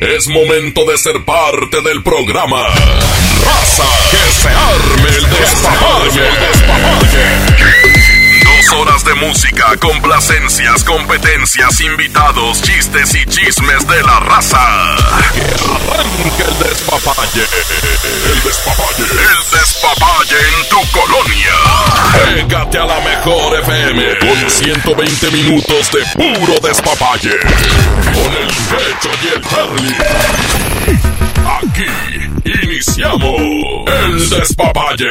Es momento de ser parte del programa. Raza, que se arme el despapalle. Dos horas de música, complacencias, competencias, invitados, chistes y chismes de la raza. Que arranque el despapalle. El despapalle. El despapalle en tu colonia. Pégate a la mejor FM con 120 minutos de puro despapalle. Con el pecho y el Charlie. Aquí iniciamos el despapalle.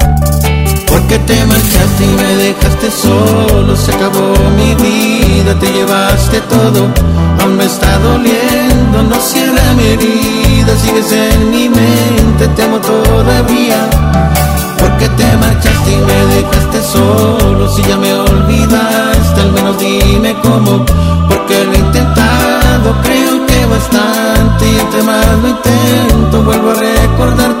Porque te marchaste y me dejaste solo, se acabó mi vida, te llevaste todo, aún me está doliendo, no cierra mi herida, sigues en mi mente, te amo todavía. Porque te marchaste y me dejaste solo, si ya me olvidaste, al menos dime cómo, porque lo he intentado, creo que bastante, y entre más lo intento, vuelvo a recordarte.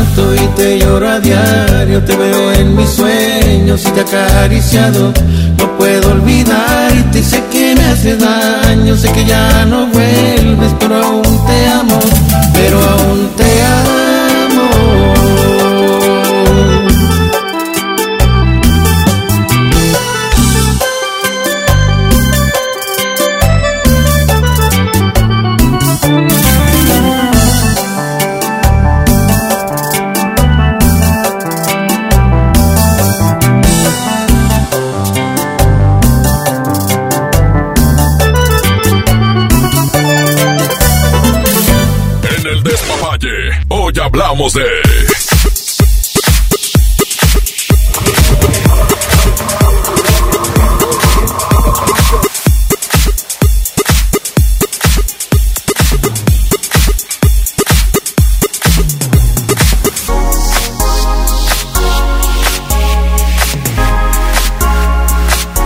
y te lloro a diario, te veo en mis sueños y te acariciado. No puedo olvidarte y sé que me haces daño, sé que ya no vuelves, pero aún te amo, pero aún te amo.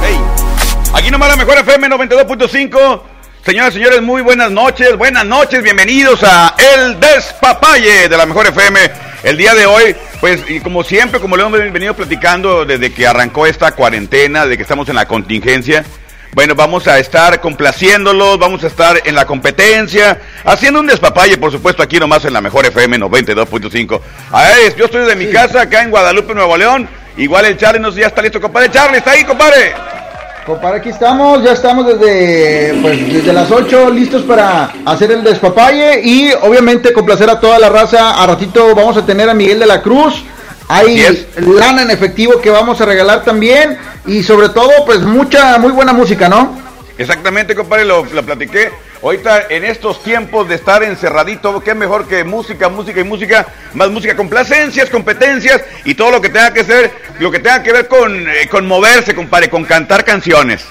Hey, aquí nomás la mejor FM 92.5. Señoras y señores, muy buenas noches, buenas noches, bienvenidos a El Despapalle de la mejor FM. El día de hoy, pues, y como siempre, como le hemos venido platicando desde que arrancó esta cuarentena, de que estamos en la contingencia, bueno, vamos a estar complaciéndolos, vamos a estar en la competencia, haciendo un despapalle, por supuesto, aquí nomás en la mejor FM 92.5. A ver, yo estoy de mi casa acá en Guadalupe, Nuevo León. Igual el Charlie, no sé si ya está listo, compadre. Charlie, ¿está ahí, compadre? Compadre, aquí estamos, ya estamos desde, pues, desde las 8 listos para hacer el despapalle y obviamente complacer a toda la raza. A ratito vamos a tener a Miguel de la Cruz. Hay lana en efectivo que vamos a regalar también y sobre todo pues mucha, muy buena música, ¿no? Exactamente, compadre, lo, lo platiqué. Ahorita en estos tiempos de estar encerradito, qué mejor que música, música y música, más música, complacencias, competencias y todo lo que tenga que ser, lo que tenga que ver con, eh, con moverse, compadre, con cantar canciones.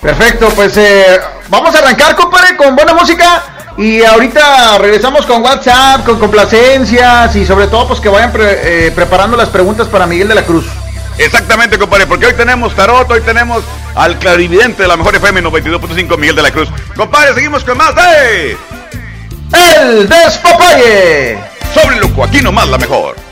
Perfecto, pues eh, vamos a arrancar, compadre, con buena música. Y ahorita regresamos con WhatsApp, con complacencias y sobre todo pues que vayan eh, preparando las preguntas para Miguel de la Cruz. Exactamente, compadre, porque hoy tenemos tarot, hoy tenemos al clarividente de la mejor FM 92.5, Miguel de la Cruz. Compadre, seguimos con más de El Despapalle. Sobre Loco, aquí nomás la mejor.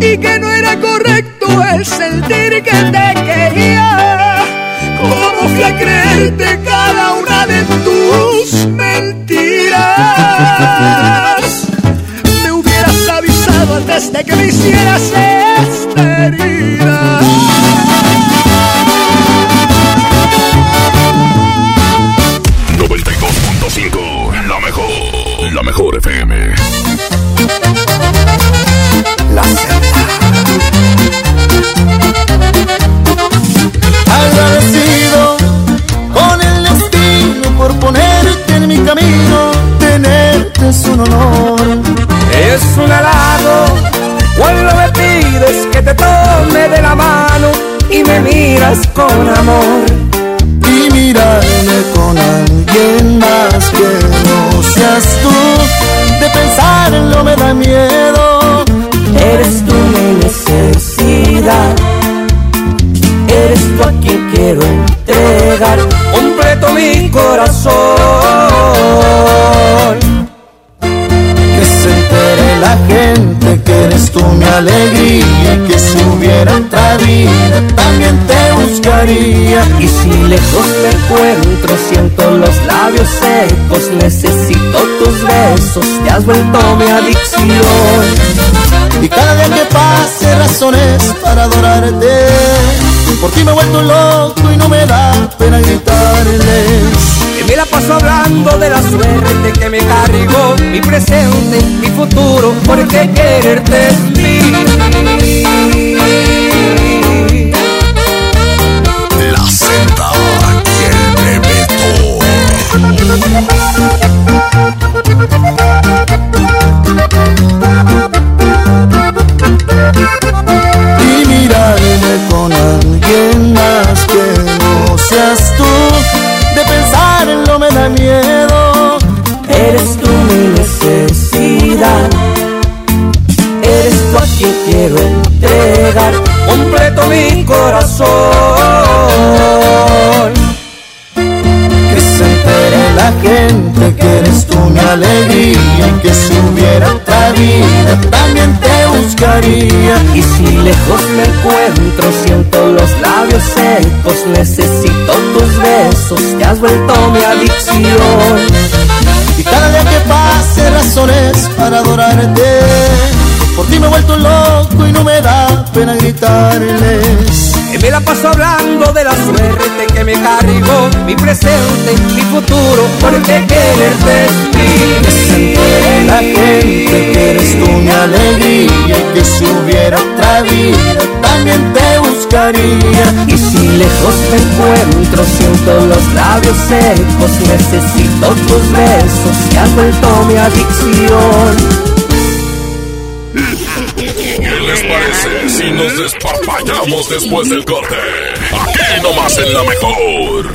Y que no era correcto el sentir que te quería. ¿Cómo fui a creerte cada una de tus mentiras? Me hubieras avisado antes de que me hicieras esta herida. 92.5, la mejor, la mejor FM. Con amor. Y mirarme con alguien más que no seas tú, de pensarlo me da miedo. Eres tú mi necesidad. Eres tú a quien quiero entregar completo mi eres tú mi alegría que si hubiera otra vida también te buscaría. Y si lejos me encuentro, siento los labios secos, necesito tus besos, te has vuelto mi adicción. Y cada día que pase razones para adorarte. Por ti me he vuelto loco y no me da pena gritarles. Y me la paso hablando de la suerte que me cargó, mi presente, mi futuro, porque quererte es mi. La y el Bebeto. Y mirarme con alguien más que no seas tú. Miedo. Eres tú mi necesidad. Eres tú a quien quiero entregar completo mi corazón. Que se entere la gente mi alegría y que si hubiera otra vida también te buscaría. Y si lejos me encuentro, siento los labios secos, necesito tus besos, te has vuelto mi adicción. Y cada día que pase razones para adorarte. Por ti me he vuelto loco y no me da pena gritarles. Y me la paso hablando de la suerte que me cargó, mi presente, mi futuro, porque quererte es mi. La gente que eres tú mi alegría y que si hubiera otra vida también te buscaría. Y si lejos me encuentro, siento los labios secos, necesito tus besos, te has vuelto mi adicción. ¿Qué les parece si nos despapallamos después del corte? Aquí nomás en la mejor.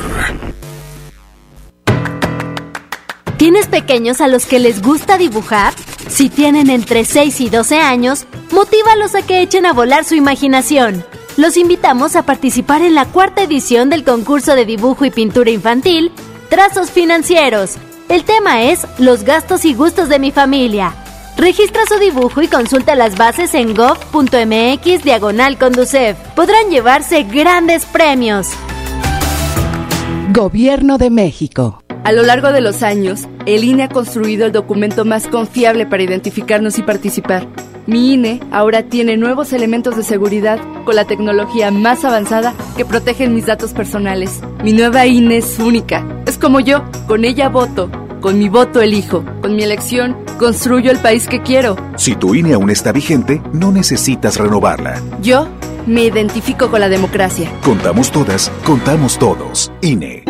¿Tienes pequeños a los que les gusta dibujar? Si tienen entre 6 y 12 años, motívalos a que echen a volar su imaginación. Los invitamos a participar en la cuarta edición del concurso de dibujo y pintura infantil, Trazos Financieros. El tema es Los gastos y gustos de mi familia. Registra su dibujo y consulta las bases en gov.mx diagonal conducef. Podrán llevarse grandes premios. Gobierno de México. A lo largo de los años, el INE ha construido el documento más confiable para identificarnos y participar. Mi INE ahora tiene nuevos elementos de seguridad con la tecnología más avanzada que protegen mis datos personales. Mi nueva INE es única. Es como yo, con ella voto. Con mi voto elijo. Con mi elección construyo el país que quiero. Si tu INE aún está vigente, no necesitas renovarla. Yo me identifico con la democracia. Contamos todas, contamos todos. INE.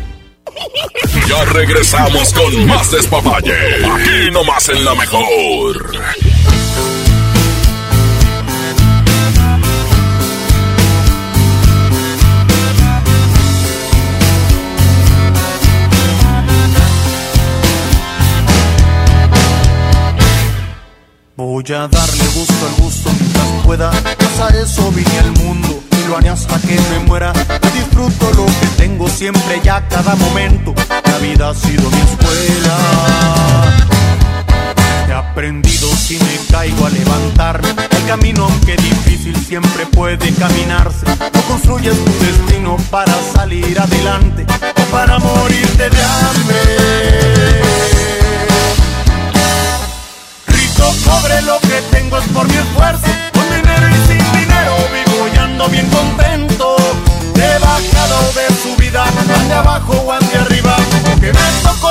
Ya regresamos con más despapalle. Aquí nomás en la mejor. Voy a darle gusto al gusto mientras pueda. Pues a eso vine al mundo lo hasta que me muera. Disfruto lo que tengo siempre y a cada momento. La vida ha sido mi escuela. He aprendido si me caigo a levantarme. El camino, aunque difícil, siempre puede caminarse. No construyes tu destino para salir adelante o para morirte de hambre. Rico, pobre, lo que tengo es por mi esfuerzo. Bien contento. De bajada o de subida, ande abajo o ande arriba. Que me tocó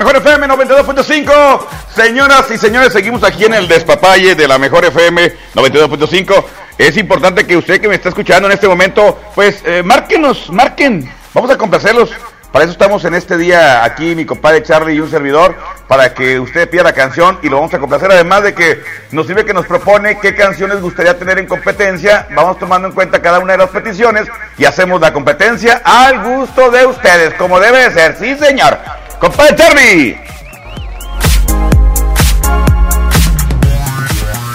mejor FM 92.5. Señoras y señores, seguimos aquí en el despapalle de la mejor FM 92.5. Es importante que usted que me está escuchando en este momento, pues eh, márquenos, marquen. Vamos a complacerlos. Para eso estamos en este día aquí, mi compadre Charlie y un servidor, para que usted pida la canción y lo vamos a complacer. Además de que nos sirve que nos propone qué canciones gustaría tener en competencia. Vamos tomando en cuenta cada una de las peticiones y hacemos la competencia al gusto de ustedes, como debe de ser. Sí, señor. Compadre Charlie.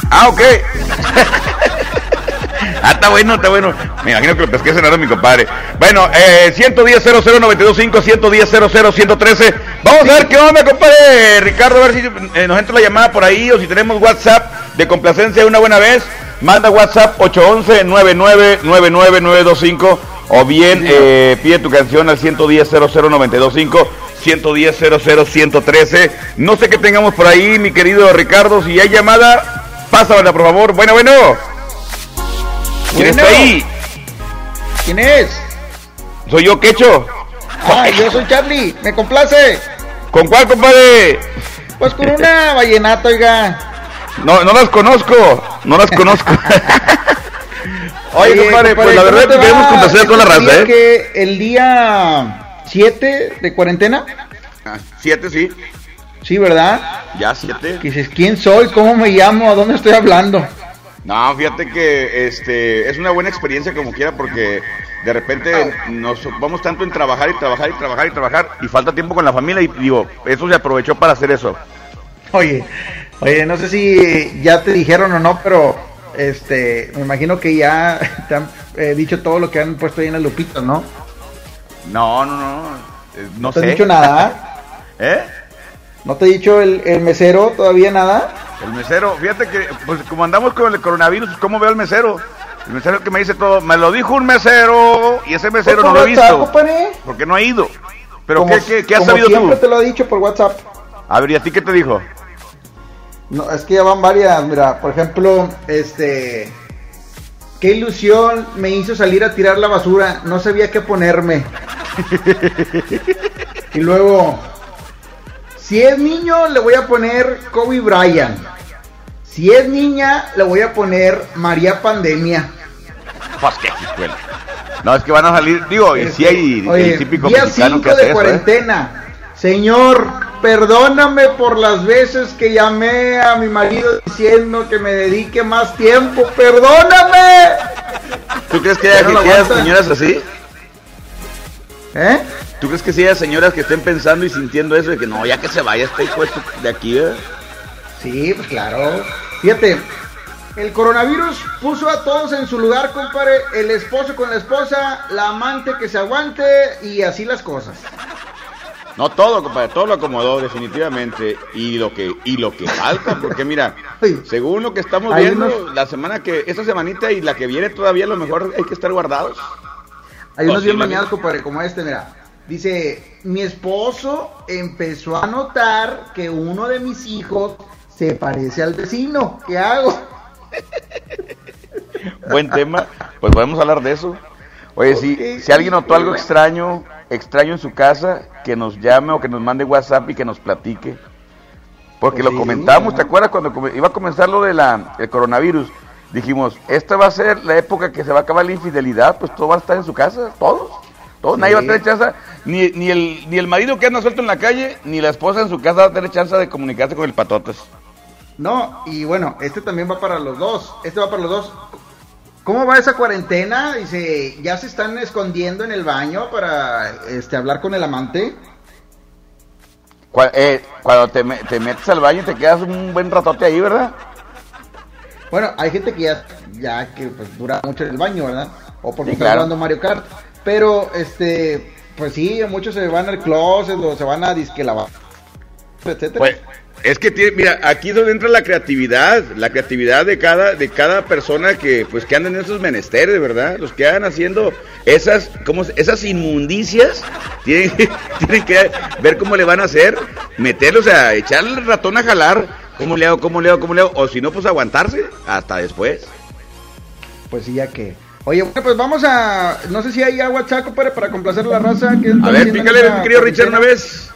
Ah, ok. Ah, está bueno, está bueno. Me imagino que lo pesqué cenando mi compadre. Bueno, eh, 110 00925 110 113 Vamos a ver qué onda, compadre. Ricardo, a ver si eh, nos entra la llamada por ahí o si tenemos WhatsApp de complacencia una buena vez. Manda WhatsApp 811-999925 o bien eh, pide tu canción al 110 00925 110 113 No sé qué tengamos por ahí, mi querido Ricardo. Si hay llamada, pásamela, por favor. Bueno, bueno. ¿Quién está ahí? ¿Quién es? Soy yo, Quecho. Ah, yo soy Charlie, me complace. ¿Con cuál, compadre? Pues con una vallenata, oiga. No, no las conozco, no las conozco. Oye, compadre, pues la ¿cómo verdad te que queremos complacer toda la ¿Este raza, ¿eh? que el día 7 de cuarentena? Ah, Siete, sí. Sí, ¿verdad? Ya, siete. Que dices, ¿quién soy? ¿Cómo me llamo? ¿A dónde estoy hablando? No, fíjate que este es una buena experiencia como quiera porque de repente nos vamos tanto en trabajar y trabajar y trabajar y trabajar y falta tiempo con la familia y digo, eso se aprovechó para hacer eso. Oye, oye, no sé si ya te dijeron o no, pero este, me imagino que ya te han eh, dicho todo lo que han puesto ahí en las lupitas, ¿no? No, no, no. eh, No, ¿No te sé. han dicho nada? ¿Eh? ¿No te ha dicho el, el mesero todavía nada? El mesero, fíjate que, pues como andamos con el coronavirus, pues, ¿cómo veo al mesero? El mesero que me dice todo, me lo dijo un mesero y ese mesero no lo he visto. compadre. Porque no ha ido. Pero Como- ¿qué, qué, qué has como sabido siempre tú? te lo ha dicho por WhatsApp. A ver, ¿y a ti qué te dijo? No, es que ya van varias, mira, por ejemplo, este... Qué ilusión me hizo salir a tirar la basura, no sabía qué ponerme. y luego, si es niño, le voy a poner Kobe Bryant. Si es niña, le voy a poner María Pandemia. Pues qué. No, es que van a salir, digo, y si hay Oye, el típico día mexicano 5 que hace de eso, ¿eh? Señor, perdóname por las veces que llamé a mi marido diciendo que me dedique más tiempo. ¡Perdóname! ¿Tú crees que Ya haya, no que haya señoras así? ¿Eh? ¿Tú crees que sí haya señoras que estén pensando y sintiendo eso de que no, ya que se vaya este hijo de aquí, eh? Sí, pues claro. Fíjate, el coronavirus puso a todos en su lugar, compadre. El esposo con la esposa, la amante que se aguante y así las cosas. No todo, compadre, todo lo acomodó definitivamente y lo que y lo que falta, porque mira, según lo que estamos Hay viendo, unos- la semana que esta semanita y la que viene todavía a lo mejor hay que estar guardados. Hay unos bien bañados, compadre, como este, mira. Dice, mi esposo empezó a notar que uno de mis hijos se parece al vecino. ¿Qué hago? Buen tema, pues podemos hablar de eso. Oye, si, si alguien notó algo extraño, extraño en su casa, que nos llame o que nos mande WhatsApp y que nos platique. Porque Pues lo sí, comentamos. ¿te acuerdas cuando iba a comenzar lo del coronavirus? Dijimos, esta va a ser la época que se va a acabar la infidelidad, pues todo va a estar en su casa, todos. Todos, nadie va a tener chance, ni, ni, el, ni el marido que anda suelto en la calle, ni la esposa en su casa va a tener chance de comunicarse con el patotes. No, y bueno, este también va para los dos. Este va para los dos. ¿Cómo va esa cuarentena? Dice, ¿ya se están escondiendo en el baño para este hablar con el amante? Eh, cuando te, te metes al baño y te quedas un buen ratote ahí, ¿verdad? Bueno, hay gente que ya, ya que pues, dura mucho en el baño, ¿verdad? O porque Sí, está jugando Mario Kart. Pero, este, pues sí, muchos se van al closet o se van a disque lavar, etcétera. Pues, es que tiene, mira, aquí es donde entra la creatividad, la creatividad de cada, de cada persona que, pues, que andan en esos menesteres, ¿verdad? Los que andan haciendo esas, como esas inmundicias, tienen, tienen que ver cómo le van a hacer, meterlos, o sea, echarle el ratón a jalar, cómo le hago, cómo le hago, cómo le hago, o si no, pues aguantarse hasta después. Pues sí, ya que. Oye, bueno, pues vamos a. No sé si hay agua chaco para, para complacer a la raza. Que A ver, pícale, mi querido Richard, una vez.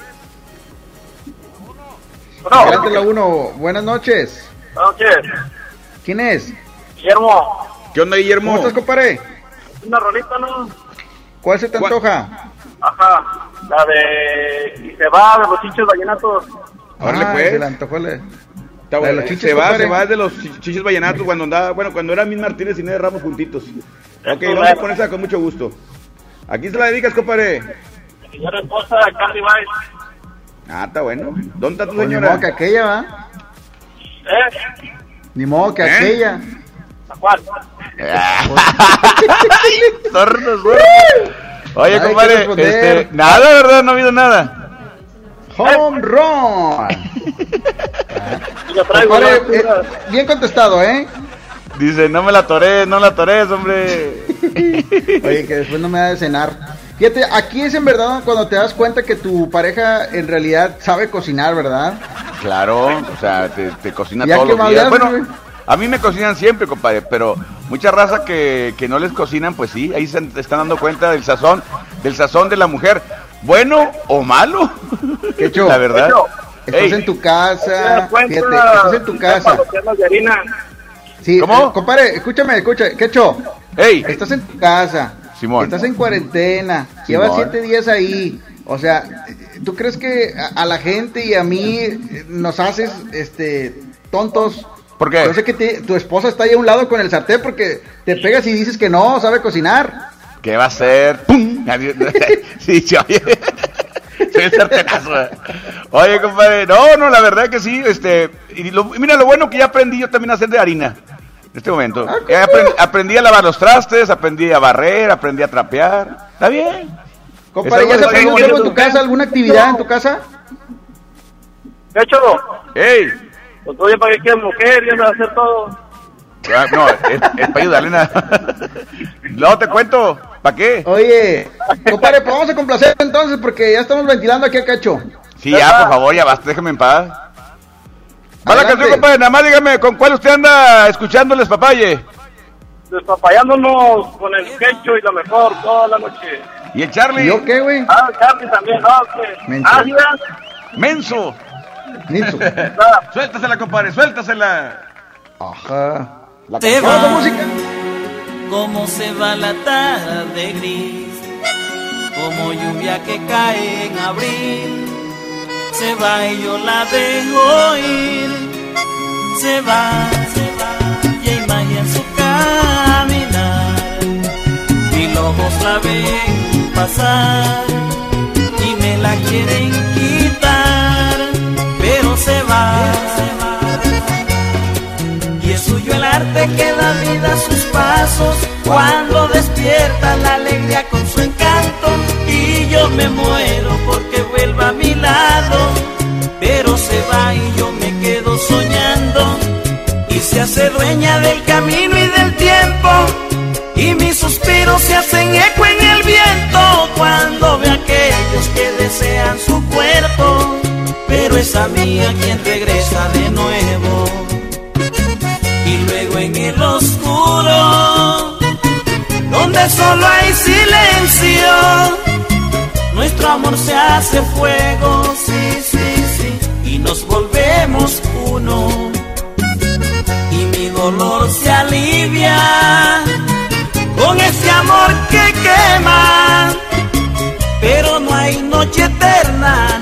Adelante la uno. Buenas noches. Buenas noches. ¿Quién es? Guillermo. ¿Qué onda, Guillermo? ¿Cómo estás, compadre? Una rolita, ¿no? ¿Cuál se te antoja? Ajá. La de... Y se va de los chichos vallenatos. Órale, Ah, pues. Se le antojó la- Está la de bueno. los chiches, se va, compadre. se va de los chi- chiches vallenatos cuando andaba, bueno, cuando era Min Martínez y Ned Ramos juntitos. Ok, vamos con esa con mucho gusto. Aquí se la dedicas, compadre. Mi señora esposa, Carly Vice. Ah, está bueno. ¿Dónde está tu Pues ni señora? modo que aquella, ¿va? ¿Eh? Ni modo que ¿Eh? aquella. ¿A cuál? Tornos, güey. Oye, Ay, compadre, este, nada, ¿verdad? No ha habido nada. Home run. Eh, bien contestado, ¿eh? Dice, no me la toré, no la toré, hombre. Oye, que después no me da de cenar. Fíjate, aquí es en verdad cuando te das cuenta que tu pareja en realidad sabe cocinar, ¿verdad? Claro, o sea, te, te cocina todos los días. Bueno, a mí me cocinan siempre, compadre, pero mucha raza que, que no les cocinan, pues sí, ahí se están dando cuenta del sazón, del sazón de la mujer, bueno o malo. ¿Qué show? La verdad. Estás Ey. en tu casa, fíjate, estás en tu casa. Sí, ¿Cómo? eh, compadre, escúchame, escucha, Quecho, Ey, estás en tu casa, Simón. estás en cuarentena, llevas siete días ahí, o sea, ¿tú crees que a, la gente y a mí eh, nos haces, este, tontos? ¿Por qué? Yo sé que te- tu esposa está ahí a un lado con el sartén porque te pegas y dices que no, sabe cocinar. ¿qué va a ser? ¡Pum! sí, sí, oye. Soy el sartenazo. Oye, compadre, no, no, la verdad que sí, este, y lo- mira, lo bueno que ya aprendí yo también a hacer de harina. En este momento. Ah, Ya aprendí, aprendí a lavar los trastes, aprendí a barrer, aprendí a trapear. Está bien. Compadre, ¿ya se aprendió algo en tu casa? ¿Alguna actividad en tu casa? Quecho. ¡Ey! Pues oye, ¿para qué quieres mujer? Ya sabes hacer todo. Ah, No, es, es para ayudarle nada. No, te cuento. ¿Para qué? Oye, compadre, pues vamos a complacer entonces porque ya estamos ventilando aquí a Cacho. Sí, ya, por favor, ya basta, déjame en paz. La Adelante. canción, compadre, nada más dígame con cuál usted anda escuchándoles, papaye. Despapayándonos con el quecho y lo mejor toda la noche. ¿Y el Charlie? ¿Y yo qué, güey? Ah, Carly también, ¿no? ¿Qué? Menso. Menso. Nitsu. Suéltasela, compadre, suéltasela. Ajá. La Te va. la música. Cómo se va la tarde gris, como lluvia que cae en abril. Se va y yo la dejo ir. Se va, se va, y hay magia en su caminar. Y los ojos la ven pasar y me la quieren quitar, pero se va. Y es suyo el arte que da vida a sus pasos cuando despierta la alegría con su encanto y yo me muero porque vuelva a mi lado, pero se va y yo me quedo soñando. Y se hace dueña del camino y del tiempo y mis suspiros se hacen eco en el viento. Cuando ve a aquellos que desean su cuerpo, pero es a mí a quien regresa de nuevo. Y luego en el oscuro, donde solo hay silencio, nuestro amor se hace fuego, sí, sí, sí, y nos volvemos uno, y mi dolor se alivia con ese amor que quema, pero no hay noche eterna,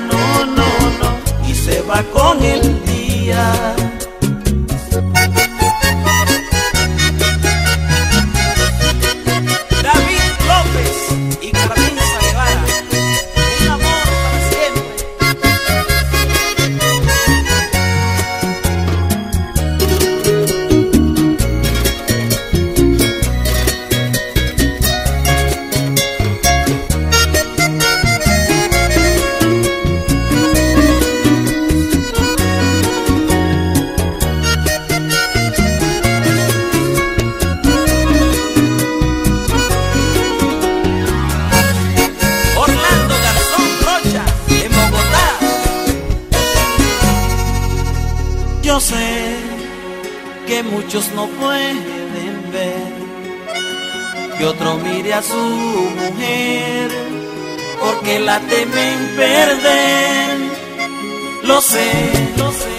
no pueden ver que otro mire a su mujer porque la temen perder. Lo sé, lo sé,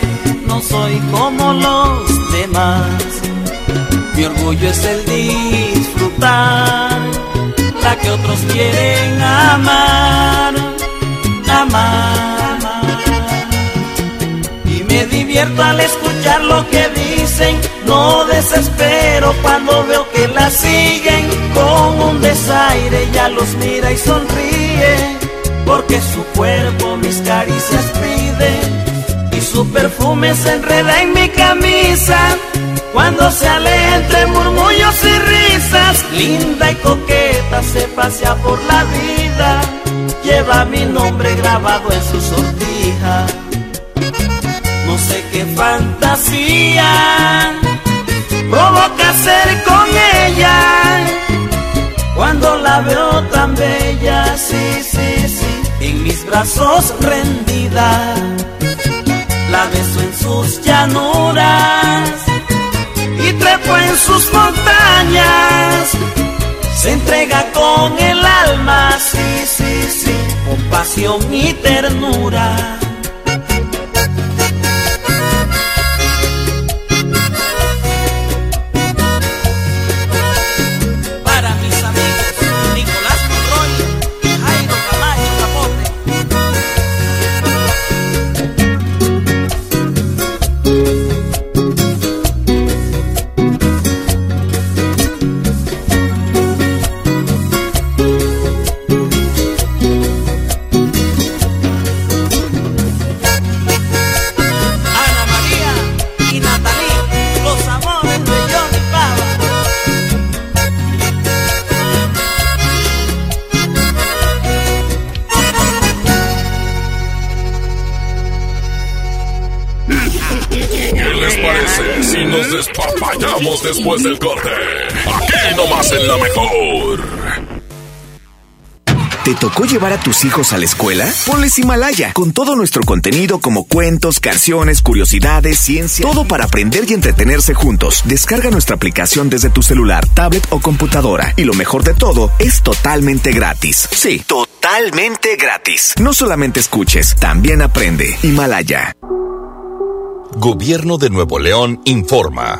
no soy como los demás. Mi orgullo es el disfrutar la que otros quieren amar, amar. Al escuchar lo que dicen, no desespero cuando veo que la siguen. Con un desaire, ya los mira y sonríe, porque su cuerpo mis caricias pide. Y su perfume se enreda en mi camisa. Cuando se aleja entre murmullos y risas, linda y coqueta se pasea por la vida, lleva mi nombre grabado en su sortija. No sé qué fantasía provoca ser con ella. Cuando la veo tan bella, sí, sí, sí, en mis brazos rendida, la beso en sus llanuras y trepo en sus montañas. Se entrega con el alma, sí, sí, sí, con pasión y ternura. Después del corte? Aquí nomás en la mejor. ¿Te tocó llevar a tus hijos a la escuela? Ponles Himalaya, con todo nuestro contenido como cuentos, canciones, curiosidades, ciencia, todo para aprender y entretenerse juntos. Descarga nuestra aplicación desde tu celular, tablet o computadora. Y lo mejor de todo, es totalmente gratis. Sí, totalmente gratis. No solamente escuches, también aprende. Himalaya. Gobierno de Nuevo León informa.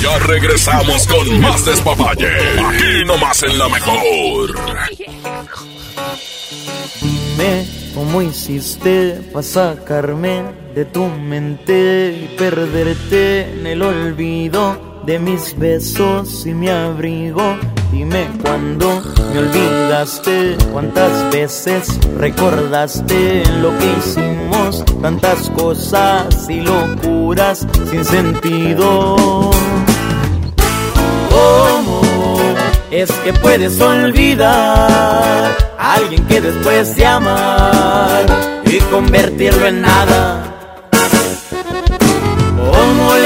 Ya regresamos con más despapalle. Aquí nomás en la mejor. Dime cómo hiciste para sacarme de tu mente y perderte en el olvido de mis besos y mi abrigo. Dime cuándo me olvidaste, cuántas veces recordaste lo que hicimos, tantas cosas y locuras sin sentido. ¿Cómo es que puedes olvidar a alguien que después de amar y convertirlo en nada?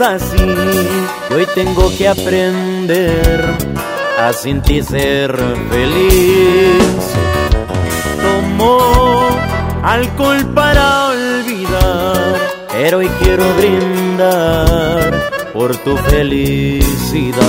así. Hoy tengo que aprender a sin ti ser feliz. Tomo alcohol para olvidar, pero hoy quiero brindar por tu felicidad.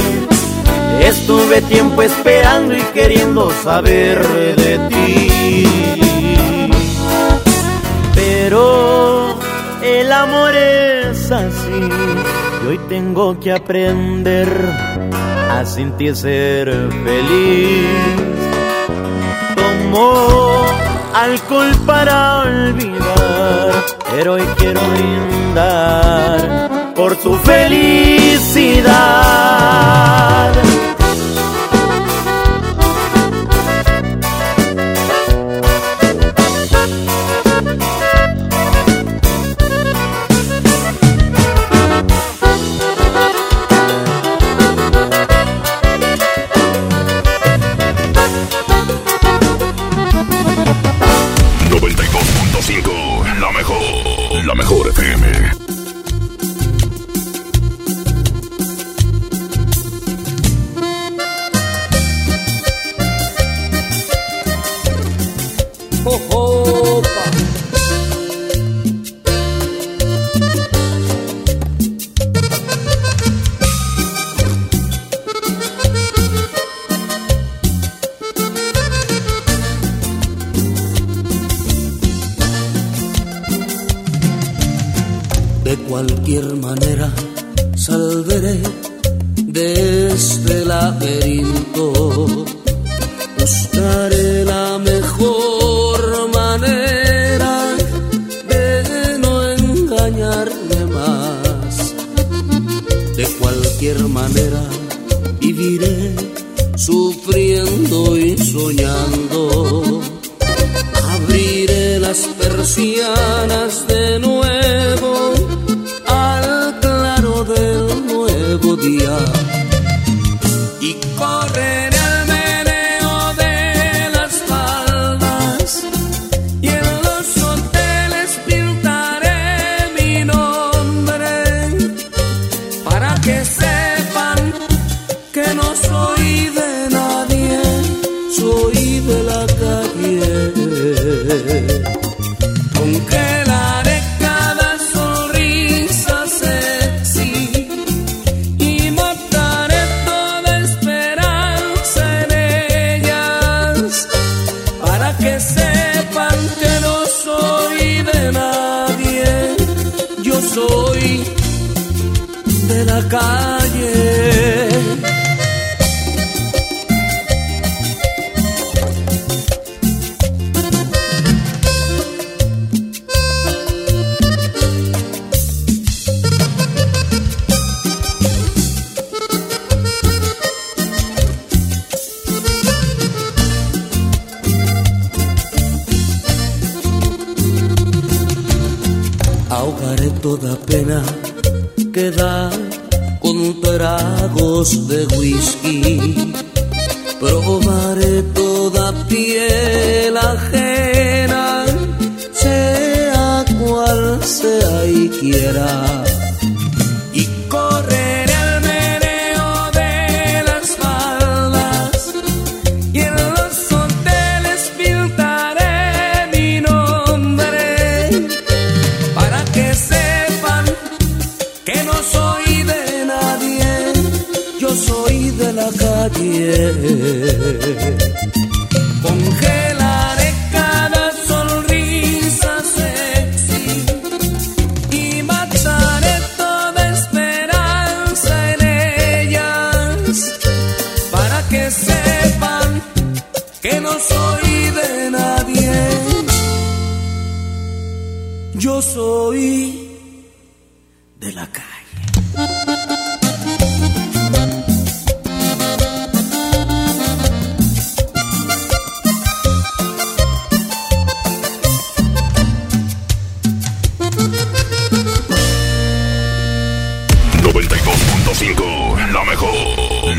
Estuve tiempo esperando y queriendo saber de ti. Pero el amor es así y hoy tengo que aprender a sentir ser feliz. Tomo alcohol para olvidar, pero hoy quiero brindar por su felicidad.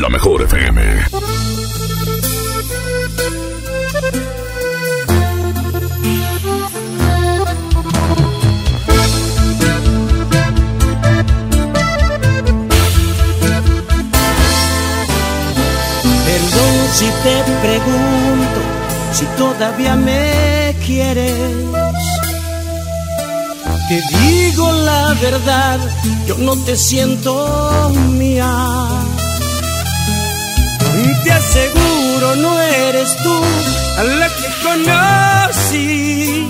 La mejor FM. Perdón si te pregunto si todavía me quieres. Te digo la verdad, yo no te siento mía. Te aseguro no eres tú a la que conocí.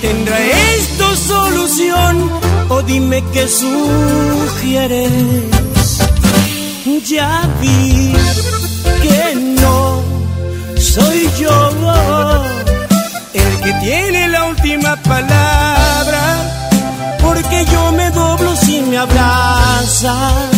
¿Tendrá esto solución o dime qué sugieres? Ya vi que no soy yo el que tiene la última palabra, porque yo me doblo si me abrazas.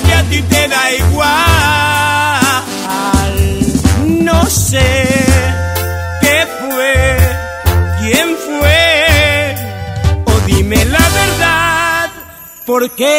Que a ti te da igual. No sé qué fue, quién fue, o dime la verdad, ¿por qué?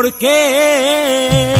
¿por qué?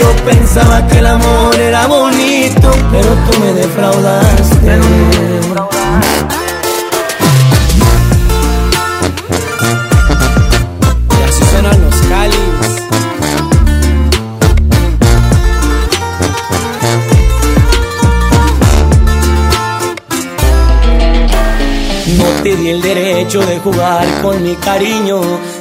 Yo pensaba que el amor era bonito, pero tú me defraudaste. Pero me. Y suenan los cáliz. No te di el derecho de jugar con mi cariño.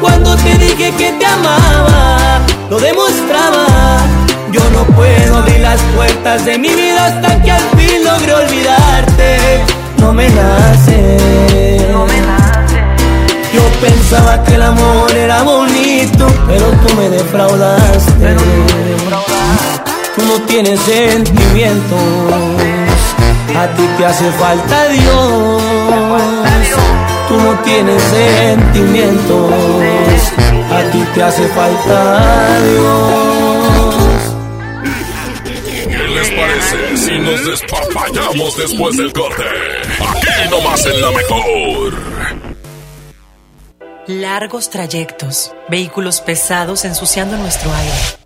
cuando te dije que te amaba, lo demostraba. Yo no puedo abrir las puertas de mi vida hasta que al fin logre olvidarte. No me nace. No me nace. Yo pensaba que el amor era bonito, pero tú me defraudaste. Pero tú me defraudaste. Tú no tienes sentimientos, a ti te hace falta Dios. Tú no tienes sentimientos, a ti te hace falta Dios. ¿Qué les parece si nos despapallamos después del corte? Aquí nomás en la mejor. Largos trayectos, vehículos pesados ensuciando nuestro aire.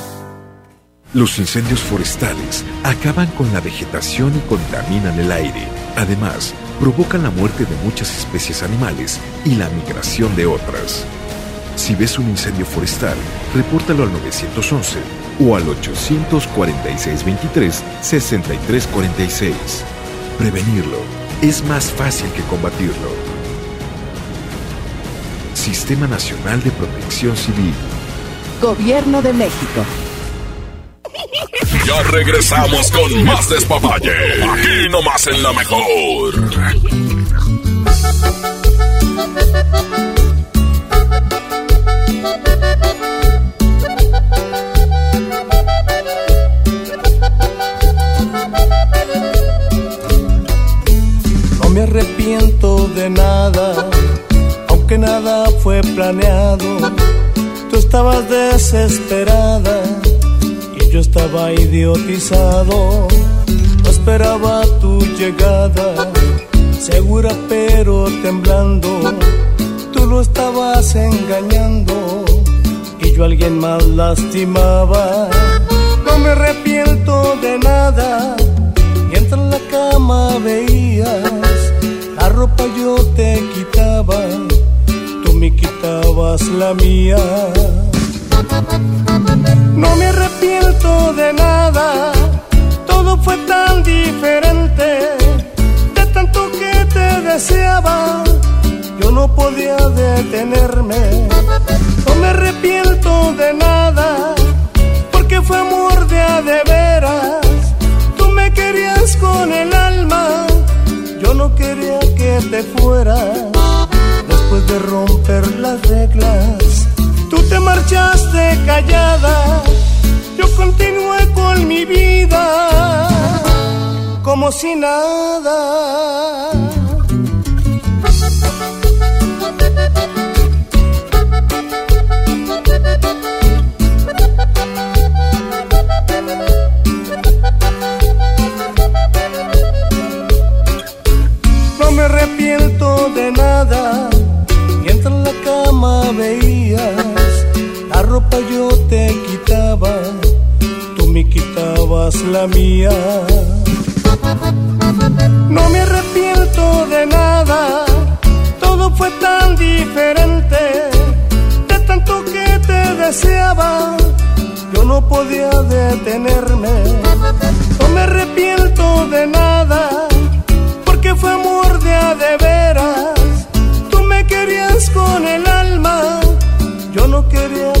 Los incendios forestales acaban con la vegetación y contaminan el aire. Además, provocan la muerte de muchas especies animales y la migración de otras. Si ves un incendio forestal, repórtalo al 911 o al 846-23-6346. Prevenirlo es más fácil que combatirlo. Sistema Nacional de Protección Civil. Gobierno de México. Ya regresamos con más despapalle. Aquí nomás en la mejor. No me arrepiento de nada, aunque nada fue planeado. Tú estabas desesperada yo estaba idiotizado. No esperaba tu llegada, segura pero temblando. Tú lo estabas engañando y yo a alguien más lastimaba. No me arrepiento de nada, mientras en la cama veías la ropa yo te quitaba, tú me quitabas la mía. No me arrepiento de nada, todo fue tan diferente, de tanto que te deseaba, yo no podía detenerme. No me arrepiento de nada, porque fue amor de de veras, tú me querías con el alma, yo no quería que te fueras, después de romper las reglas. Tú te marchaste callada, yo continué con mi vida como si nada. No me arrepiento de nada, mientras en la cama veías la ropa yo te quitaba, tú me quitabas la mía. No me arrepiento de nada, todo fue tan diferente, de tanto que te deseaba podía detenerme. No me arrepiento de nada, porque fue amor de a de veras. Tú me querías con el alma, yo no quería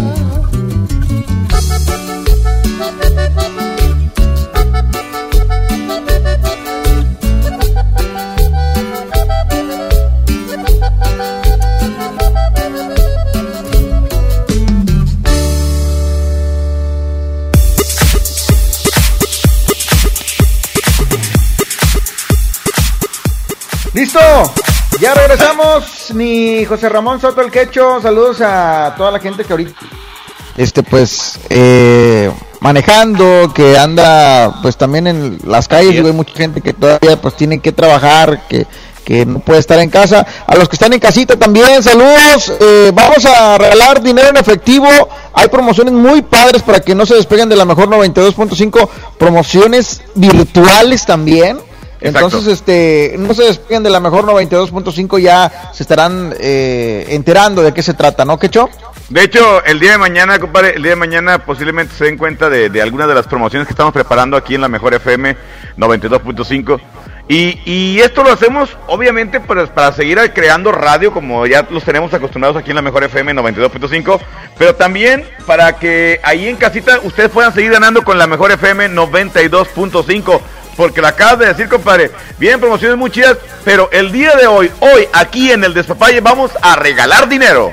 ¡Listo! Ya regresamos. Ni José Ramón Soto el Quecho. Saludos a toda la gente que ahorita. Este, pues, eh, manejando, que anda, pues también en las calles. Hay mucha gente que todavía, pues, tiene que trabajar, que, que no puede estar en casa. A los que están en casita también, saludos. Eh, vamos a regalar dinero en efectivo. Hay promociones muy padres para que no se despeguen de la mejor 92.5. Promociones virtuales también. Entonces, este, no se despeguen de la mejor 92.5, ya se estarán eh, enterando de qué se trata, ¿no, Quecho? De hecho, el día de mañana, compadre, el día de mañana posiblemente se den cuenta de, de algunas de las promociones que estamos preparando aquí en la mejor FM 92.5. Y, y esto lo hacemos obviamente pues, para seguir creando radio como ya los tenemos acostumbrados aquí en la mejor FM 92.5, pero también para que ahí en casita ustedes puedan seguir ganando con la mejor FM 92.5 porque la acabas de decir, compadre. Vienen promociones muy chidas, pero el día de hoy, hoy, aquí en el Despapalle, vamos a regalar dinero.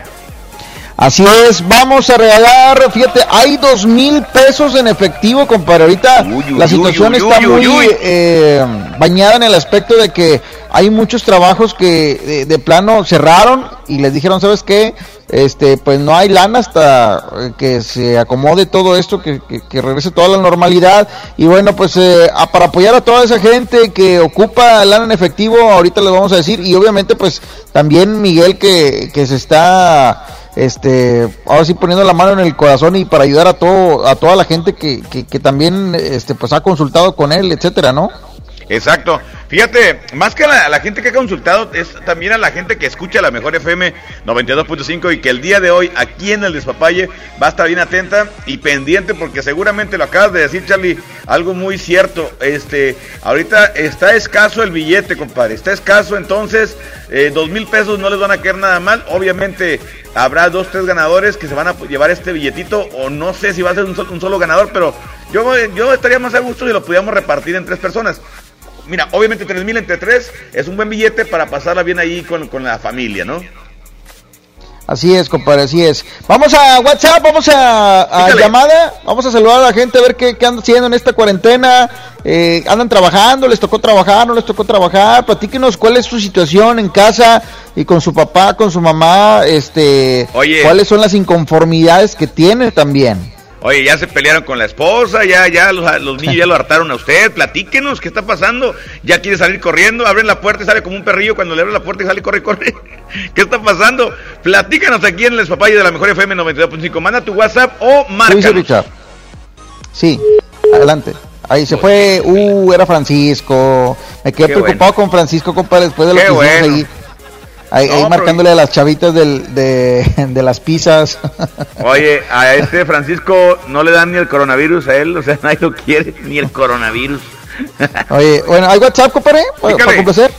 Así es, vamos a regalar, fíjate, hay dos mil pesos en efectivo, compadre. Ahorita la situación está muy eh, bañada en el aspecto de que hay muchos trabajos que de, de, plano cerraron y les dijeron, ¿sabes qué? Este, pues no hay lana hasta que se acomode todo esto, que, que, que regrese toda la normalidad. Y bueno, pues eh, a, para apoyar a toda esa gente que ocupa lana en efectivo, ahorita les vamos a decir. Y obviamente, pues también Miguel que, que se está este ahora sí poniendo la mano en el corazón y para ayudar a todo a toda la gente que, que, que también este pues ha consultado con él etcétera no Exacto. Fíjate, más que a la, gente que ha consultado, es también a la gente que escucha la mejor FM 92.5 y que el día de hoy aquí en el Despapalle va a estar bien atenta y pendiente porque seguramente lo acabas de decir, Charlie, algo muy cierto. Este, ahorita está escaso el billete, compadre, está escaso, entonces eh, dos mil pesos no les van a caer nada mal. Obviamente habrá dos, tres ganadores que se van a llevar este billetito o no sé si va a ser un solo, un solo ganador, pero yo, yo estaría más a gusto si lo pudiéramos repartir en tres personas mira, obviamente 3 mil entre 3 es un buen billete para pasarla bien ahí con, con, la familia, ¿no? Así es, compadre, así es. Vamos a WhatsApp, vamos a, a llamada, vamos a saludar a la gente, a ver qué, qué andan haciendo en esta cuarentena. Eh, andan trabajando, les tocó trabajar, no les tocó trabajar. Platíquenos cuál es su situación en casa y con su papá, con su mamá, este, Oye. cuáles son las inconformidades que tienen también. Oye, ya se pelearon con la esposa, ya, ya los, los, niños ya lo hartaron a usted. Platíquenos, ¿qué está pasando? Ya quiere salir corriendo, abren la puerta y sale como un perrillo cuando le abren la puerta y sale, corre, corre. ¿Qué está pasando? Platícanos aquí en el Papaya de la Mejor FM 92.5. Manda tu WhatsApp o marca. Richard. Sí, adelante. Ahí se fue, uh, era Francisco. Me quedé Qué preocupado bueno. con Francisco, compadre, después de lo Qué que bueno. ahí. Ahí, no, ahí marcándole a las chavitas del, de, de, las pizzas. Oye, a este Francisco no le dan ni el coronavirus a él, o sea, nadie lo quiere, ni el coronavirus. Oye, bueno, ¿hay WhatsApp, compadre? ¿Para, para complacer?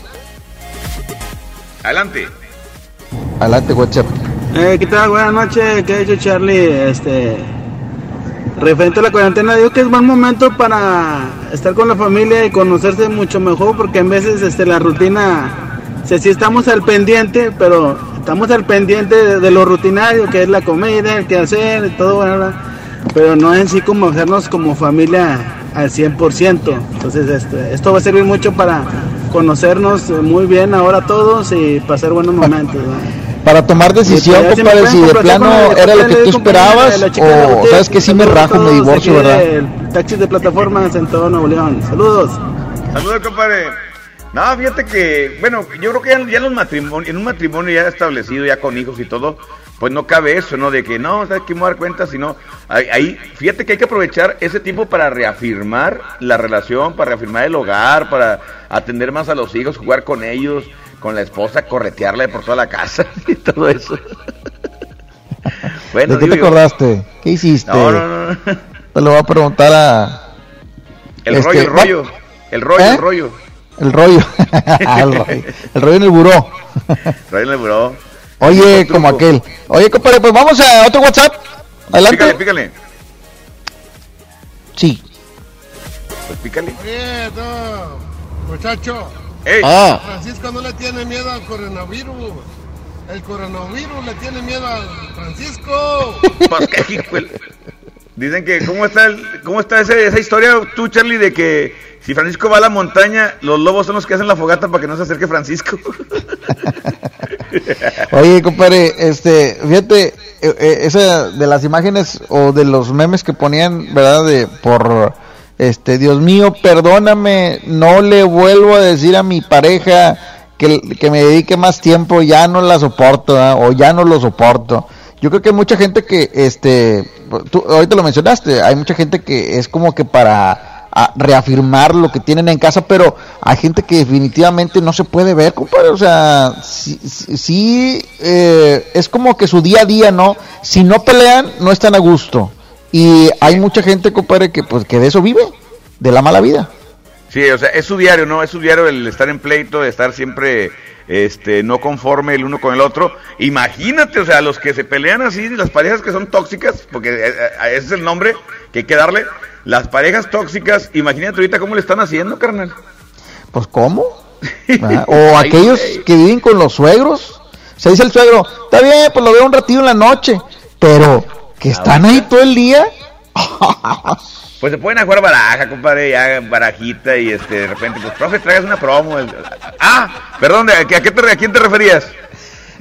Adelante. Adelante, WhatsApp. Eh, ¿Qué tal? Buenas noches, ¿qué ha dicho Charlie? Este, referente a la cuarentena, digo que es buen momento para estar con la familia y conocerse mucho mejor, porque en veces este, la rutina, o sea, sí estamos al pendiente, pero estamos al pendiente de, de lo rutinario, que es la comida, el que hacer, y todo, ¿verdad? pero no en sí como hacernos como familia al 100%. Entonces, este, esto va a servir mucho para conocernos muy bien ahora todos y pasar buenos momentos. ¿no? Para tomar decisión, Este, compadre, si de plano era lo que tú esperabas o sabes que sí me rajo, me divorcio, ¿verdad? El taxi de plataformas en todo Nuevo León. Saludos. Saludos, compadre. No, fíjate que, bueno, yo creo que ya, los matrimonios, en un matrimonio ya establecido, ya con hijos y todo, pues no cabe eso, ¿no? De que no, ¿sabes qué me voy a dar cuenta? Sino, ahí, fíjate que hay que aprovechar ese tiempo para reafirmar la relación, para reafirmar el hogar, para atender más a los hijos, jugar con ellos, con la esposa, corretearle por toda la casa y todo eso. bueno, ¿De qué te acordaste? ¿Qué hiciste? No, no, no. Te lo voy a preguntar a... El este, rollo, el rollo. El rollo, ¿Eh? el rollo. El rollo. el rollo. El rollo en el buró. el rollo en el buró. Oye, como aquel. Oye, compadre, pues vamos a otro WhatsApp. Adelante. Pícale, pícale. Sí. Pues pícale. Oye, no, muchacho. Ey. Ah. Francisco no le tiene miedo al coronavirus. El coronavirus le tiene miedo al Francisco. Pues, ¿qué hijo el- Dicen que, ¿cómo está, el- cómo está ese- esa historia tú, Charlie, de que si Francisco va a la montaña, los lobos son los que hacen la fogata para que no se acerque Francisco? Oye, compadre, este, fíjate, eh, eh, esa de las imágenes o de los memes que ponían, ¿verdad? De por, este, Dios mío, perdóname, no le vuelvo a decir a mi pareja que, que me dedique más tiempo, ya no la soporto, o ya no lo soporto. Yo creo que hay mucha gente que, este, tú ahorita lo mencionaste, hay mucha gente que es como que para reafirmar lo que tienen en casa, pero hay gente que definitivamente no se puede ver, compadre. O sea, sí, sí- sí, eh, es como que su día a día, ¿no? Si no pelean, no están a gusto. Y hay mucha gente, compadre, que pues que de eso vive, de la mala vida. Sí, o sea, es su diario, ¿no? Es su diario el estar en pleito, de estar siempre este, no conforme el uno con el otro. Imagínate, o sea, los que se pelean así, las parejas que son tóxicas, porque eh, eh, ese es el nombre que hay que darle. Las parejas tóxicas, imagínate ahorita cómo le están haciendo, carnal. Pues, ¿cómo? ¿Verdad? O aquellos que viven con los suegros. Se dice el suegro, está bien, pues lo veo un ratito en la noche, pero que están ahí todo el día. Pues se pueden a jugar baraja, compadre, ya barajita y este, de repente, pues, profe, traigas una promo. Ah, perdón, ¿de- ¿a, qué te, ¿a quién te referías?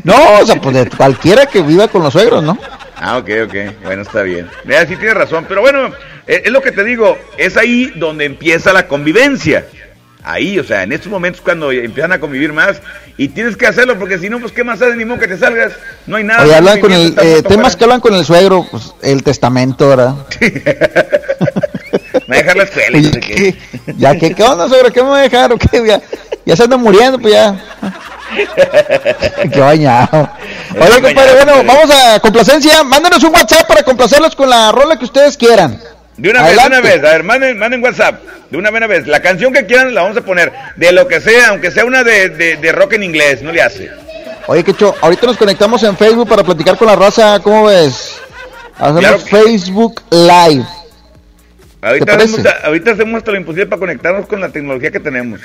No, o sea, pues de cualquiera que viva con los suegros, ¿no? Ah, ok, ok. Bueno, está bien. Mira, sí tienes razón. Pero bueno, es, es lo que te digo. Es ahí donde empieza la convivencia. Ahí, o sea, en estos momentos cuando empiezan a convivir más. Y tienes que hacerlo porque si no, pues qué más haces, ni modo que te salgas. No hay nada. Oye, hablan con el, eh, temas que hablan con el suegro, pues el testamento, ¿verdad? Me dejar la escuela. qué. Ya que, ¿qué onda, suegro? ¿Qué me va a dejar? ¿O qué? Ya, ya se anda muriendo, pues ya. qué bañado. Oye, compadre, bueno, vamos a complacencia. Mándenos un WhatsApp para complacerlos con la rola que ustedes quieran. De una Adelante. vez, de una vez. A ver, manden, manden WhatsApp. De una buena vez. La canción que quieran la vamos a poner. De lo que sea, aunque sea una de, de, de rock en inglés. No le hace. Oye, Quecho, ahorita nos conectamos en Facebook para platicar con la raza. ¿Cómo ves? Hacemos Claro que- Facebook Live. Ahorita ¿Te hacemos, ahorita hacemos lo imposible para conectarnos con la tecnología que tenemos.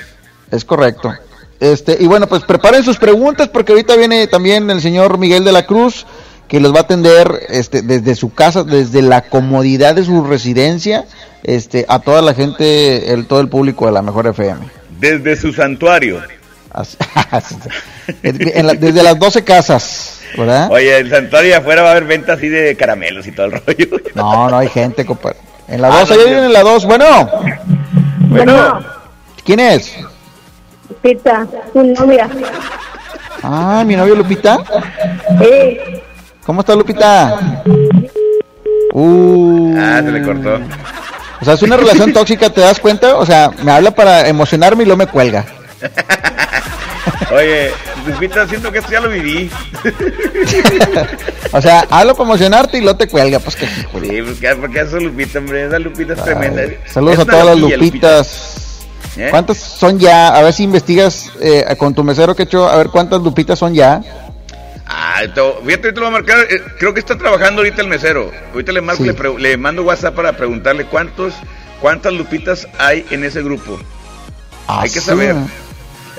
Es correcto. Este, y bueno, pues preparen sus preguntas porque ahorita viene también el señor Miguel de la Cruz que los va a atender este, desde su casa, desde la comodidad de su residencia, este, a toda la gente, el, todo el público de la Mejor FM. Desde su santuario. Así- en la- desde las 12 casas, ¿verdad? Oye, el santuario de afuera va a haber venta así de caramelos y todo el rollo. No, no hay gente, compadre. En la Ah, 2, no, ahí no. viene en la 2. Bueno, Bueno, ¿quién es? Pita, tu novia. Ah, mi novio Lupita. Sí. ¿Cómo está Lupita? Uh. Ah, se le cortó. O sea, es una relación tóxica, ¿te das cuenta? O sea, me habla para emocionarme y luego me cuelga. Oye, Lupita, siento que esto ya lo viví. O sea, hablo para emocionarte y luego te cuelga. Pues que Sí, porque, porque eso Lupita, hombre, esa Lupita es tremenda. Saludos a todas las lupitas. ¿Eh? ¿Cuántas son ya? A ver si investigas eh, con tu mesero que he hecho, a ver cuántas lupitas son ya. Ah, fíjate, ahorita lo voy a marcar. eh, creo que está trabajando ahorita el mesero. Ahorita le, marco, Sí. le, le mando WhatsApp para preguntarle cuántos, cuántas lupitas hay en ese grupo. hay que Ah, sí.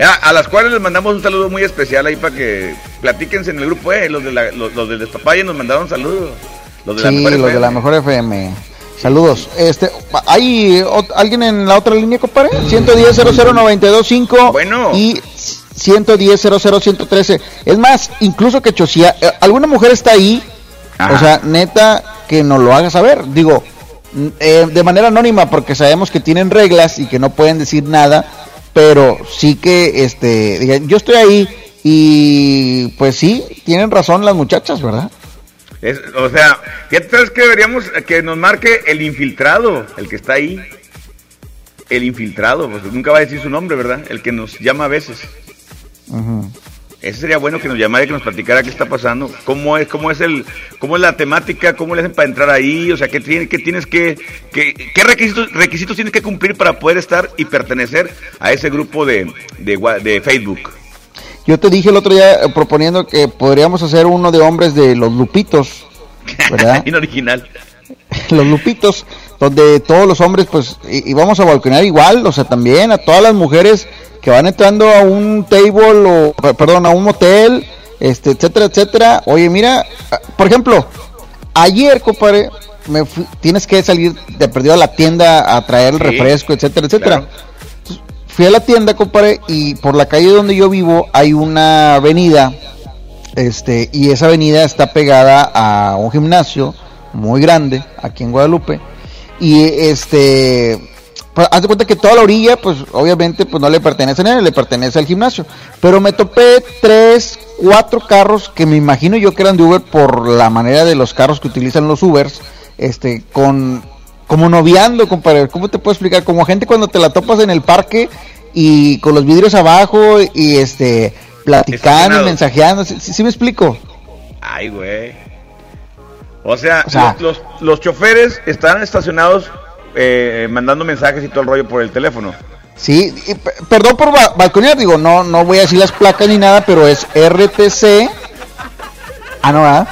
Ah, a las cuales les mandamos un saludo muy especial ahí para que platíquense en el grupo. Eh, los, de la, los, los del Despapalle nos mandaron saludos. Los de la mejor los de FM. la mejor FM. Saludos. Este, ¿hay alguien en la otra línea, compadre? 110 00925 Bueno. y 110 00113. Es más, incluso que Chosia, eh, alguna mujer está ahí, o sea, neta que nos lo haga saber. Digo, mm, eh, de manera anónima porque sabemos que tienen reglas y que no pueden decir nada, pero sí que este, yo estoy ahí y pues sí, tienen razón las muchachas, ¿verdad? Es- o sea, fíjate, ¿sabes que deberíamos que nos marque el infiltrado, el que está ahí? El infiltrado, pues nunca va a decir su nombre, ¿verdad? El que nos llama a veces. Ese sería bueno que nos llamara y que nos platicara qué está pasando, cómo es, cómo es el, cómo es la temática, cómo le hacen para entrar ahí, o sea, qué, tiene- qué tienes que, qué, qué requisitos, requisitos tienes que cumplir para poder estar y pertenecer a ese grupo de, de, de Facebook. Yo te dije el otro día eh, proponiendo que podríamos hacer uno de hombres de los lupitos, ¿verdad? Inoriginal. los lupitos, donde todos los hombres, pues, vamos a balconear igual, o sea, también a todas las mujeres que van entrando a un table o, per- perdón, a un motel, este, etcétera, etcétera. Oye, mira, ah, por ejemplo, ayer, compadre, me fui- tienes que salir de perdido a la tienda a traer el Sí, refresco, etcétera, etcétera. claro. Fui a la tienda, compadre, y por la calle donde yo vivo hay una avenida, este, y esa avenida está pegada a un gimnasio muy grande aquí en Guadalupe. Y este, pues, haz de cuenta que toda la orilla, pues obviamente, pues no le pertenece a nadie, le pertenece al gimnasio. Pero me topé tres, cuatro carros que me imagino yo que eran de Uber por la manera de los carros que utilizan los Ubers, este, con, como noviando, compadre. ¿Cómo te puedo explicar? Como gente cuando te la topas en el parque y con los vidrios abajo y este, platicando, Estacionados. mensajeando. ¿Sí, sí- sí me explico? Ay, güey. O sea, O sea- los, los, los choferes están estacionados eh, mandando mensajes y todo el rollo por el teléfono. Sí, y perdón por ba- balconear, digo, no, no voy a decir las placas ni nada, pero es RTC. Ah, no, ¿verdad?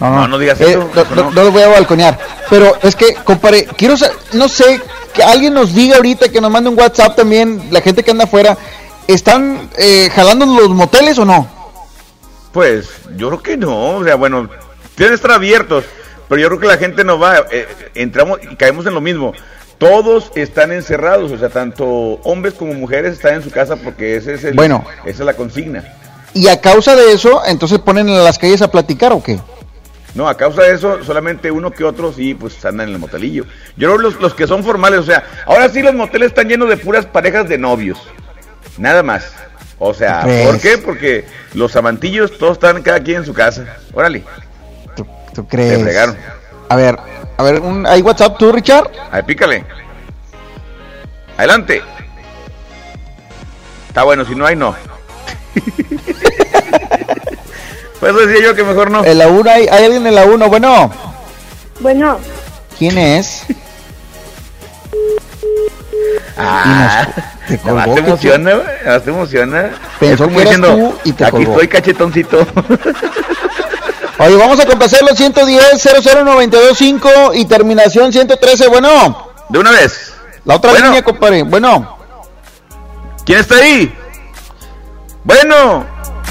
No, No, no digas Eh, eso, no, no- no. no lo voy a balconear. Pero es que, compadre, quiero sa- no sé, que alguien nos diga ahorita, que nos mande un WhatsApp también, la gente que anda afuera, ¿están eh, jalando los moteles o no? Pues yo creo que no, o sea, bueno, tienen que estar abiertos, pero yo creo que la gente no va, eh, entramos y caemos en lo mismo. Todos están encerrados, o sea, tanto hombres como mujeres están en su casa porque ese es el, Bueno. esa es la consigna. Y a causa de eso, entonces ponen en las calles a platicar o qué? No, a causa de eso, solamente uno que otro sí, pues andan en el motelillo. Yo creo los, los que son formales, o sea, ahora sí los moteles están llenos de puras parejas de novios. Nada más. O sea. ¿por qué? Porque los amantillos todos están cada quien en su casa. Órale. ¿Tú crees? Se fregaron. A ver, a ver, un, ¿hay WhatsApp tú, Richard? A ver, pícale. Adelante. Está bueno, si no hay, no. pues decía yo que mejor no. En la 1 hay, hay alguien en la 1, bueno, Bueno, ¿quién es? Ah, te nada más colgó, te que emociona, güey, nada más te emociona. Pensó Es como que eras diciendo, tú y te aquí colgó. estoy cachetoncito. Oye, vamos a complacer los 110 00925 y terminación 113. Bueno, De una vez. la otra Bueno. línea, compadre. Bueno, ¿Quién está ahí? Bueno,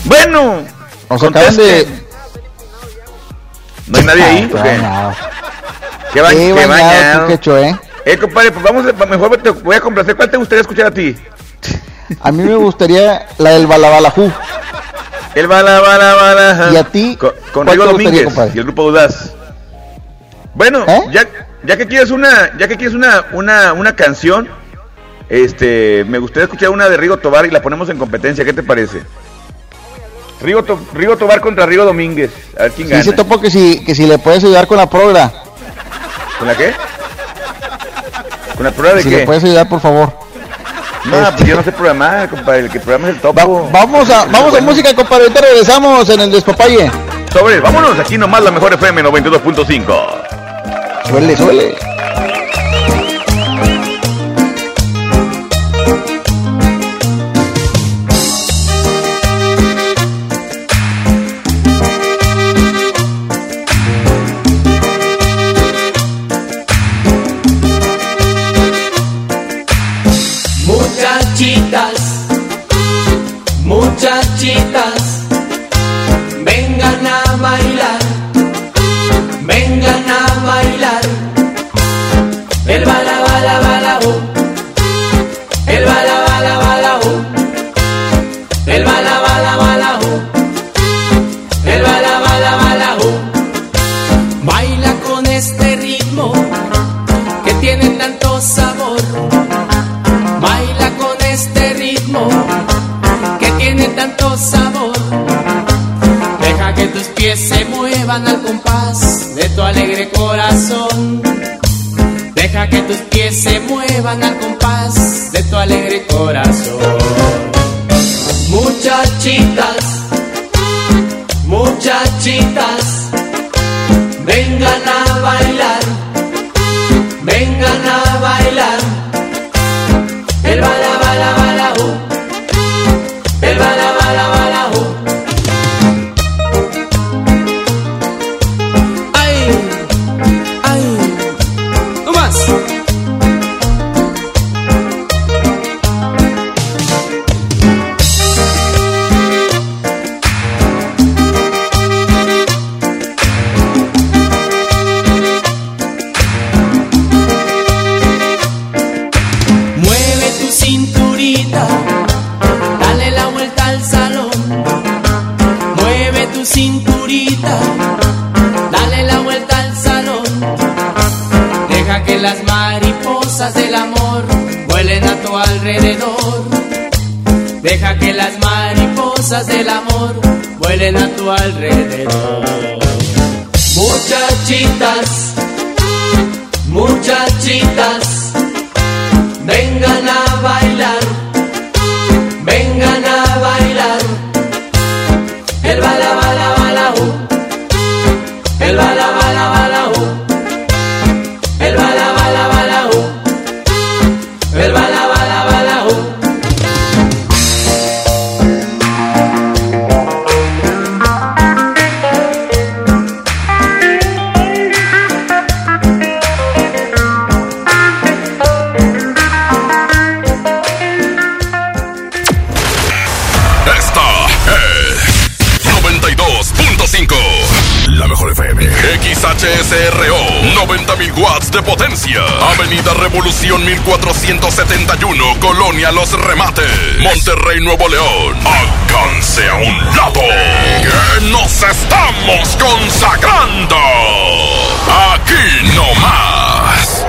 bueno. nos acaban de. ¿No hay nadie ahí? Ah, ¿o qué? ¿Qué, ba- Qué bañado, quecho, ¿eh? Eh, compadre, pues vamos, a- mejor te voy a complacer. ¿Cuál te gustaría escuchar a ti? A mí me gustaría la del balabalajú. El bala, bala, bala. ¿Y a ti? Con, con ¿Cuál Rigo gustaría, Domínguez y el grupo Udaz. Bueno, ¿Eh? ya, ya que quieres una, ya que quieres una, una, una canción, este, me gustaría escuchar una de Rigo Tobar y la ponemos en competencia. ¿Qué te parece? Rigo, To- Rigo Tobar contra Rigo Domínguez. A ver quién Sí, gana. se topo que si, que si le puedes ayudar con la progra. ¿Con la qué? ¿Con la prueba de Si qué? le puedes ayudar, por favor. No, pues yo no sé programar, compadre. El que programa es el topo. Vamos a, vamos a música, compadre. Ahorita regresamos en el despapalle. Sobre, vámonos aquí nomás la mejor FM 92.5. Suele, suele. al compás de tu alegre corazón. Deja que tus pies se muevan al compás de tu alegre corazón. Muchachitas, muchachitas Avenida Revolución 1471, Colonia Los Remates, Monterrey, Nuevo León. Alcance a un lado que nos estamos consagrando. Aquí no más.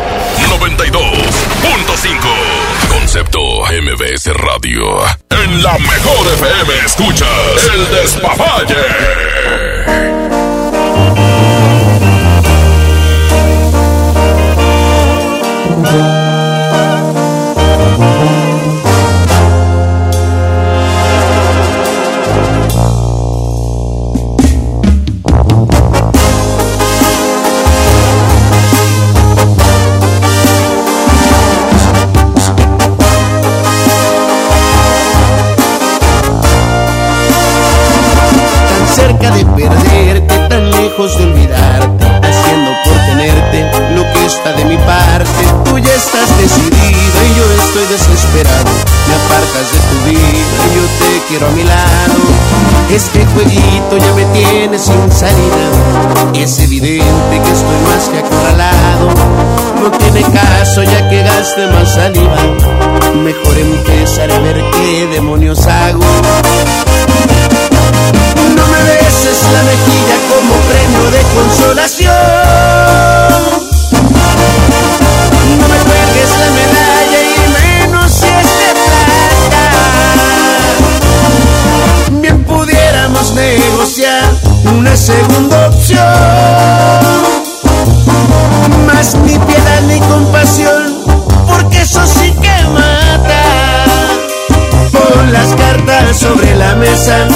92.5 Concepto MBS Radio. En la mejor FM escuchas el despapalle. saliva. sobre la mesa.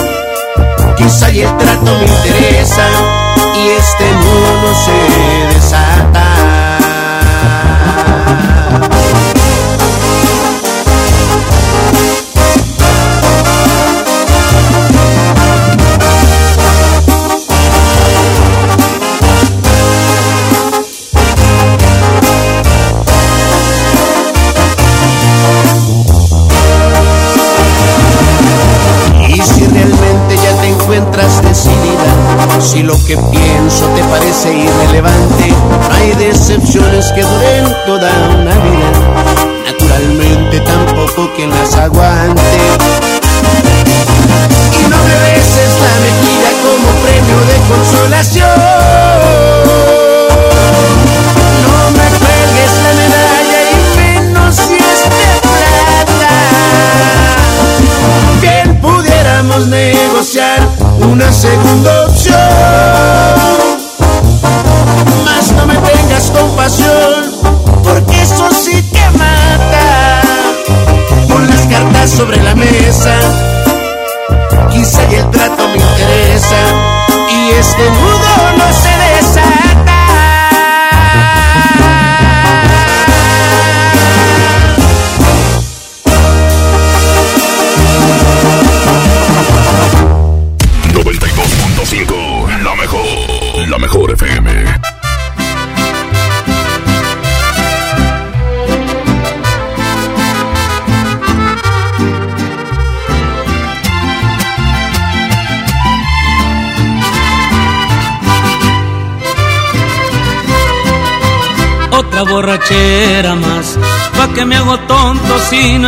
Quizá y el trato me interesa y este mundo se desata. que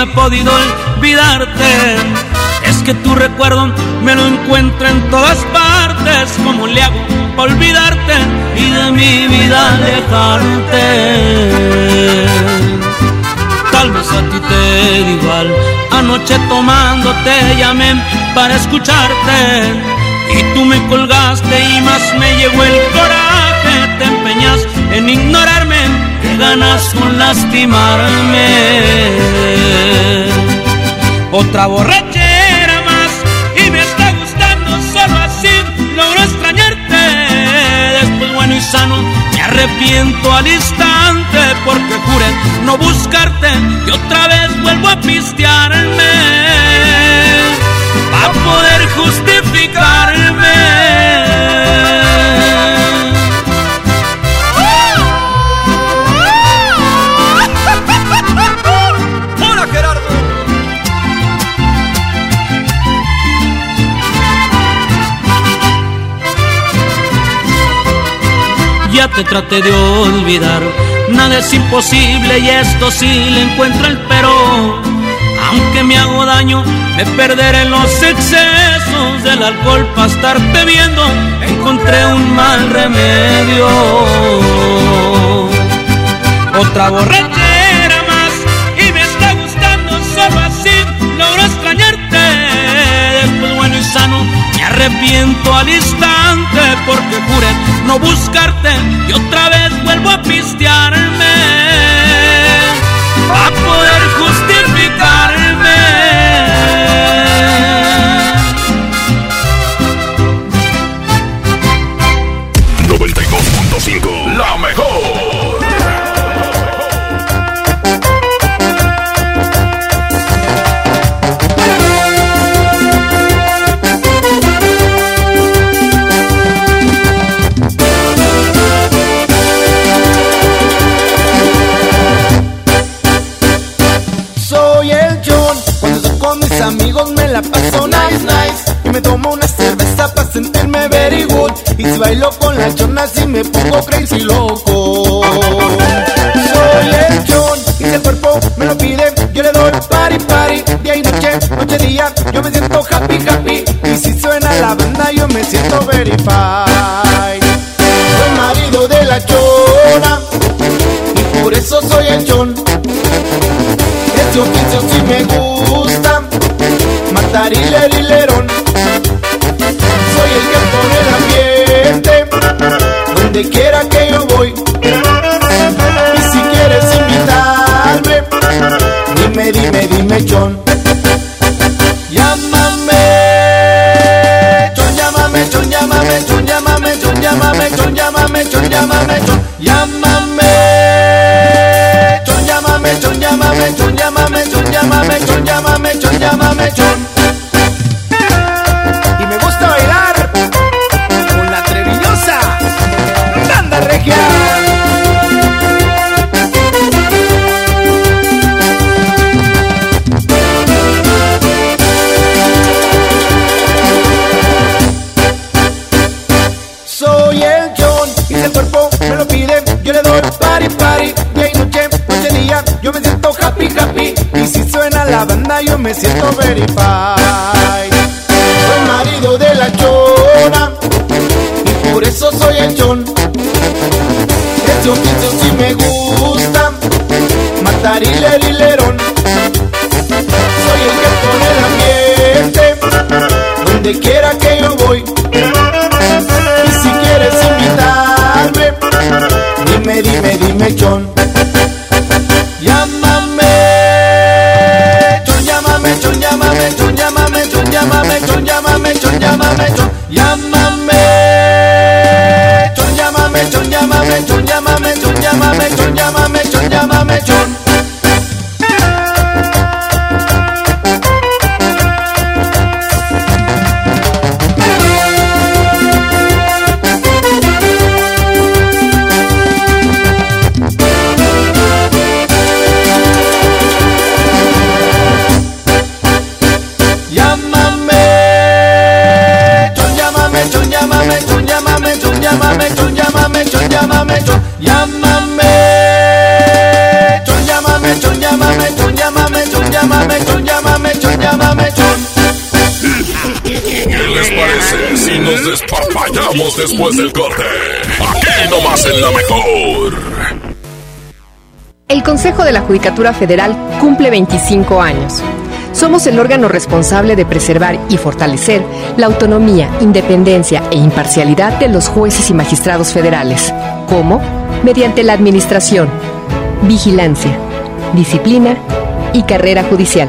no he podido olvidarte. Es que tu recuerdo me lo encuentro en todas partes. ¿Cómo le hago para olvidarte y de mi vida dejarte? Tal vez a ti te da igual. Anoche tomando te llamé para escucharte. Y tú me colgaste y más me llegó el coraje. Te empeñas en ignorarme, ganas con lastimarme. Otra borrachera más y me está gustando solo así logro extrañarte. Después bueno y sano me arrepiento al instante porque juré no buscarte y otra vez vuelvo a pistearme para poder justificarme. Ya te traté de olvidar, nada es imposible y esto sí le encuentro el pero. Aunque me hago daño, me perderé en los excesos del alcohol para estarte viendo. Encontré un mal remedio. Otra borrachera arrepiento al instante porque juré no buscarte y otra vez vuelvo a pistearme a poder justificarme. La paso nice, nice. Y me tomo una cerveza para sentirme very good. Y si bailo con las chonas y me pongo crazy loco. Soy el John, y si el cuerpo me lo pide Yo le doy party, party, día y noche, noche, día Yo me siento happy, happy. Y si suena la banda yo me siento very fine Donde quiera que yo voy. Y si quieres invitarme Dime, dime, dime, John. Llámame John, llámame, John, llámame, John, llámame, John, llámame, John, llámame, John, yo me siento very fine. Soy marido de la chona, y por eso soy el John. Ese oficio sí me gusta, matar y lilerón. Soy el que pone el ambiente, donde quiera que yo voy. Y si quieres invitarme, dime, dime, dime, John. Llámame, John, llámame, John, llámame, John, llámame, llámame, llámame, chon, llámame. Chon, llámame, chon, llámame, chon, llámame, chon, llámame, chon, llámame, chon, llámame, chon. Parece si nos despapallamos después del corte? Aquí nomás en la mejor. El Consejo de la Judicatura Federal cumple 25 años. Somos el órgano responsable de preservar y fortalecer la autonomía, independencia e imparcialidad de los jueces y magistrados federales. ¿Cómo? Mediante la administración, vigilancia, disciplina y carrera judicial,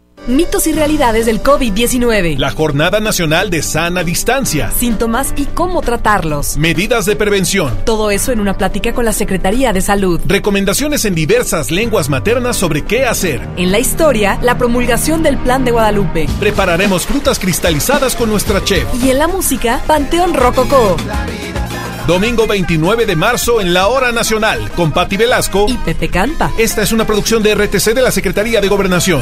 Mitos y realidades del COVID-19. La Jornada Nacional de Sana Distancia. Síntomas y cómo tratarlos. Medidas de prevención. Todo eso en una plática con la Secretaría de Salud. Recomendaciones en diversas lenguas maternas sobre qué hacer. En la historia, la promulgación del Plan de Guadalupe. Prepararemos frutas cristalizadas con nuestra chef. Y en la música, Panteón Rococó. Domingo 29 de marzo en la Hora Nacional con Patti Velasco y Pepe Campa. Esta es una producción de RTC de la Secretaría de Gobernación.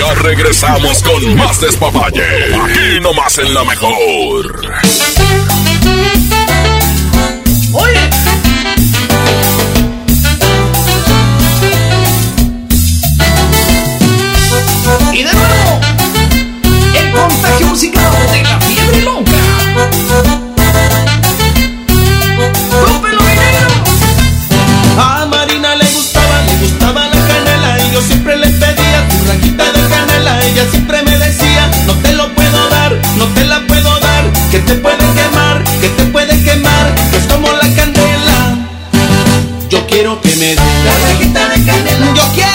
Ya regresamos con más despapalle. Aquí nomás en la mejor. Oye. Y de nuevo, el contagio musical de la fiebre loca. Te puede quemar, que te puede quemar, que es como la candela. Yo quiero que me des la de canela. Yo quiero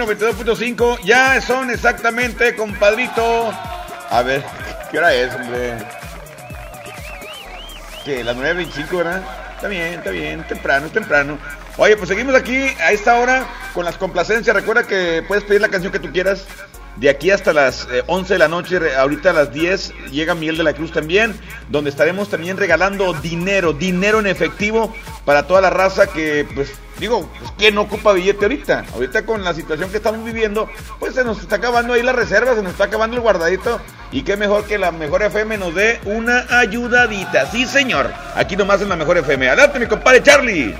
92.5. Ya son exactamente, compadrito. A ver, ¿qué hora es, hombre? Que las 9.25, ¿verdad? Está bien, está bien, temprano, temprano. Oye, pues seguimos aquí a esta hora con las complacencias. Recuerda que puedes pedir la canción que tú quieras. De aquí hasta las eh, 11 de la noche, ahorita a las 10 llega Miguel de la Cruz también, donde estaremos también regalando dinero, dinero en efectivo para toda la raza que, pues, digo, pues, ¿quién no ocupa billete ahorita? Ahorita con la situación que estamos viviendo, pues se nos está acabando ahí la reserva, se nos está acabando el guardadito, y qué mejor que la mejor FM nos dé una ayudadita, sí señor, aquí nomás en la mejor FM. Adelante mi compadre Charlie.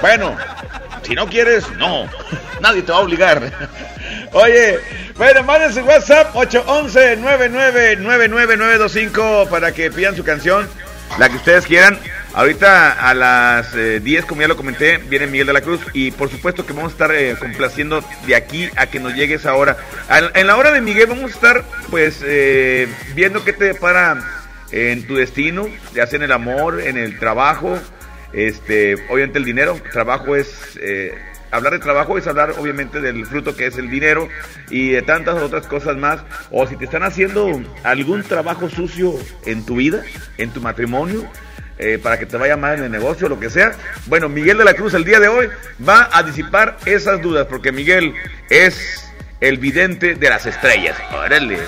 Bueno, si no quieres, no. Nadie te va a obligar. Oye, bueno, manden su WhatsApp 811-999925 para que pidan su canción, la que ustedes quieran. Ahorita a las eh, 10, como ya lo comenté, viene Miguel de la Cruz y por supuesto que vamos a estar eh, complaciendo de aquí a que nos llegue esa hora. En la hora de Miguel vamos a estar pues eh, viendo qué te depara en tu destino, ya sea en el amor, en el trabajo, este, obviamente el dinero, trabajo es, eh, hablar de trabajo es hablar obviamente del fruto que es el dinero y de tantas otras cosas más. O si te están haciendo algún trabajo sucio en tu vida, en tu matrimonio, eh, para que te vaya mal en el negocio, lo que sea. Bueno, Miguel de la Cruz el día de hoy va a disipar esas dudas, porque Miguel es el vidente de las estrellas. Órale.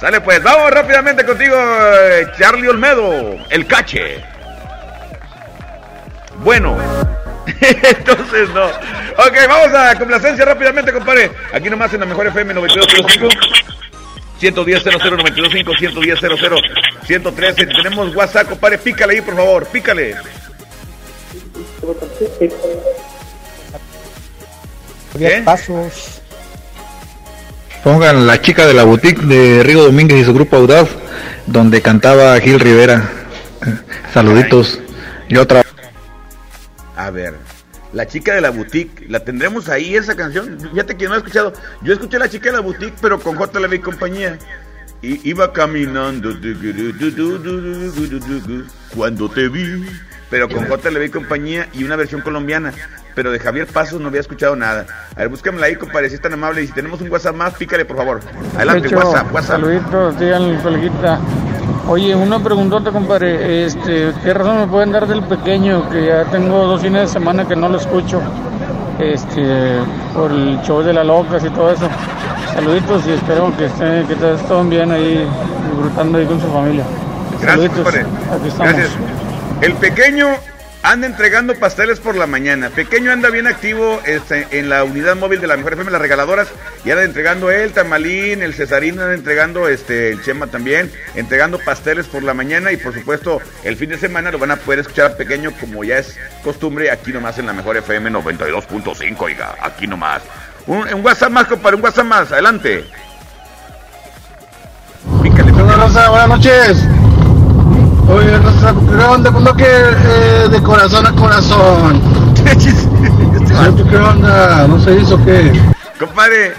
Sale pues, vamos rápidamente contigo, eh, Charlie Olmedo, el cache. Bueno, entonces no. Ok, vamos a complacencia rápidamente, compadre. Aquí nomás en la mejor FM 92.5. 110 00925 110 00 113 tenemos WhatsApp compadre pícale ahí por favor pícale ¿Qué? Pasos. Pongan la chica de la boutique de Rigo Domínguez y su grupo Audaz, donde cantaba Gil Rivera. Saluditos. Yo otra. A ver la chica de la boutique la tendremos ahí esa canción fíjate que no he escuchado yo escuché la chica de la boutique pero con JLB y compañía y iba caminando cuando te vi pero con JLB y compañía y una versión colombiana pero de Javier Pasos no había escuchado nada. A ver, búscamela ahí, compadre, si es tan amable. Y si tenemos un WhatsApp más, pícale, por favor. Adelante, Pecho, WhatsApp, WhatsApp. Saluditos, díganle, coleguita. Oye, una preguntota, compadre. Este, ¿Qué razón me pueden dar del pequeño? Que ya tengo dos fines de semana que no lo escucho. Este, por el show de la locas y todo eso. Saluditos y espero que estén, que estén bien ahí, disfrutando ahí con su familia. Gracias, Saluditos, compadre. aquí estamos. Gracias. El pequeño anda entregando pasteles por la mañana. Pequeño anda bien activo este, en la unidad móvil de la Mejor FM, las regaladoras. Y anda entregando él, Tamalín, el Cesarín, anda entregando este, el Chema también, entregando pasteles por la mañana. Y por supuesto, el fin de semana lo van a poder escuchar a Pequeño, como ya es costumbre, aquí nomás en la Mejor FM 92.5. Oiga, aquí nomás. Un, WhatsApp más, compadre, un WhatsApp más. Adelante. Rosa, buenas noches. Oye. ¿Cuándo que eh, de corazón a corazón? ¿Qué onda? ¿No se hizo qué? Compadre,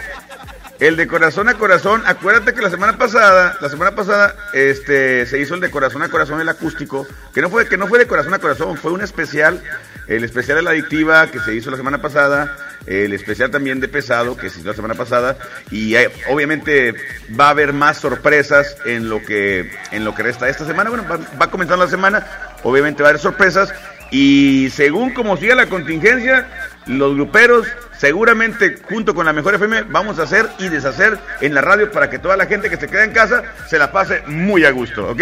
el de corazón a corazón, acuérdate que la semana pasada, la semana pasada, este, se hizo el de corazón a corazón el acústico, que no fue, que no fue de corazón a corazón, fue un especial, el especial de la adictiva que se hizo la semana pasada, el especial también de pesado que se hizo la semana pasada, y obviamente va a haber más sorpresas en lo que, en lo que resta esta semana, bueno, va, va a comenzar la semana, obviamente va a haber sorpresas, y según como siga la contingencia, los gruperos seguramente junto con la mejor FM vamos a hacer y deshacer en la radio para que toda la gente que se queda en casa se la pase muy a gusto, ¿ok?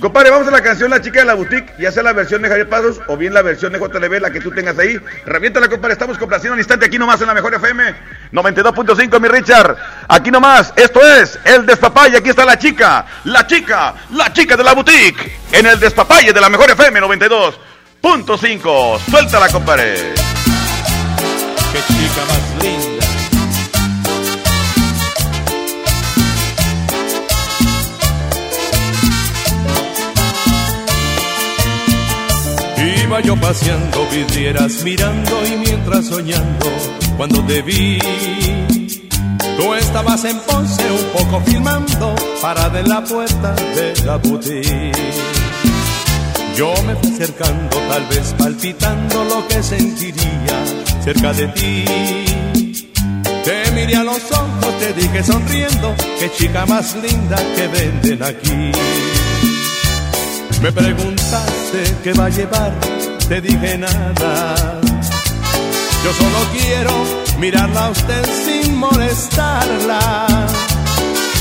Compadre, vamos a la canción La Chica de la Boutique, ya sea la versión de Javier Pasos o bien la versión de JLB, la que tú tengas ahí. Reviéntala, compadre, estamos complaciendo un instante aquí nomás en la Mejor FM 92.5, mi Richard. Aquí nomás, esto es El Despapalle, aquí está la chica, la chica, la chica de la Boutique, en El Despapalle de la Mejor FM 92.5. Suéltala, compadre. Iba yo paseando vidrieras mirando y mientras soñando cuando te vi. Tú estabas en Ponce un poco filmando parada en la puerta de la boutique. Yo me fui acercando, tal vez palpitando lo que sentiría cerca de ti. Te miré a los ojos, te dije sonriendo, qué chica más linda que venden aquí. Me preguntaste qué va a llevar, te dije nada. Yo solo quiero mirarla a usted sin molestarla.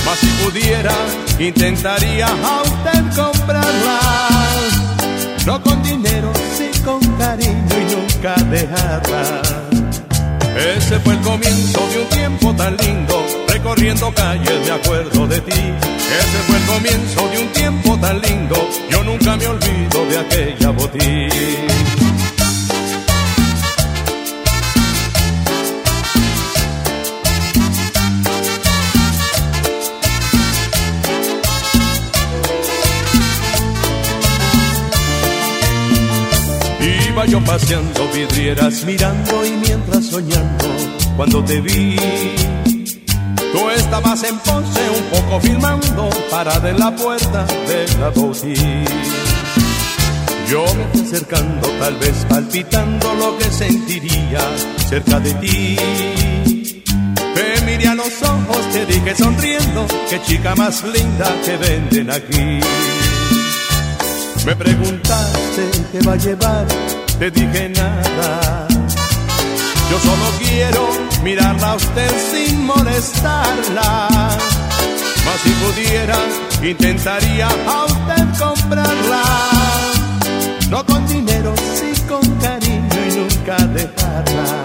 Mas si pudiera, intentaría a usted comprarla. No con dinero, sí con cariño y nunca dejarla. Ese fue el comienzo de un tiempo tan lindo, recorriendo calles me acuerdo de ti. Ese fue el comienzo de un tiempo tan lindo, yo nunca me olvido de aquella botín. Iba yo paseando vidrieras mirando y mientras soñando cuando te vi. Tú estabas en Ponce un poco filmando parada en la puerta de la boutique. Yo me acercando tal vez palpitando lo que sentiría cerca de ti. Te miré a los ojos, te dije sonriendo, qué chica más linda que venden aquí. Me preguntaste qué va a llevar, te dije nada. Yo solo quiero mirarla a usted sin molestarla. Mas si pudiera, intentaría a usted comprarla. No con dinero, sí con cariño y nunca dejarla.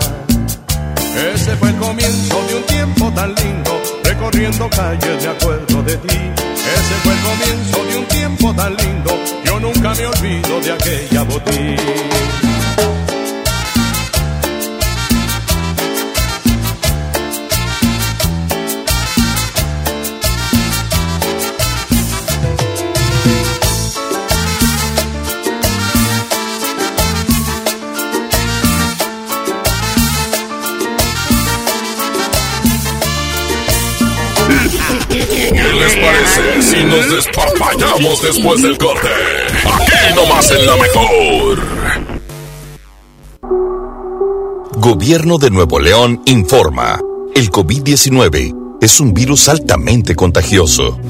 Ese fue el comienzo de un tiempo tan lindo, recorriendo calles me acuerdo de ti. Ese fue el comienzo de un tiempo tan lindo, yo nunca me olvido de aquella botín. ¿Qué les parece si nos despapallamos después del corte? Aquí nomás en la mejor. Gobierno de Nuevo León informa. El COVID-19 es un virus altamente contagioso.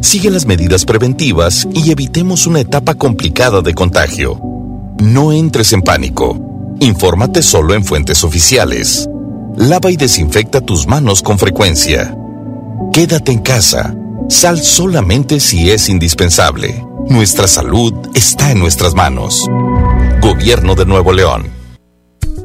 Sigue las medidas preventivas y evitemos una etapa complicada de contagio. No entres en pánico. Infórmate solo en fuentes oficiales. Lava y desinfecta tus manos con frecuencia. Quédate en casa. Sal solamente si es indispensable. Nuestra salud está en nuestras manos. Gobierno de Nuevo León.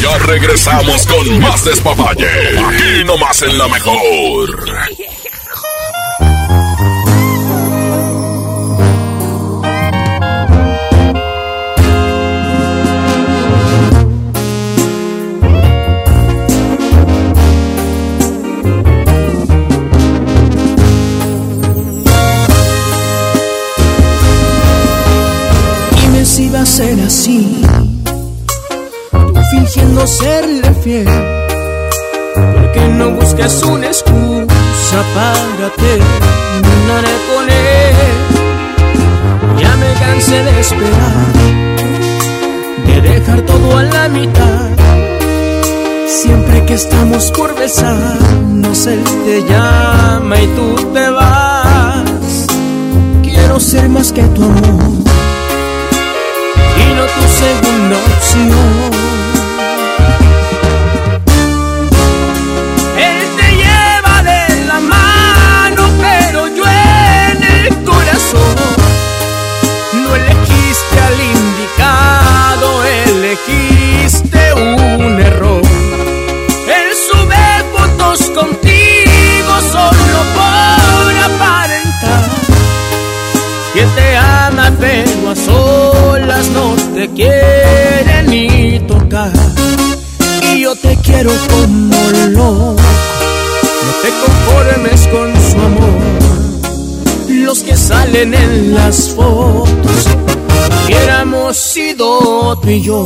Ya regresamos con más despapalle. Aquí nomás en la mejor. Dime si va a ser así, fingiendo serle fiel. Porque no buscas una excusa para terminar con él. cansé de esperar, de dejar todo a la mitad. Siempre que estamos por besarnos, él te llama y tú te vas. Quiero ser más que tu amor y no tu segunda opción. Al indicado, elegiste un error. Él sube fotos contigo solo por aparentar. Quien te ama pero a solas no te quiere ni tocar. Y yo te quiero como loco, no te conformes con su amor. Los que salen en las fotos, hubiéramos sido tú y yo.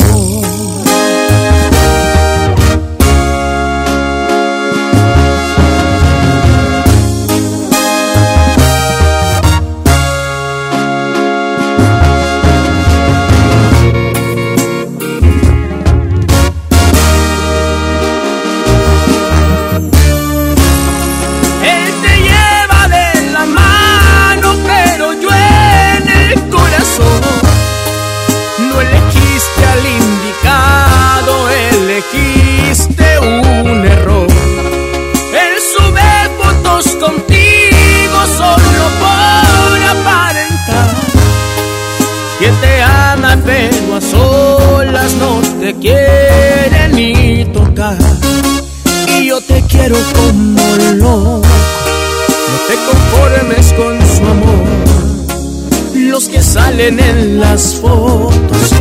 En las fotos,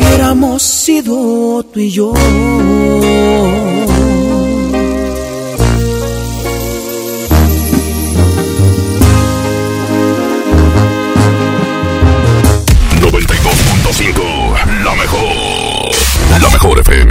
hubiéramos sido tú y yo. 92.5, la mejor. La mejor FM.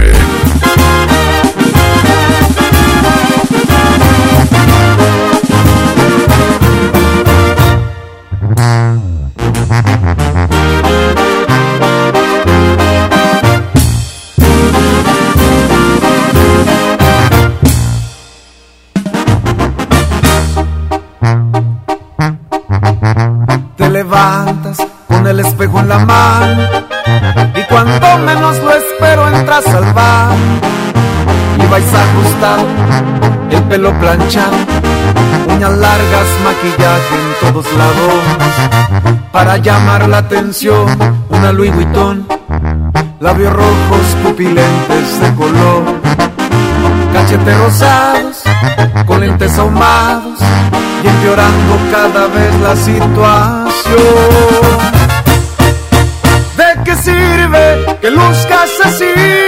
Planchado, uñas largas, maquillaje en todos lados. Para llamar la atención, una Louis Vuitton, labios rojos, pupilentes de color, cachetes rosados, con lentes ahumados y empeorando cada vez la situación. ¿De qué sirve que luzcas así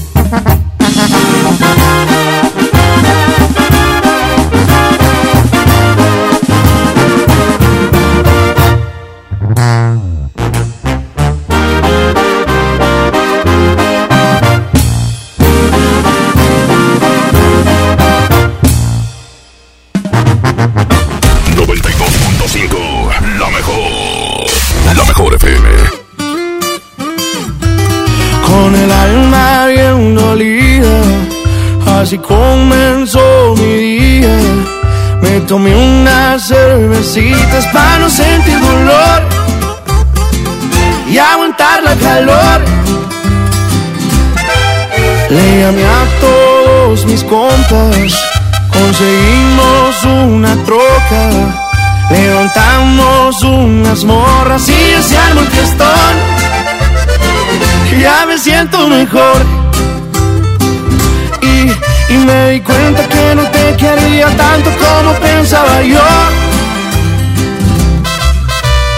Tomé unas cervecitas para no sentir dolor y aguantar la calor. Le llamé a todos mis compas, conseguimos una troca. Levantamos unas morras y armó el fiestón. Ya me siento mejor. Y, y me di cuenta que no te quería tanto como pensaba yo.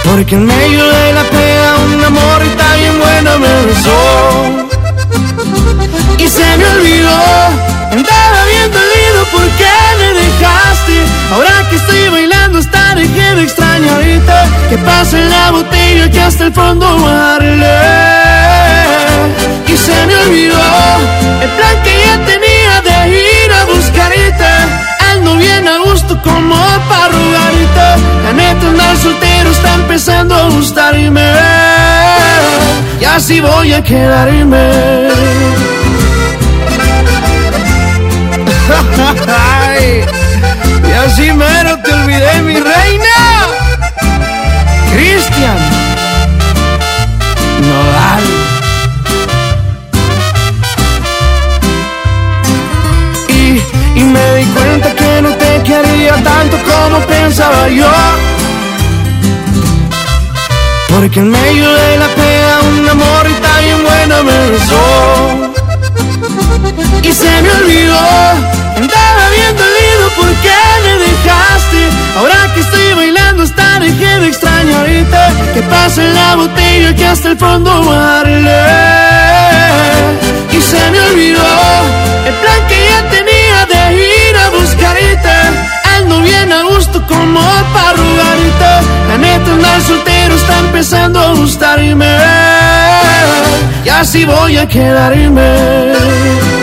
Porque en medio de la peda una morrita bien buena me besó. Y se me olvidó, andaba bien dolido porque me dejaste. Ahora que estoy bailando hasta dejé de extrañarte. Que pase la botella que hasta el fondo darle. Y se me olvidó el plan que ya tenía como para rogarte. La neta andar soltero está empezando a gustarme. Y así voy a quedarme. Y así mero te olvidé, mi reina. Quería tanto como pensaba yo. Porque en medio de la pega una morrita bien buena me besó. Y se me olvidó, andaba bien dolido porque me dejaste. Ahora que estoy bailando hasta dejé de extrañarte. Que pase la botella que hasta el fondo darle. Y se me olvidó Ando bien a gusto como para rogarte. La neta andar soltero está empezando a gustarme. Y así voy a quedarme.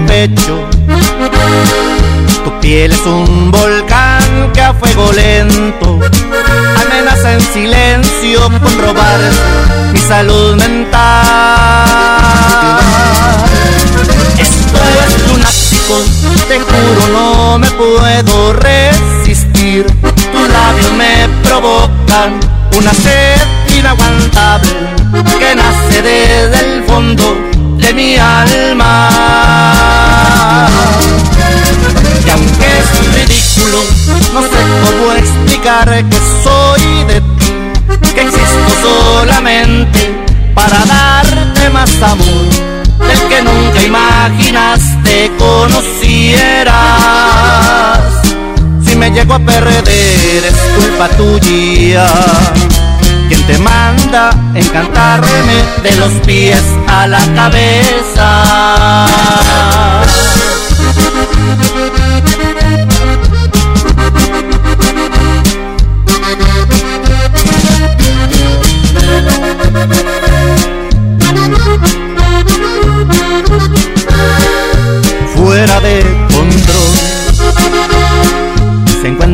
pecho. Tu piel es un volcán que a fuego lento amenaza en silencio con robar mi salud mental. Esto es lunático, te juro no me puedo resistir. Tus labios me provocan una sed inaguantable que nace desde el fondo de mi alma. Y aunque es ridículo, no sé cómo explicar que soy de ti, que existo solamente para darte más amor del que nunca imaginaste conocieras me llego a perder es culpa tuya. Quien te manda encantarme de los pies a la cabeza.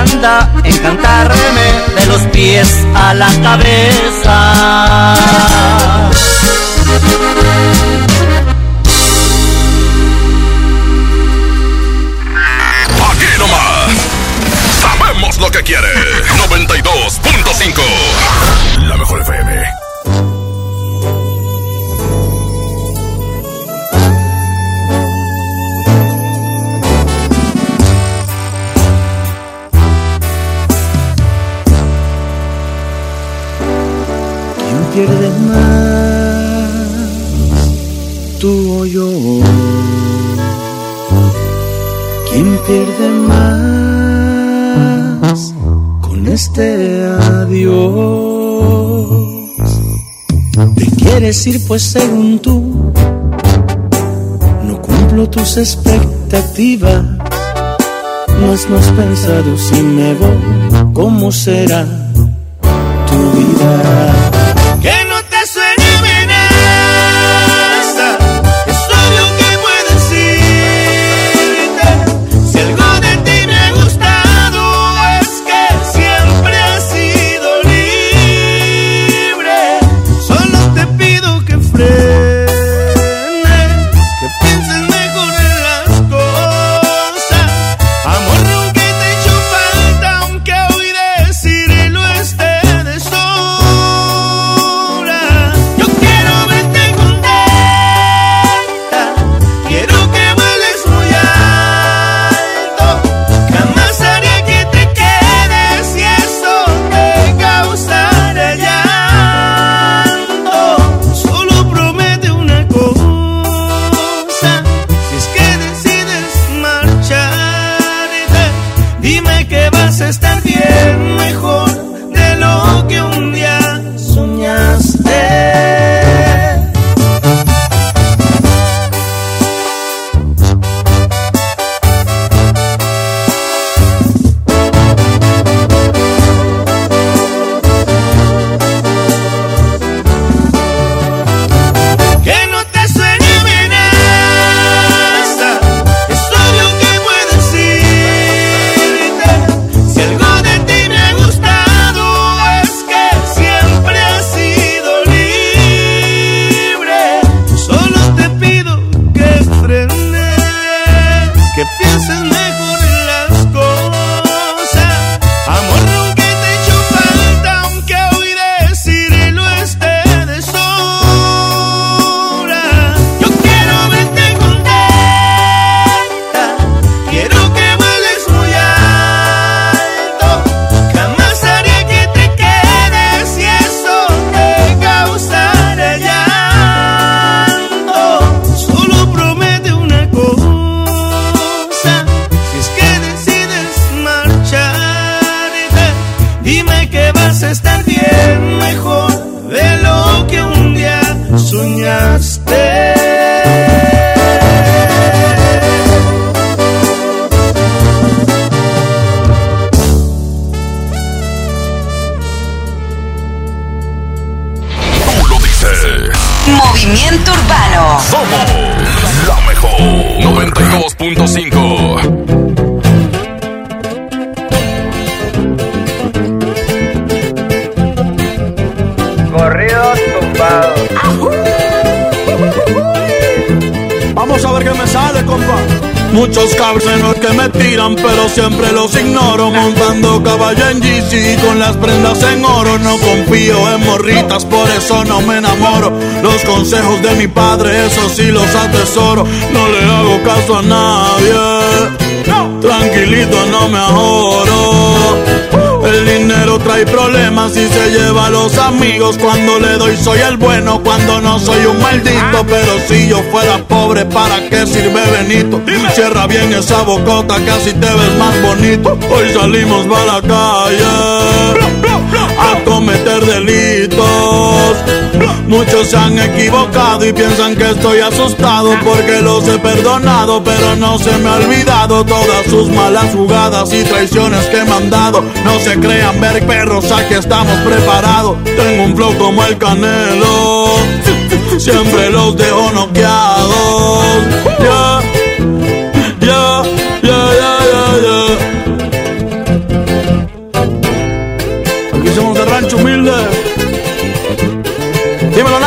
Encantarme de los pies a la cabeza. Aquí nomás. Sabemos lo que quiere. 92.5. quieres ir pues según tú, no cumplo tus expectativas. Has, no has pensado si me voy, ¿cómo será tu vida? Amigos. Cuando le doy soy el bueno, cuando no soy un maldito. Pero si yo fuera pobre, ¿para qué sirve Benito? Cierra bien esa bocota, casi te ves más bonito. Hoy salimos para la calle a cometer delitos. Muchos se han equivocado y piensan que estoy asustado porque los he perdonado, pero no se me ha olvidado todas sus malas jugadas y traiciones que me han dado. No se crean ver perros, aquí estamos preparados. Tengo un flow como el canelo, siempre los dejo noqueados.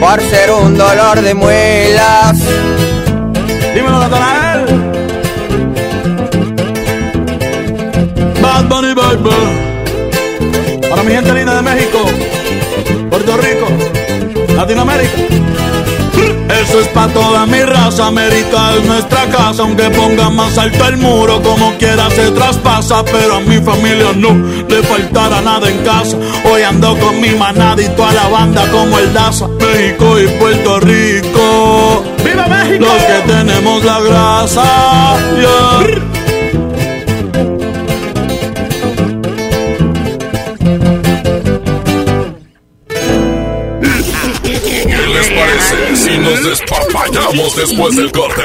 por ser un dolor de muelas. Dímelo, Natanael. Bad Bunny Baby. Para mi gente linda de México, Puerto Rico, Latinoamérica. Eso es pa' toda mi raza, América es nuestra casa, aunque ponga más alto el muro, como quiera se traspasa, pero a mi familia no le faltará nada en casa. Hoy ando con mi manada y toda la banda como el Daza, México y Puerto Rico. ¡Viva México! Los que tenemos la grasa, yeah. ¿Qué les parece si nos despapallamos después del corte?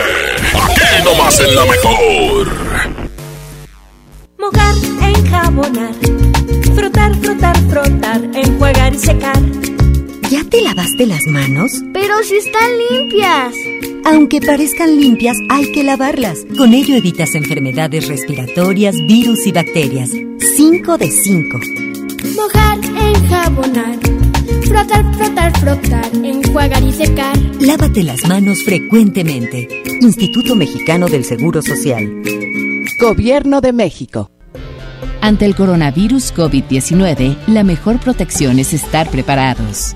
Aquí nomás en la mejor. Las manos? Pero si están limpias. Aunque parezcan limpias, hay que lavarlas. Con ello evitas enfermedades respiratorias, virus y bacterias. 5 de 5. Mojar, enjabonar, frotar, frotar, frotar, enjuagar y secar. Lávate las manos frecuentemente. Instituto Mexicano del Seguro Social. Gobierno de México. Ante el coronavirus COVID-19, la mejor protección es estar preparados.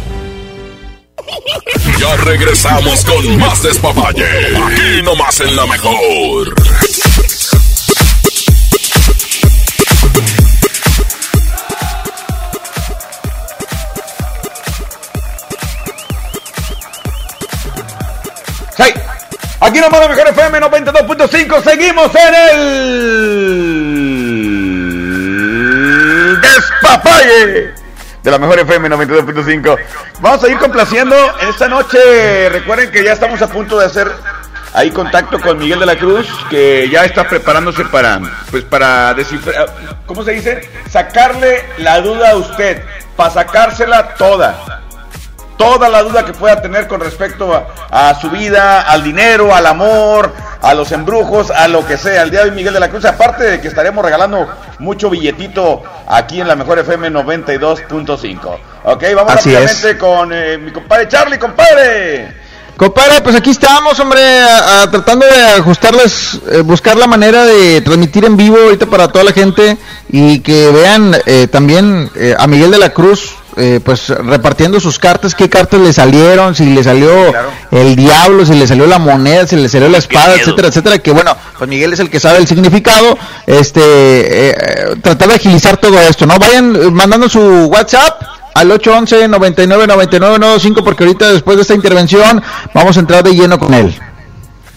Ya regresamos con más despapalle. Aquí nomás en la mejor. Sí. Aquí nomás la mejor FM 92.5. Seguimos en el despapalle de la mejor FM 92.5. Vamos a ir complaciendo esta noche. Recuerden que ya estamos a punto de hacer ahí contacto con Miguel de la Cruz, que ya está preparándose para, pues para descifrar, ¿cómo se dice? Sacarle la duda a usted, para sacársela toda. Toda la duda que pueda tener con respecto a, a su vida, al dinero, al amor, a los embrujos, a lo que sea. El día de hoy Miguel de la Cruz, aparte de que estaremos regalando mucho billetito aquí en la mejor FM 92.5. Ok, vamos Así rápidamente con eh, mi compadre Charlie, compadre. Compadre, pues aquí estamos, hombre, a- a- tratando de ajustarles, eh, buscar la manera de transmitir en vivo ahorita para toda la gente y que vean eh, también a Miguel de la Cruz, eh, pues repartiendo sus cartas, qué cartas le salieron, si le salió el diablo, si le salió la moneda, si le salió la espada, etcétera, etcétera, que bueno, pues Miguel es el que sabe el significado, este, eh, tratar de agilizar todo esto, ¿no? Vayan mandando su WhatsApp al 811 99 99 95 porque ahorita después de esta intervención vamos a entrar de lleno con él.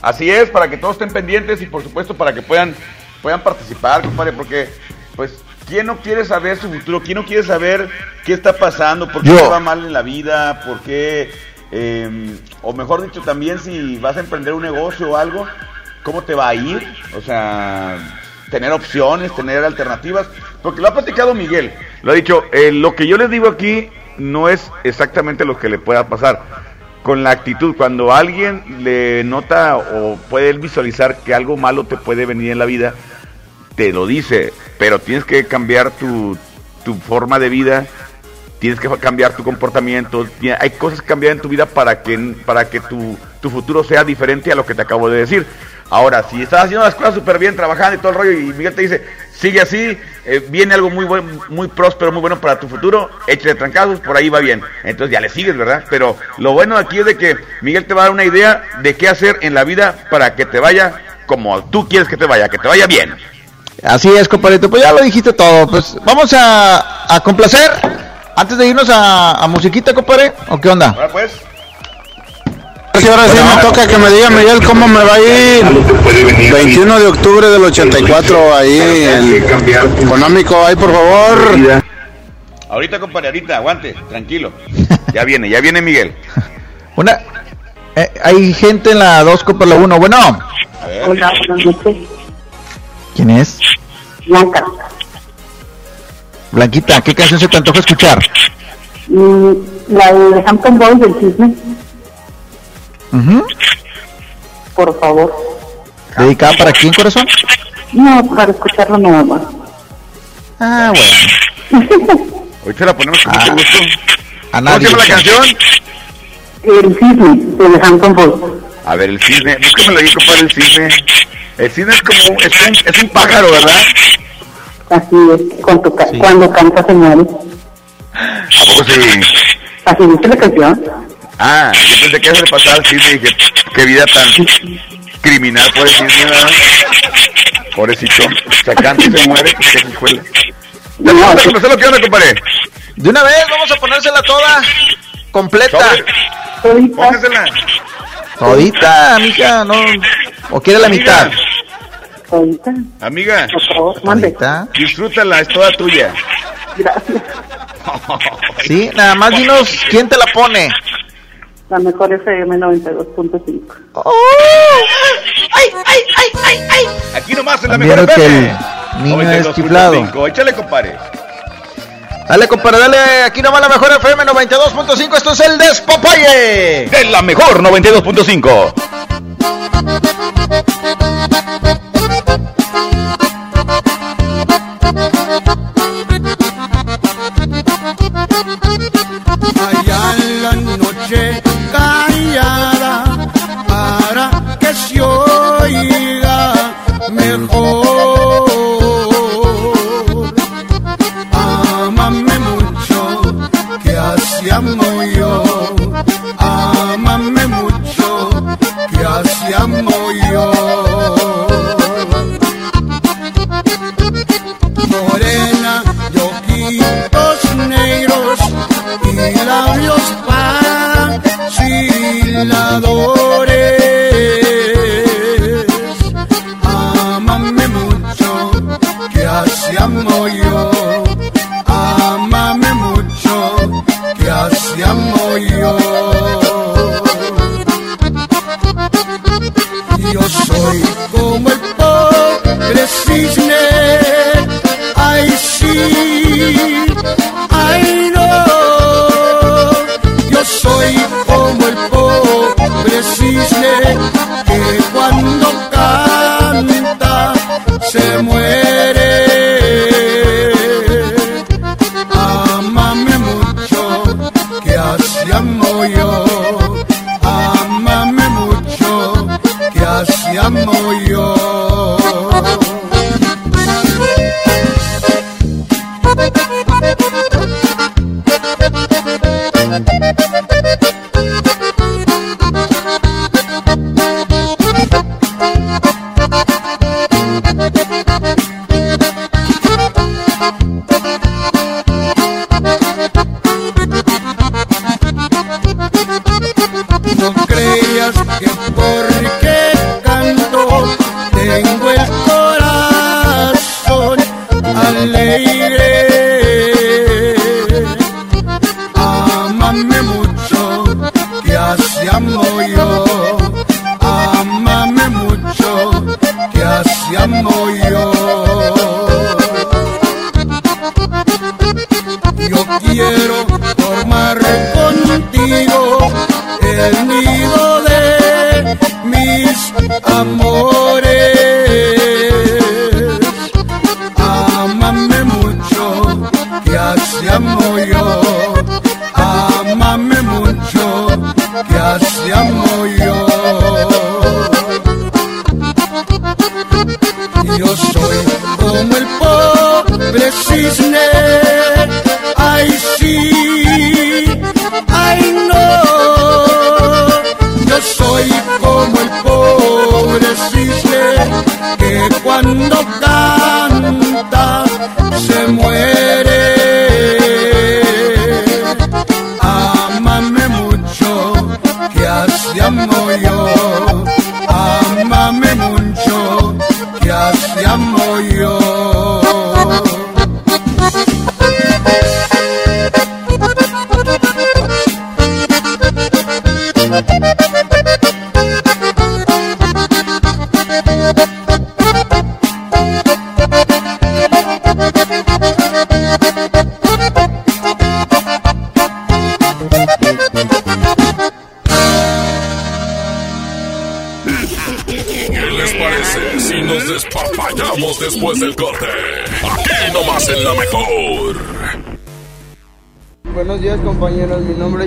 Así es, para que todos estén pendientes y por supuesto para que puedan, puedan participar, compadre, porque pues ¿quién no quiere saber su futuro? ¿Quién no quiere saber qué está pasando? ¿Por qué Yo. va mal en la vida? ¿Por qué? eh, o mejor dicho, también si vas a emprender un negocio o algo, ¿cómo te va a ir? O sea, tener opciones, tener alternativas, porque lo ha platicado Miguel, lo ha dicho, eh, lo que yo les digo aquí no es exactamente lo que le pueda pasar con la actitud, cuando alguien le nota o puede visualizar que algo malo te puede venir en la vida, te lo dice, pero tienes que cambiar tu, tu forma de vida, tienes que cambiar tu comportamiento, hay cosas que cambiar en tu vida para que, para que tu, tu futuro sea diferente a lo que te acabo de decir. Ahora, si estás haciendo las cosas súper bien, trabajando y todo el rollo, y Miguel te dice, sigue así, eh, viene algo muy buen, muy próspero, muy bueno para tu futuro, échale trancazos, por ahí va bien. Entonces ya le sigues, ¿verdad? Pero lo bueno aquí es de que Miguel te va a dar una idea de qué hacer en la vida para que te vaya como tú quieres que te vaya, que te vaya bien. Así es, compadrito, pues ya lo dijiste todo, pues vamos a, a complacer antes de irnos a, a musiquita, compadre, ¿o qué onda? Ahora pues. Sí, ahora sí me toca que me diga Miguel cómo me va a ir. 21 de octubre del 84, ahí el económico, ahí por favor. Ahorita, compadre, ahorita, aguante, tranquilo. Ya viene, ya viene Miguel. Una, eh, hay gente en la 2 por la 1, bueno, A ver. Hola, buenas noches. ¿Quién es? Blanca. Blanquita, ¿qué canción se te antoja escuchar? Mm, la de Hampton Boys del chisme, Ujú. por favor. ¿Dedicada para quién, corazón? No, para escucharlo nada más. Ah, bueno. Ahorita la ponemos con mucho Ah, gusto. A ¿Cómo se nadie. llama la canción? El cisne de Hampton Boys. A ver, el cisne. Búscamelo ahí, compadre, el cisne. El cisne es como, es un, es un pájaro, ¿verdad? Así es, cuando, ca- cuando canta se muere. ¿A poco sí? Así dice la canción. Ah, yo pensé que eso le pasaba al cisne y dije, qué vida tan criminal por el cisne, ¿verdad? Pobrecito. Se canta y se muere, pues qué hijuela. Ya No, vamos a sí. conocer lo que onda, compadre. De una vez, vamos a ponérsela toda, completa. Póngasela. Todita, mija, no. ¿O quiere la mitad? Ahorita, Amiga, por favor, mande. Todita. disfrútala, es toda tuya. Gracias. Sí, nada más dinos quién te la pone. La mejor FM 92.5. Aquí nomás en la mejor lo que FM. el niño es 92.5. chiflado. Échale, compadre. Dale, compadre, dale. Aquí nomás la mejor FM 92.5. Esto es el Despapalle. De la mejor 92.5. Allá en la noche callada para que se oiga mejor. Amo yo. Ámame mucho, que así amo yo. Morena de negros y labios vaciladores. Ámame mucho, que así amo yo.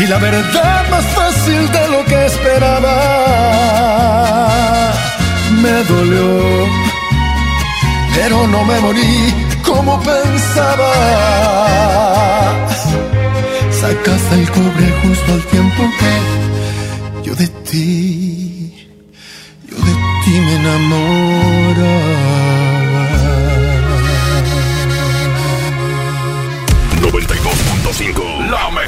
Y la verdad más fácil de lo que esperaba. Me dolió, pero no me morí como pensaba. Sacaste el cobre justo al tiempo que yo de ti, yo de ti me enamoraba. 92.5 La.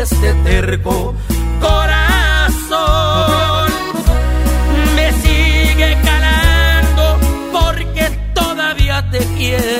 Este terco corazón. Me sigue calando porque todavía te quiero.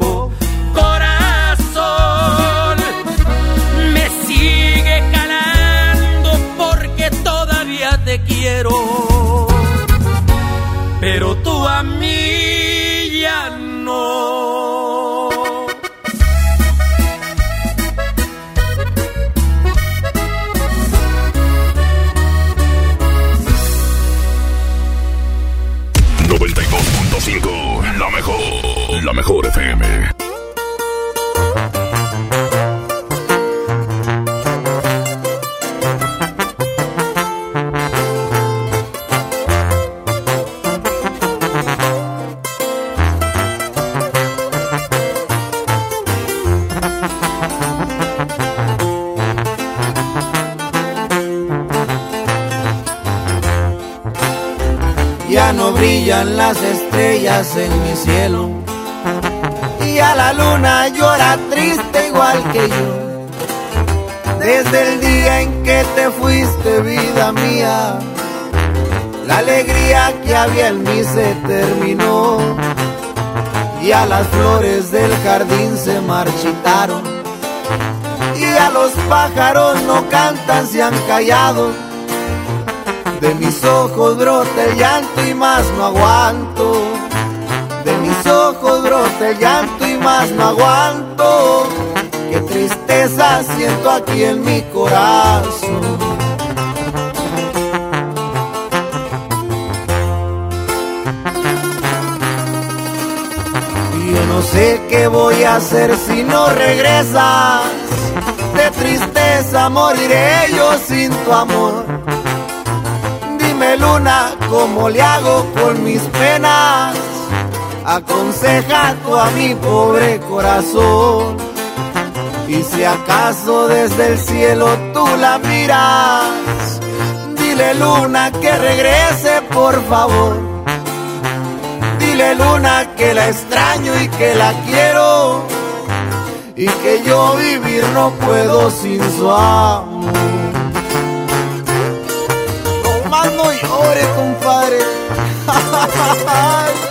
la alegría que había en mí se terminó. Y a las flores del jardín se marchitaron. Y a los pájaros no cantan, se han callado. De mis ojos brota el llanto y más no aguanto. De mis ojos brota el llanto y más no aguanto. Qué tristeza siento aquí en mi corazón. No sé qué voy a hacer si no regresas. De tristeza moriré yo sin tu amor. Dime luna, ¿cómo le hago con mis penas? Aconseja a mi pobre corazón. Y si acaso desde el cielo tú la miras, dile luna que regrese por favor. Dile luna que la extraño y que la quiero. Y que yo vivir no puedo sin su amor. No más no llore, compadre.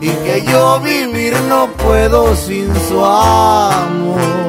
Y que yo vivir no puedo sin su amor.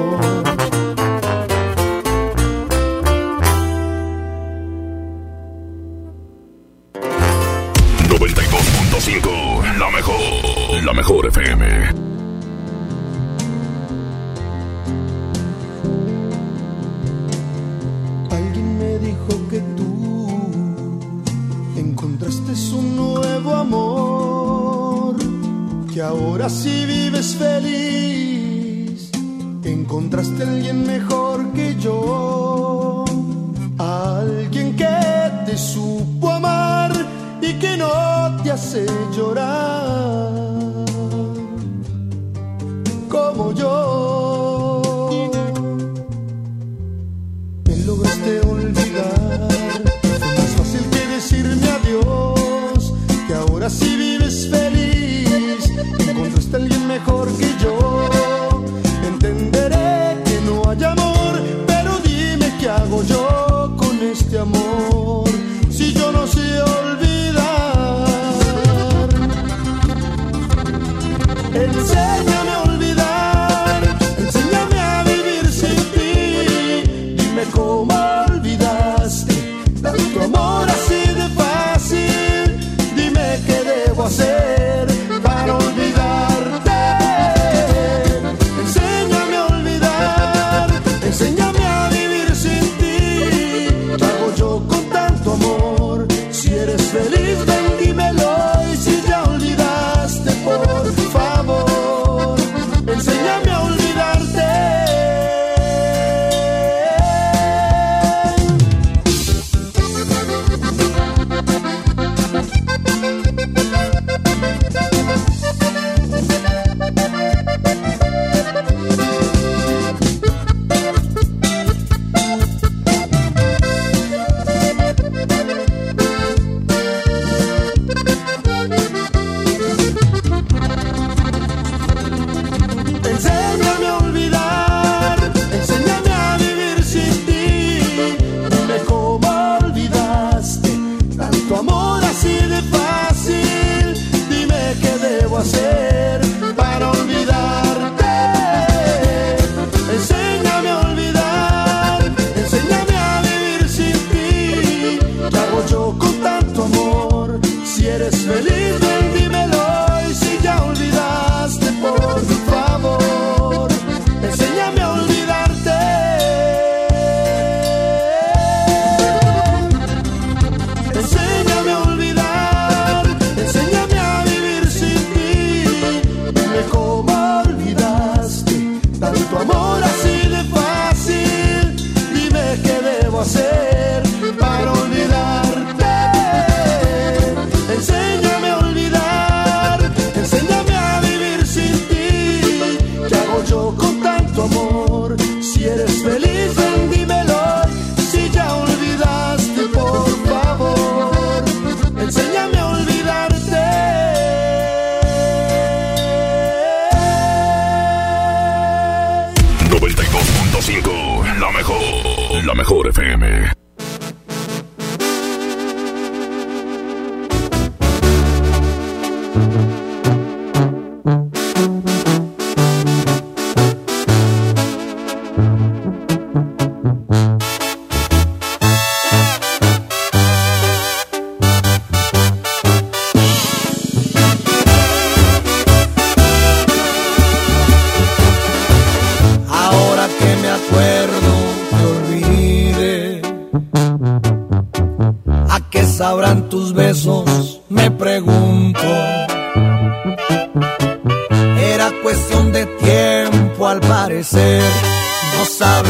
La mejor FM.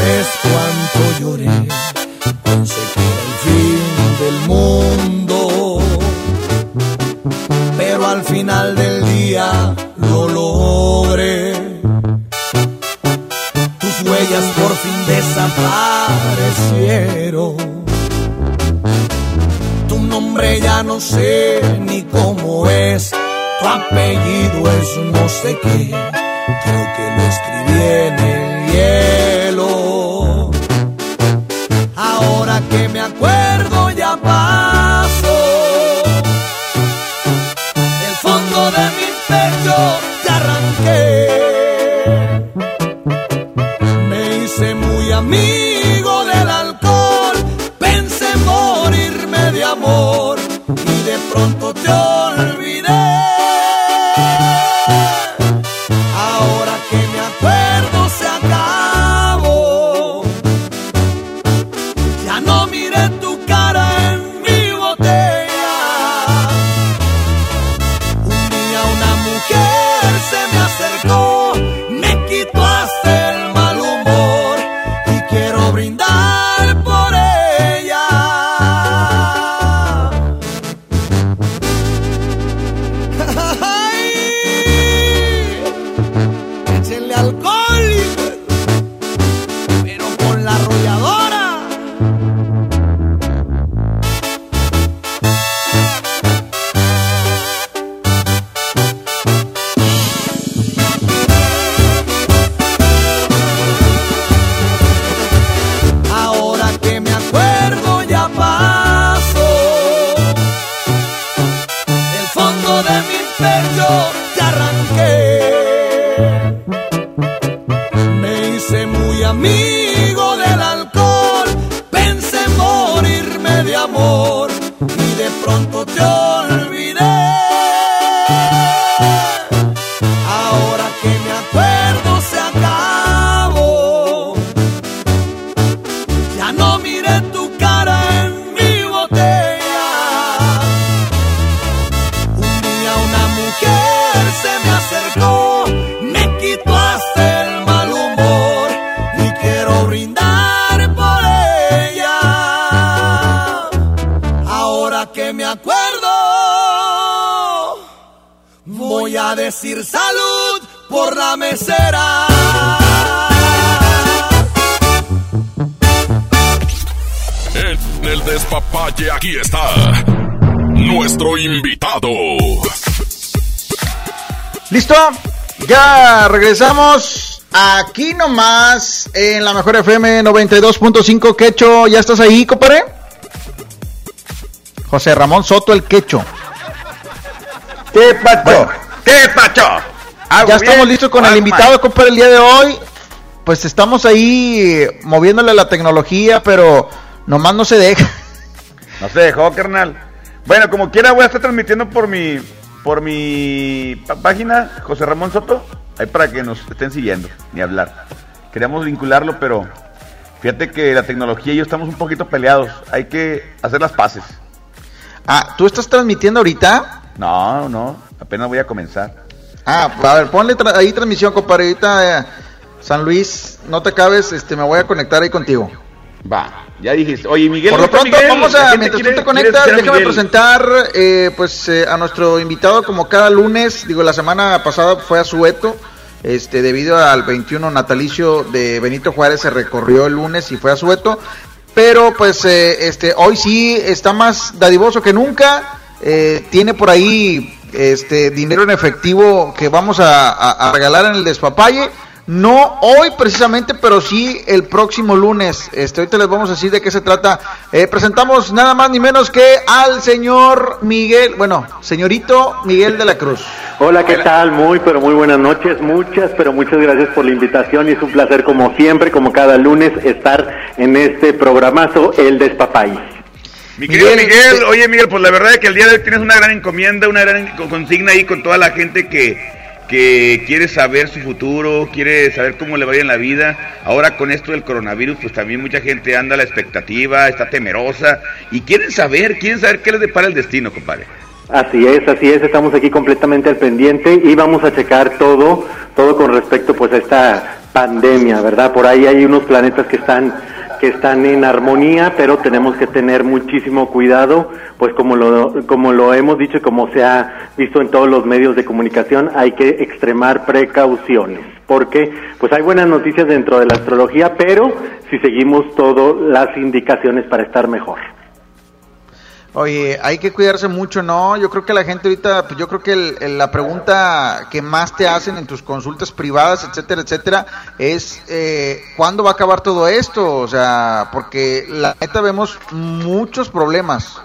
después. regresamos aquí nomás en la mejor FM 92.5 Quecho. ¿Ya estás ahí, compadre? José Ramón Soto, el Quecho. ¿Qué pacho? ¿Qué pacho? Ya estamos listos con el invitado, mal. compadre, el día de hoy. Pues estamos ahí eh, moviéndole la tecnología, pero nomás no se deja. No se dejó, carnal. Bueno, como quiera, voy a estar transmitiendo por mi por mi página, José Ramón Soto. Ahí para que nos estén siguiendo, ni hablar. Queríamos vincularlo, pero fíjate que la tecnología y yo estamos un poquito peleados. Hay que hacer las paces. Ah, ¿tú estás transmitiendo ahorita? No, no, apenas voy a comenzar. Ah, pues, a ver, ponle ahí transmisión, compadre. Ahorita, eh, San Luis, no te acabes, este, me voy a conectar ahí contigo. Va. Ya dijiste, oye Miguel. Por lo pronto, vamos a, mientras tú te conectas, déjame presentar eh, pues eh, a nuestro invitado. Como cada lunes, digo, la semana pasada fue a Sueto, este, debido al 21 natalicio de Benito Juárez, se recorrió el lunes y fue a Sueto, pero pues eh, este, hoy sí está más dadivoso que nunca, eh, tiene por ahí este dinero en efectivo que vamos a, a regalar en el despapalle. No hoy precisamente, pero sí el próximo lunes. Este, ahorita les vamos a decir de qué se trata. Eh, presentamos nada más ni menos que al señor Miguel, bueno, señorito Miguel de la Cruz. Hola, ¿qué tal? Muy, pero muy buenas noches. Muchas, pero muchas gracias por la invitación y es un placer, como siempre, como cada lunes, estar en este programazo, El Despapay. Mi querido Miguel, oye Miguel, pues la verdad es que el día de hoy tienes una gran encomienda, una gran co- consigna ahí con toda la gente que, que quiere saber su futuro, quiere saber cómo le va en la vida. Ahora con esto del coronavirus, pues también mucha gente anda a la expectativa, está temerosa y quieren saber, quieren saber qué les depara el destino, compadre. Así es, así es, estamos aquí completamente al pendiente y vamos a checar todo, todo con respecto pues a esta pandemia, ¿verdad? Por ahí hay unos planetas que están que están en armonía, pero tenemos que tener muchísimo cuidado, pues como lo como lo hemos dicho y como se ha visto en todos los medios de comunicación, hay que extremar precauciones, porque pues hay buenas noticias dentro de la astrología, pero si seguimos todas las indicaciones para estar mejor. Oye, hay que cuidarse mucho, ¿no? Yo creo que la gente ahorita, pues yo creo que el- la pregunta que más te hacen en tus consultas privadas, etcétera, etcétera, es eh, ¿cuándo va a acabar todo esto? O sea, porque la neta vemos muchos problemas.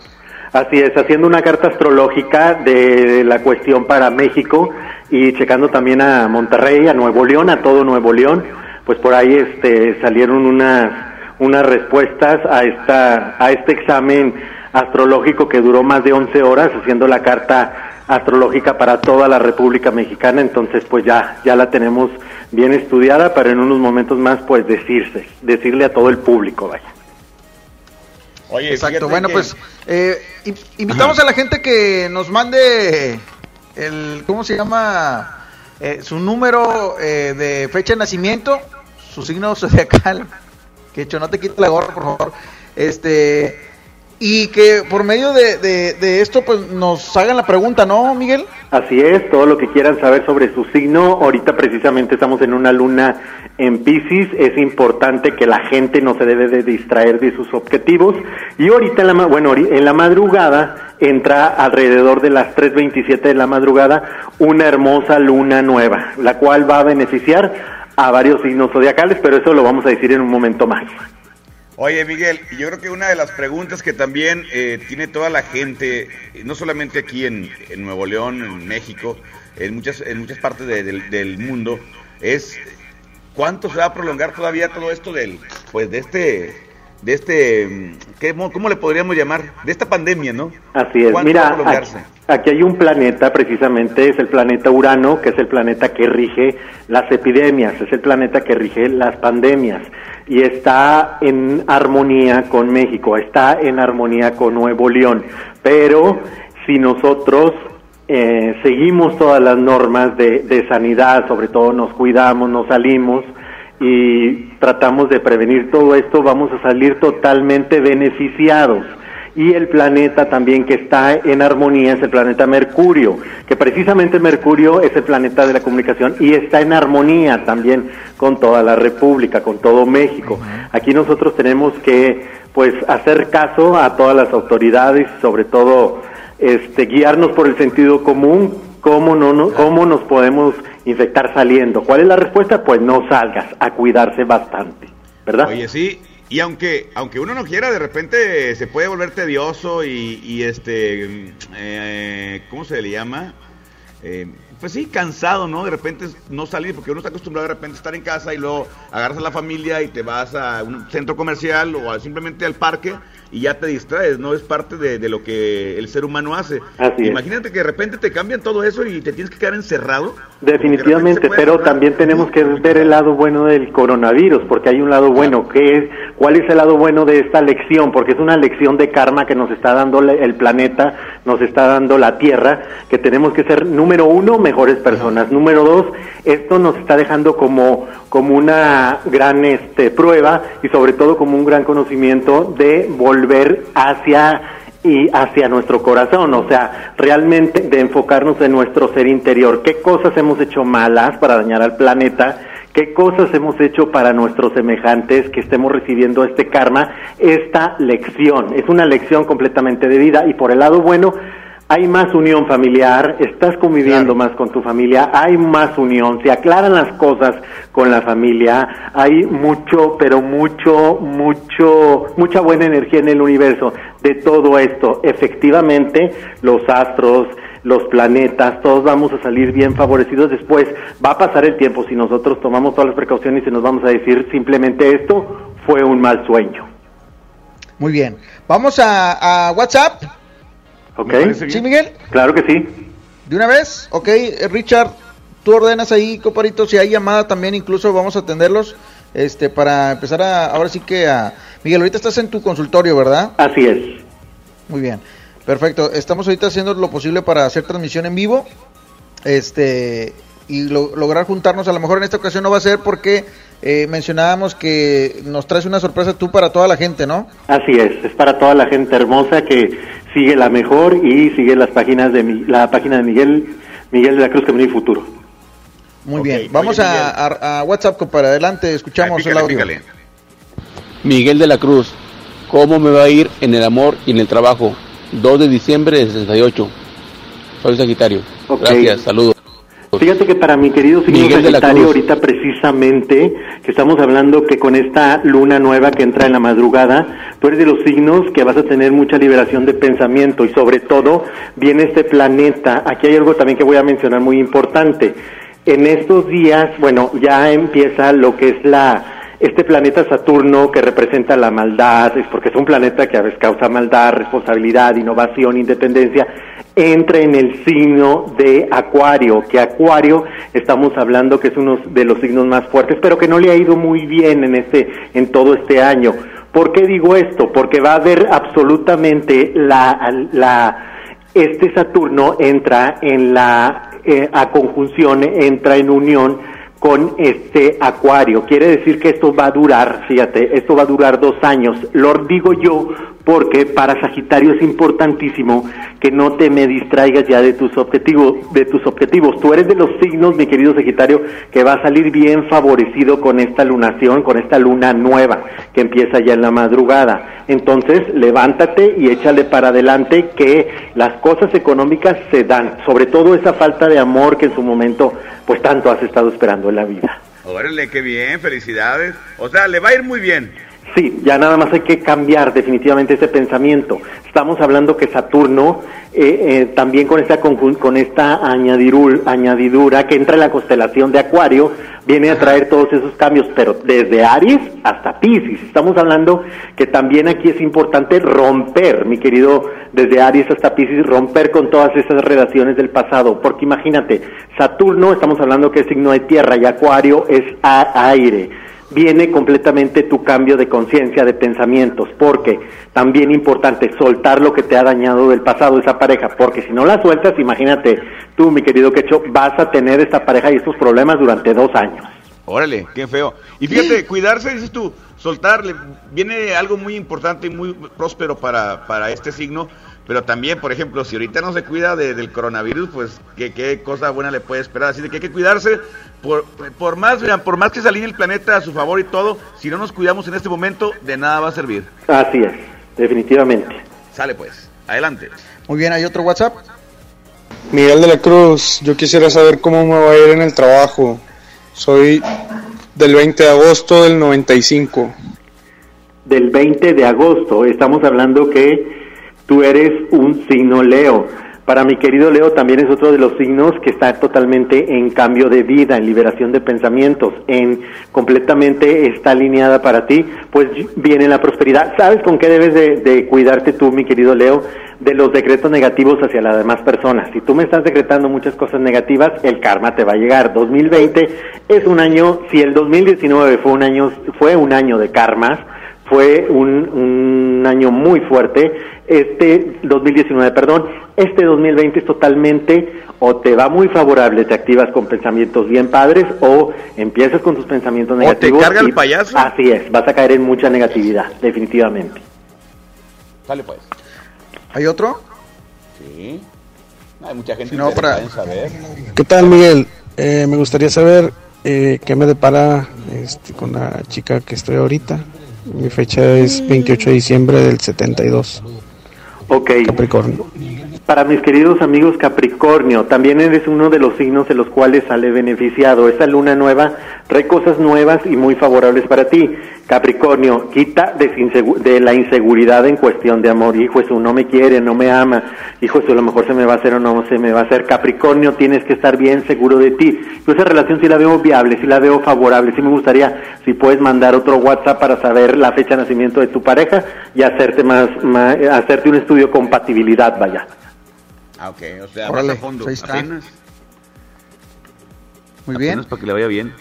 Así es, haciendo una carta astrológica de la cuestión para México y checando también a Monterrey, a Nuevo León, a todo Nuevo León, pues por ahí este salieron unas unas respuestas a esta a este examen astrológico que duró más de 11 horas haciendo la carta astrológica para toda la República Mexicana, entonces pues ya ya la tenemos bien estudiada para en unos momentos más pues decirse, decirle a todo el público, vaya. Oye, Exacto, bueno, pues eh, in- invitamos a la gente que nos mande el, ¿cómo se llama? Eh, su número eh, de fecha de nacimiento, su signo zodiacal, que hecho no te quite la gorra, por favor, este, y que por medio de, de, esto, pues nos hagan la pregunta, ¿no, Miguel? Así es, todo lo que quieran saber sobre su signo. Ahorita precisamente estamos en una luna en Pisces. Es importante que la gente no se debe de distraer de sus objetivos. Y ahorita, en la, bueno, en la madrugada entra alrededor de las 3.27 de la madrugada una hermosa luna nueva, la cual va a beneficiar a varios signos zodiacales, pero eso lo vamos a decir en un momento más. Oye, Miguel, yo creo que una de las preguntas que también eh, tiene toda la gente, no solamente aquí en, Nuevo León, en México, en muchas, en muchas partes de- del, del mundo, es cuánto se va a prolongar todavía todo esto del, pues, de este, de este, mm, ¿qué, mo- ¿cómo le podríamos llamar? De esta pandemia, ¿no? Así es, ¿Cuánto va a mira, aquí, aquí hay un planeta, precisamente es el planeta Urano, que es el planeta que rige las epidemias, es el planeta que rige las pandemias y está en armonía con México, está en armonía con Nuevo León, pero si nosotros eh, seguimos todas las normas de, de sanidad, sobre todo nos cuidamos, nos salimos, y tratamos de prevenir todo esto, vamos a salir totalmente beneficiados. Y el planeta también que está en armonía es el planeta Mercurio, que precisamente Mercurio es el planeta de la comunicación y está en armonía también con toda la República, con todo México. Aquí nosotros tenemos que pues hacer caso a todas las autoridades, sobre todo este guiarnos por el sentido común, cómo no, no cómo nos podemos infectar saliendo. ¿Cuál es la respuesta? Pues no salgas, a cuidarse bastante, ¿verdad? Oye, sí, y aunque aunque uno no quiera, de repente se puede volver tedioso y, y este, mm, eh, ¿cómo se le llama? Eh, pues sí, cansado, ¿no? De repente no salir, porque uno está acostumbrado de repente a estar en casa y luego agarras a la familia y te vas a un centro comercial o a- simplemente al parque y ya te distraes, ¿no? Es parte de, de lo que el ser humano hace. Así es. Imagínate que de repente te cambian todo eso y te tienes que quedar encerrado. Definitivamente, pero también tenemos que ver el lado bueno del coronavirus, porque hay un lado bueno, que es, ¿cuál es el lado bueno de esta lección? Porque es una lección de karma que nos está dando el planeta, nos está dando la Tierra, que tenemos que ser, número uno, mejores personas. Número dos, esto nos está dejando como, como una gran este, prueba y sobre todo como un gran conocimiento de volver hacia y hacia nuestro corazón, o sea, realmente de enfocarnos en nuestro ser interior. ¿Qué cosas hemos hecho malas para dañar al planeta? ¿Qué cosas hemos hecho para nuestros semejantes que estemos recibiendo este karma, esta lección? Es una lección completamente de vida y por el lado bueno, hay más unión familiar, estás conviviendo más con tu familia, hay más unión, se aclaran las cosas con la familia, hay mucho, pero mucho, mucho, mucha buena energía en el universo de todo esto. Efectivamente, los astros, los planetas, todos vamos a salir bien favorecidos después. Va a pasar el tiempo si nosotros tomamos todas las precauciones y nos vamos a decir simplemente esto fue un mal sueño. Muy bien. Vamos a, a WhatsApp. ¿Ok? ¿Sí, Miguel? Claro que sí. ¿De una vez? Ok, eh, Richard, tú ordenas ahí, comparito, si hay llamada también, incluso vamos a atenderlos, este, para empezar a, ahora sí que a... Miguel, ahorita estás en tu consultorio, ¿verdad? Así es. Muy bien, perfecto. Estamos ahorita haciendo lo posible para hacer transmisión en vivo, este, y lo- lograr juntarnos. A lo mejor en esta ocasión no va a ser porque eh, mencionábamos que nos traes una sorpresa tú para toda la gente, ¿no? Así es, es para toda la gente hermosa que sigue la mejor y sigue las páginas de mi- la página de Miguel Miguel de la Cruz Camino y Futuro. Muy bien, vamos a, a- a WhatsApp, para adelante, escuchamos el audio. Miguel de la Cruz, ¿cómo me va a ir en el amor y en el trabajo? 2 de diciembre de 68. Soy Sagitario. Gracias, saludos. Fíjate que para mi querido signo Sagitario, ahorita precisamente, que estamos hablando que con esta luna nueva que entra en la madrugada, tú eres de los signos que vas a tener mucha liberación de pensamiento y sobre todo viene este planeta. Aquí hay algo también que voy a mencionar muy importante. En estos días, bueno, ya empieza lo que es la este planeta Saturno que representa la maldad, es porque es un planeta que a veces causa maldad, responsabilidad, innovación, independencia, entra en el signo de Acuario, que Acuario estamos hablando que es uno de los signos más fuertes, pero que no le ha ido muy bien en este en todo este año. ¿Por qué digo esto? Porque va a haber absolutamente la, la este Saturno entra en la eh, a conjunción, entra en unión con este acuario. Quiere decir que esto va a durar, fíjate, esto va a durar dos años. Lo digo yo porque para Sagitario es importantísimo que no te me distraigas ya de tus objetivos, de tus objetivos. Tú eres de los signos, mi querido Sagitario, que va a salir bien favorecido con esta lunación, con esta luna nueva que empieza ya en la madrugada. Entonces, levántate y échale para adelante que las cosas económicas se dan, sobre todo esa falta de amor que en su momento pues tanto has estado esperando en la vida. Órale, qué bien, felicidades. O sea, le va a ir muy bien. Sí, ya nada más hay que cambiar definitivamente ese pensamiento. Estamos hablando que Saturno, eh, eh, también con esta, con esta añadirul- añadidura que entra en la constelación de Acuario, viene a traer todos esos cambios, pero desde Aries hasta Pisces. Estamos hablando que también aquí es importante romper, mi querido, desde Aries hasta Pisces, romper con todas esas relaciones del pasado, porque imagínate, Saturno, estamos hablando que es signo de tierra y Acuario es aire viene completamente tu cambio de conciencia, de pensamientos, porque también importante soltar lo que te ha dañado del pasado, esa pareja, porque si no la sueltas, imagínate, tú, mi querido Quecho, vas a tener esta pareja y estos problemas durante dos años. Órale, qué feo. Y fíjate, cuidarse, dices tú, soltarle, viene algo muy importante y muy próspero para, para este signo, pero también, por ejemplo, si ahorita no se cuida de- del coronavirus, pues qué, qué cosa buena le puede esperar. Así de que hay que cuidarse, por, por más, vean, por más que se alinee el planeta a su favor y todo, si no nos cuidamos en este momento, de nada va a servir. Así es, definitivamente. Sale pues, adelante. Muy bien, ¿hay otro WhatsApp? Miguel de la Cruz, yo quisiera saber cómo me va a ir en el trabajo. Soy del 20 de agosto del 95. Del 20 de agosto, estamos hablando que tú eres un signo Leo. Para mi querido Leo también es otro de los signos que está totalmente en cambio de vida, en liberación de pensamientos, en completamente está alineada para ti, pues viene la prosperidad. ¿Sabes con qué debes de, cuidarte tú, mi querido Leo? De los decretos negativos hacia las demás personas. Si tú me estás decretando muchas cosas negativas, el karma te va a llegar. 2020 es un año, si el 2019 fue un año, fue un año de karmas, fue un, un año muy fuerte. Este 2019, perdón, este 2020 es totalmente o te va muy favorable, te activas con pensamientos bien padres o empiezas con tus pensamientos te negativos. carga el y- payaso. Así es, vas a caer en mucha negatividad, definitivamente. Sale pues. ¿Hay otro? Sí. Hay mucha gente Si no, para- en saber. ¿Qué tal, Miguel? Eh, me gustaría saber eh, qué me depara este, con la chica que estoy ahorita. Mi fecha es 28 de diciembre del 72. Ok. Capricornio. Para mis queridos amigos Capricornio, también eres uno de los signos de los cuales sale beneficiado. Esta luna nueva trae cosas nuevas y muy favorables para ti. Capricornio, quita de, de la inseguridad en cuestión de amor. Hijo, eso no me quiere, no me ama. Hijo, eso a lo mejor se me va a hacer o no se me va a hacer. Capricornio, tienes que estar bien seguro de ti. Yo esa relación sí la veo viable, sí la veo favorable. Sí me gustaría, si puedes mandar otro WhatsApp para saber la fecha de nacimiento de tu pareja y hacerte más, más hacerte un estudio de compatibilidad, vaya. Ah, ok. O sea, Órale, fondo. Apenas, Muy bien. apenas para que le vaya bien.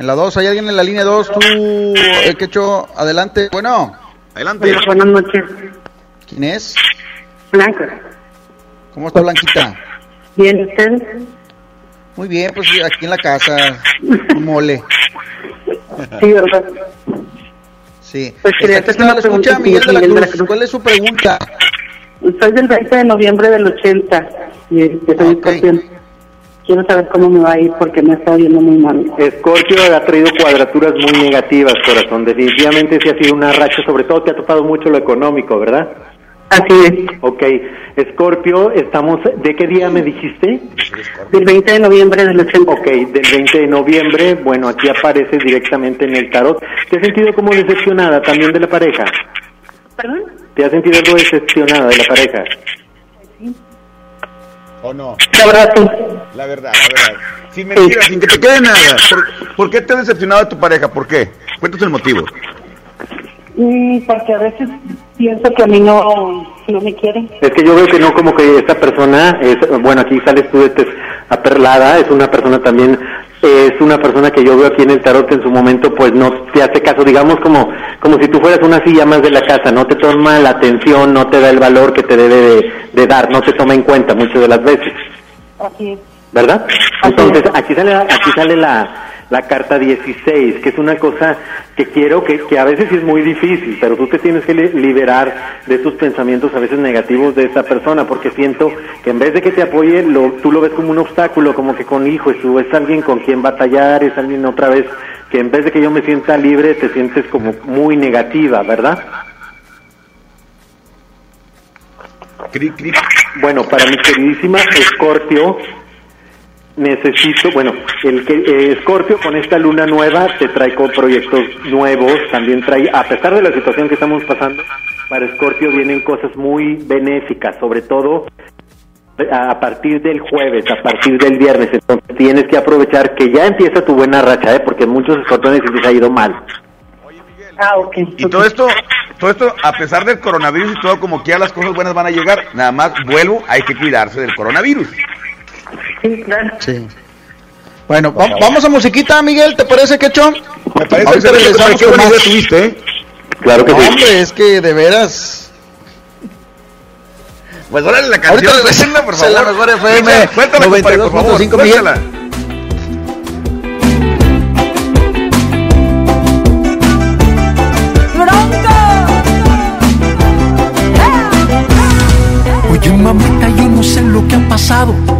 En la 2, ¿hay alguien en la línea 2? Tú, eh, Quecho, adelante. Bueno. Adelante. Hola, buenas noches. ¿Quién es? Blanca. ¿Cómo está Blanquita? Bien, ¿ustedes? Muy bien, pues aquí en la casa, mole. Sí, ¿verdad? Sí. Pues quería aquí una pregunta, Miguel de la Miguel de la Cruz. Cruz. ¿Cuál es su pregunta? Soy del 20 de noviembre del 80 y este, soy escorpión. Quiero saber cómo me va a ir porque me está yendo muy mal. Escorpio ha traído cuadraturas muy negativas, corazón. Definitivamente sí ha sido una racha, sobre todo te ha topado mucho lo económico, ¿verdad? Así es. Ok, Escorpio, estamos, ¿de qué día me dijiste? Del 20 de noviembre del 80. Ok, del 20 de noviembre, bueno, aquí aparece directamente en el tarot. ¿Te has sentido como decepcionada también de la pareja? ¿Perdón? ¿Te has sentido algo decepcionada de la pareja? ¿O no? La verdad, sí. La verdad, la verdad. Sin mentiras, sin que te quede nada. ¿Por, por qué te has decepcionado de tu pareja? ¿Por qué? Cuéntanos el motivo. Mm, porque a veces pienso que a mí no, no me quieren. Es que yo veo que no como que esta persona, es, bueno, aquí sales tú este, aperlada, es una persona también, es una persona que yo veo aquí en el tarot en su momento pues no te hace caso, digamos como, como si tú fueras una silla más de la casa, no te toma la atención, no te da el valor que te debe de, de dar, no te toma en cuenta muchas de las veces, Así es. ¿verdad? Entonces aquí sale, aquí sale la, la carta 16, que es una cosa que quiero, que, que a veces es muy difícil, pero tú te tienes que li- liberar de tus pensamientos a veces negativos de esa persona, porque siento que en vez de que te apoye, lo, tú lo ves como un obstáculo, como que con hijo, tú es alguien con quien batallar, es alguien otra vez que en vez de que yo me sienta libre, te sientes como muy negativa, ¿verdad? Bueno, para mi queridísima Escorpio, necesito, bueno, el que eh, Escorpio con esta luna nueva te trae con proyectos nuevos, también trae, a pesar de la situación que estamos pasando, para Escorpio vienen cosas muy benéficas, sobre todo a a partir del jueves, a partir del viernes, entonces tienes que aprovechar que ya empieza tu buena racha, ¿eh? porque muchos escorpiones les ha ido mal. Ah, ok. Y todo esto, todo esto, a pesar del coronavirus y todo, como que ya las cosas buenas van a llegar. Nada más, vuelvo, hay que cuidarse del coronavirus. Sí, claro. Sí. Bueno, va- vamos a musiquita, Miguel, ¿te parece, Quecho? Me parece excelente, regresamos qué con buena idea tuviste, ¿eh? Claro que No, sí. Hombre, es que de veras. Pues órale la canción, Ahorita por se la favor. mejor FM favor, 92.5 Miguel. suéltala. Oye mamita, yo no sé lo que ha pasado,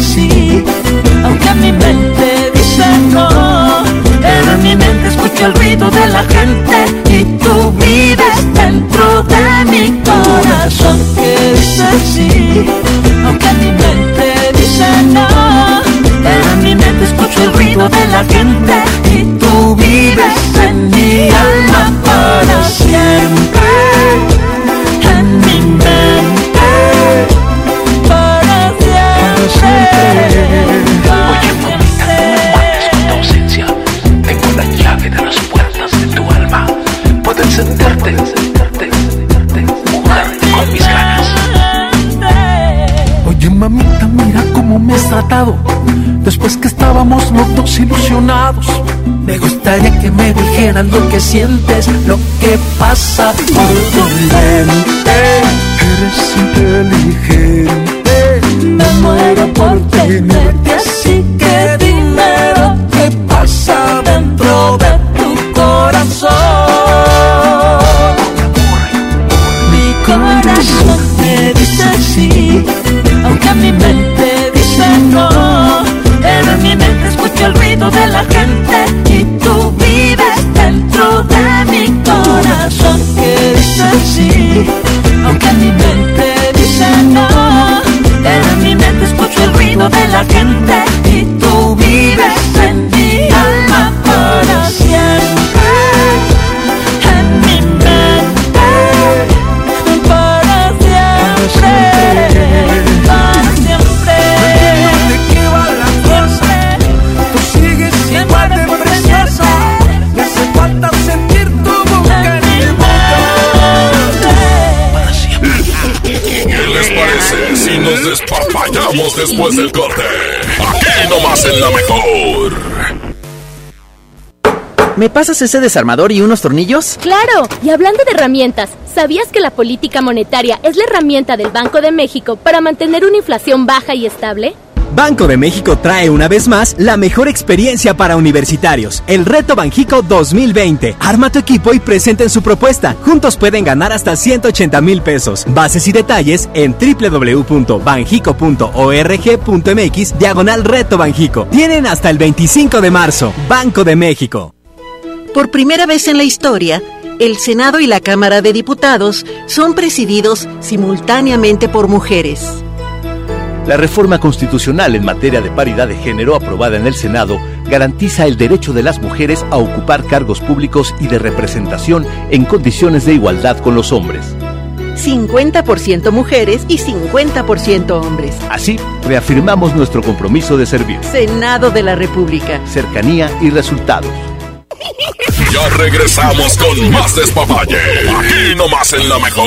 me dice sí, aunque mi mente dice no. Pero en mi mente escucho el ruido de la gente y tú vives dentro de mi corazón que dice sí, aunque mi mente dice no. Pero en mi mente escucho el ruido de la gente y tú vives en mi alma para siempre. Sentarte, sentarte, sentarte, mojarte con mis ganas. Oye, mamita, mira cómo me has tratado. Después que estábamos los dos ilusionados. Me gustaría que me dijeran lo que sientes, lo que pasa por tu mente. Eres inteligente. Me muero por tenerte, así que dime lo que pasa. Aunque mi mente dice no. Pero en mi mente escucho el ruido de la gente y tú vives dentro de mi corazón que dice sí, aunque mi mente dice no. Pero en mi mente escucho el ruido de la gente y tú si nos despapallamos después del corte? Aquí nomás en la mejor. ¿Me pasas ese desarmador y unos tornillos? Claro, y hablando de herramientas, ¿sabías que la política monetaria es la herramienta del Banco de México para mantener una inflación baja y estable? Banco de México trae una vez más la mejor experiencia para universitarios, el Reto Banjico 2020. Arma tu equipo y presenten su propuesta. Juntos pueden ganar hasta 180 mil pesos. Bases y detalles en www.banjico.org.mx diagonal Reto Banjico. Tienen hasta el 25 de marzo. Banco de México. Por primera vez en la historia, el Senado y la Cámara de Diputados son presididos simultáneamente por mujeres. La reforma constitucional en materia de paridad de género aprobada en el Senado garantiza el derecho de las mujeres a ocupar cargos públicos y de representación en condiciones de igualdad con los hombres. 50% mujeres y 50% hombres. Así, reafirmamos nuestro compromiso de servir. Senado de la República. Cercanía y resultados. Ya regresamos con más despapalle. Aquí nomás en la mejor.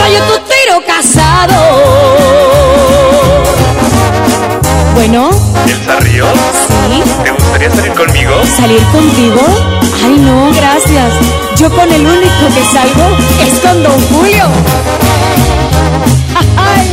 Rayo tu tiro casado. Bueno, ¿Elsa Ríos? sí. ¿Te gustaría salir conmigo? ¿Salir contigo? Ay, no, gracias. Yo con el único que salgo es con Don Julio. Ay.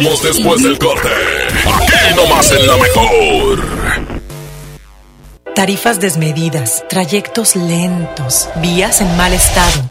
Nos después del corte? Aquí nomás en la mejor. Tarifas desmedidas, trayectos lentos, vías en mal estado.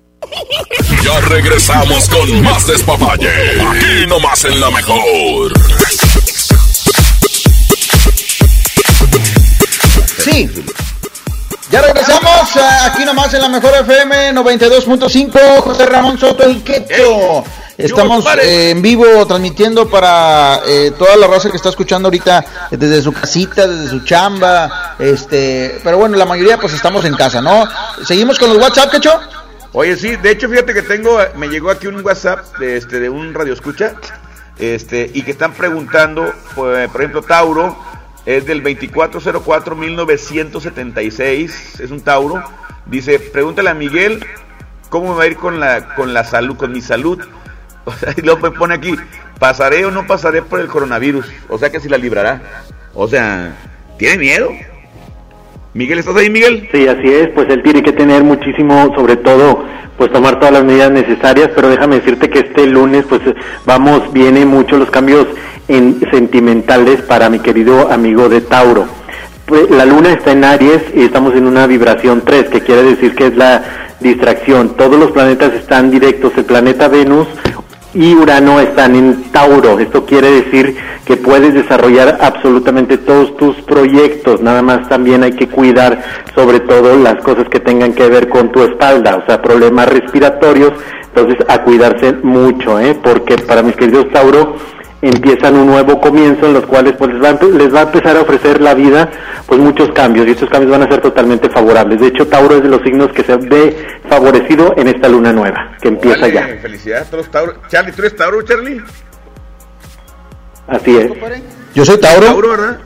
Ya regresamos con más despapalle. Aquí nomás en la mejor. Sí. Ya regresamos eh, aquí nomás en la mejor FM 92.5. José Ramón Soto el Quecho. Estamos eh, en vivo transmitiendo para eh, toda la raza que está escuchando ahorita desde su casita, desde su chamba, este, pero bueno, la mayoría pues estamos en casa, ¿no? Seguimos con los WhatsApp, Quecho. Oye, sí, de hecho, fíjate que tengo, me llegó aquí un WhatsApp de, este, de un radio escucha, este, y que están preguntando, pues, por ejemplo, Tauro, es del 2404-1976, es un Tauro, dice, pregúntale a Miguel cómo me va a ir con la, con la salud, con mi salud. O y luego pone aquí, ¿pasaré o no pasaré por el coronavirus? O sea que si la librará. O sea, ¿tiene miedo? Miguel, ¿estás ahí, Miguel? Sí, así es, pues él tiene que tener muchísimo, sobre todo, pues tomar todas las medidas necesarias, pero déjame decirte que este lunes, pues vamos, viene mucho los cambios en, sentimentales para mi querido amigo de Tauro. Pues, la luna está en Aries y estamos en una vibración 3, que quiere decir que es la distracción. Todos los planetas están directos, el planeta Venus y Urano están en Tauro. Esto quiere decir que puedes desarrollar absolutamente todos tus proyectos. Nada más también hay que cuidar sobre todo las cosas que tengan que ver con tu espalda, o sea, problemas respiratorios. Entonces, a cuidarse mucho, ¿eh? Porque para mis queridos Tauro, empiezan un nuevo comienzo en los cuales pues les va, les va a empezar a ofrecer la vida pues muchos cambios y estos cambios van a ser totalmente favorables. De hecho, Tauro es de los signos que se ve favorecido en esta luna nueva, que empieza ya. Felicidades a todos los Tauro. Charlie, ¿tú eres Tauro, Charlie? Así es. Yo soy Tauro. Tauro, ¿verdad?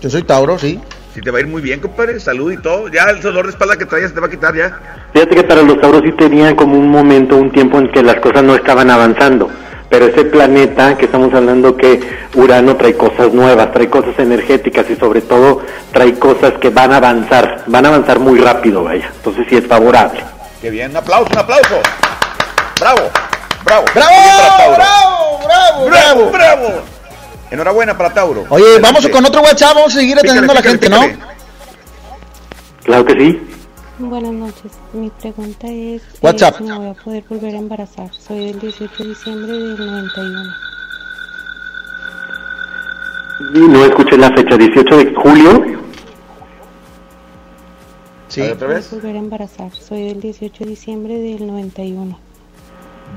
Yo soy Tauro, sí. Si te va a ir muy bien, compadre. Salud y todo. Ya el dolor de espalda que traías te va a quitar ya. Fíjate que para los Tauros sí tenían como un momento, un tiempo en que las cosas no estaban avanzando. Pero ese planeta que estamos hablando que Urano trae cosas nuevas, trae cosas energéticas y sobre todo trae cosas que van a avanzar, van a avanzar muy rápido, vaya. Entonces sí es favorable. Qué bien. Un aplauso, un aplauso. Bravo, bravo. ¡Bravo! Tauro. ¡Bravo! ¡Bravo! ¡Bravo, bravo! Enhorabuena para Tauro. Oye, vamos con otro WhatsApp, vamos a seguir atendiendo a la Pícale, gente, pícale, ¿no? Claro que sí. Buenas noches. Mi pregunta es eh, WhatsApp. si me voy a poder volver a embarazar. Soy del 18 de diciembre del 91. Y no escuché la fecha, 18 de julio. Sí. A otra vez. Volver a embarazar. Soy del 18 de diciembre del 91.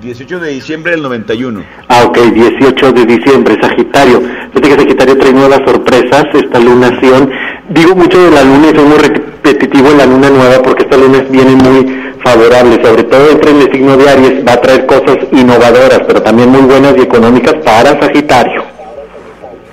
18 de diciembre del 91. Ah, ok, 18 de diciembre, Sagitario. Fíjate que Sagitario trae nuevas sorpresas, esta lunación. Digo mucho de la luna y soy muy repetitivo en la luna nueva porque esta luna viene muy favorable, sobre todo entre en el signo de Aries, va a traer cosas innovadoras, pero también muy buenas y económicas para Sagitario.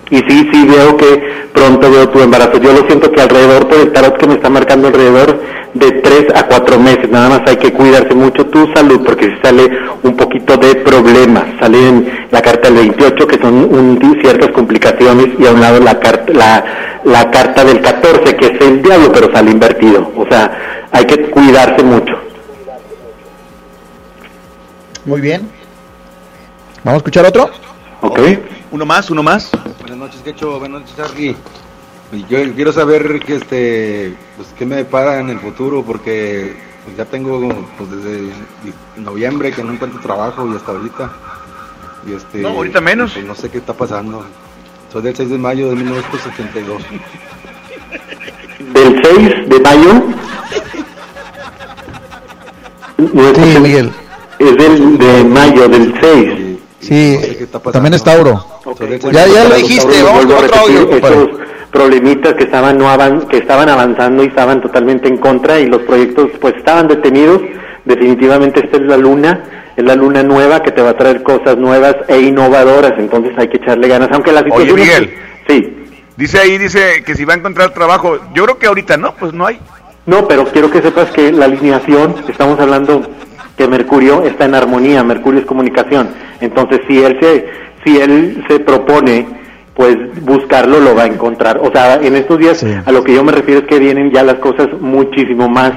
Y sí, sí veo que pronto veo tu embarazo. Yo lo siento que alrededor por el tarot que me está marcando alrededor de 3 a 4 meses. Nada más hay que cuidarse mucho tu salud porque si sale un poquito de problemas. Sale en la carta del 28 que son un- ciertas complicaciones y a un lado la carta, la, la carta del 14 que es el diablo pero sale invertido. O sea, hay que cuidarse mucho. Muy bien. Vamos a escuchar otro. Ok. Uno más, uno más. Buenas noches, Quecho. Buenas noches, Charlie. Y Yo quiero saber que este, pues, qué me depara en el futuro, porque pues, ya tengo pues, desde noviembre que no encuentro trabajo y hasta ahorita. Y este, No, ahorita menos. Pues no sé qué está pasando. Soy del 6 de mayo de 1972. Del 6 de mayo. No es Sí, Miguel. Es del de mayo, del 6. Sí, también es Tauro. Ya, ya lo dijiste, vamos con otro audio, compadre. Esos problemitas que estaban no avan- que estaban avanzando y estaban totalmente en contra y los proyectos pues estaban detenidos. Definitivamente esta es la luna, es la luna nueva que te va a traer cosas nuevas e innovadoras, entonces hay que echarle ganas, aunque la Oye, situación es- Miguel. Sí. Dice ahí, dice que si va a encontrar trabajo. Yo creo que ahorita no, pues no hay. No, pero quiero que sepas que la alineación, estamos hablando que Mercurio está en armonía, Mercurio es comunicación. Entonces, si él se, si él se propone, pues buscarlo lo va a encontrar. O sea, en estos días a lo que yo me refiero es que vienen ya las cosas muchísimo más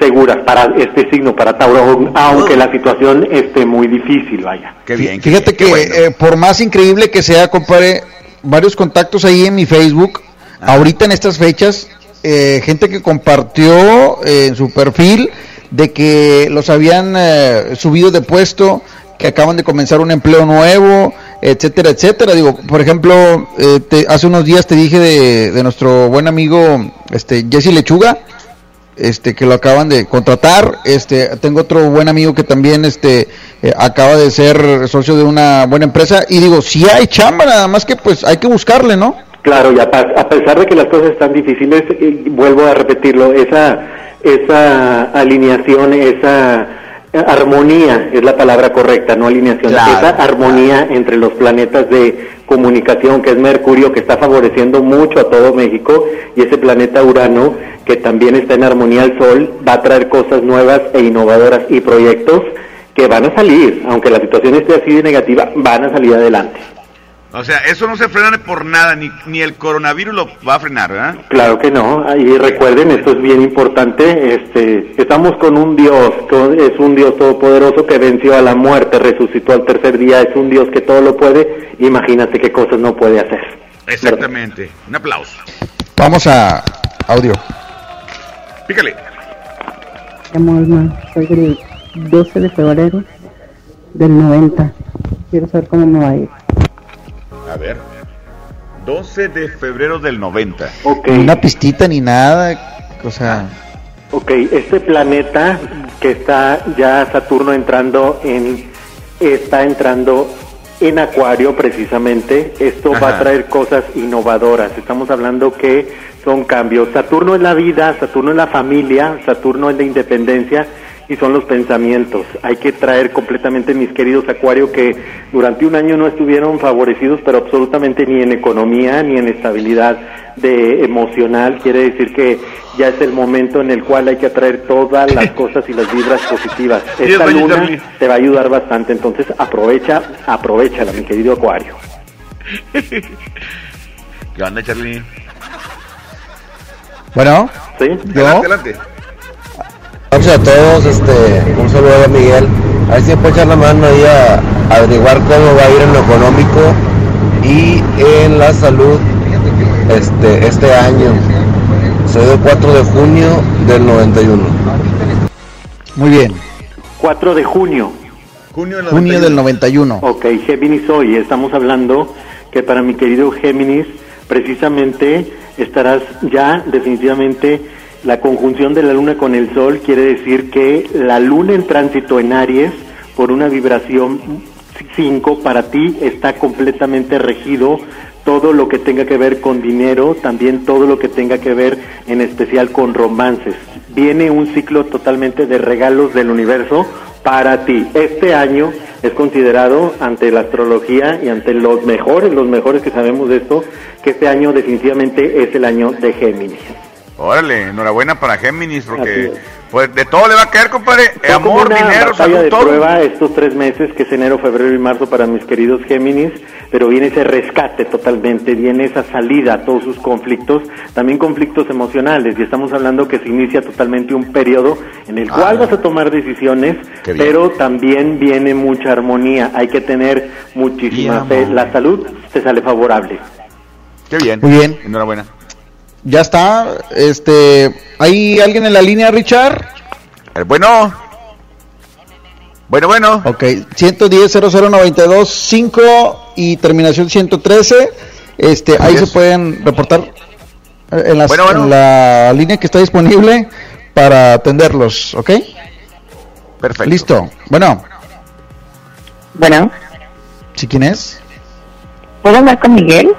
seguras para este signo, para Tauro, aunque la situación esté muy difícil, vaya. Qué bien. qué Fíjate bien, que bueno. eh, por más increíble que sea, compadre, varios contactos ahí en mi Facebook, ahorita en estas fechas, eh, gente que compartió eh, en su perfil de que los habían eh, subido de puesto, que acaban de comenzar un empleo nuevo, etcétera, etcétera. Digo, por ejemplo, eh, te- hace unos días te dije de, de nuestro buen amigo este Jesse Lechuga, este que lo acaban de contratar. Este tengo otro buen amigo que también este eh, acaba de ser socio de una buena empresa. Y digo si hay chamba nada más que pues hay que buscarle no Claro, y a, a pesar de que las cosas están difíciles, vuelvo a repetirlo, esa, esa alineación, esa armonía es la palabra correcta, no alineación, Claro, esa armonía entre los planetas de comunicación, que es Mercurio, que está favoreciendo mucho a todo México, y ese planeta Urano, que también está en armonía al Sol, va a traer cosas nuevas e innovadoras y proyectos que van a salir, aunque la situación esté así de negativa, van a salir adelante. O sea, eso no se frena por nada, ni, ni el coronavirus lo va a frenar, ¿verdad? Claro que no, y recuerden, esto es bien importante, este, estamos con un Dios, con- es un Dios todopoderoso que venció a la muerte, resucitó al tercer día, es un Dios que todo lo puede, imagínate qué cosas no puede hacer. Exactamente. Un aplauso. vamos a audio Pícale. Llamo Alma, soy del 12 de febrero del 90. Quiero saber cómo me va a ir. A ver. 12 de febrero del 90. Ok, ni una pistita ni nada o sea ok, este planeta que está ya Saturno entrando en, está entrando en Acuario precisamente, esto va Ajá. a traer cosas innovadoras, estamos hablando que son cambios, Saturno es la vida, Saturno es la familia, Saturno es la independencia y son los pensamientos, hay que traer completamente mis queridos Acuario que durante un año no estuvieron favorecidos pero absolutamente ni en economía ni en estabilidad de emocional, quiere decir que ya es el momento en el cual hay que atraer todas las cosas y las vibras positivas. Esta luna te va a ayudar bastante, entonces aprovecha, aprovechala, mi querido Acuario. ¿Qué onda, Charlie? bueno ¿Sí? yo Adelante, adelante. Gracias a todos, este, un saludo a Miguel. A ver si me puede echar la mano ahí a averiguar cómo va a ir en lo económico y en la salud este, este año. Soy del 4 de junio del 91. muy bien 4 de junio. Junio del junio del 91 Ok, Géminis hoy, estamos hablando que para mi querido Géminis, precisamente estarás ya definitivamente, la conjunción de la luna con el sol quiere decir que la luna en tránsito en Aries, por una vibración 5, para ti está completamente regido todo lo que tenga que ver con dinero, también todo lo que tenga que ver en especial con romances. Viene un ciclo totalmente de regalos del universo para ti. Este año es considerado ante la astrología y ante los mejores, los mejores que sabemos de esto, que este año definitivamente es el año de Géminis. Órale, enhorabuena para Géminis, porque es. pues de todo le va a caer, compadre. Fue como Amor, una dinero, salud, de todo. prueba estos tres meses, que es enero, febrero y marzo para mis queridos Géminis, pero viene ese rescate totalmente, viene esa salida a todos sus conflictos, también conflictos emocionales, y estamos hablando que se inicia totalmente un periodo en el cual vas a tomar decisiones, pero también viene mucha armonía, hay que tener muchísima fe, amor. la salud te sale favorable. Qué bien. Muy bien. Enhorabuena. Ya está este hay alguien en la línea Richard Eh, bueno. Bueno, bueno. Ok, 110 0092 5 y terminación 113. Este, ahí se pueden reportar eh, en, las- Bueno, bueno. en la línea que está disponible para atenderlos, ¿ok? Perfecto. Listo. Bueno, Bueno, ¿sí quién es? ¿puedo hablar con Miguel?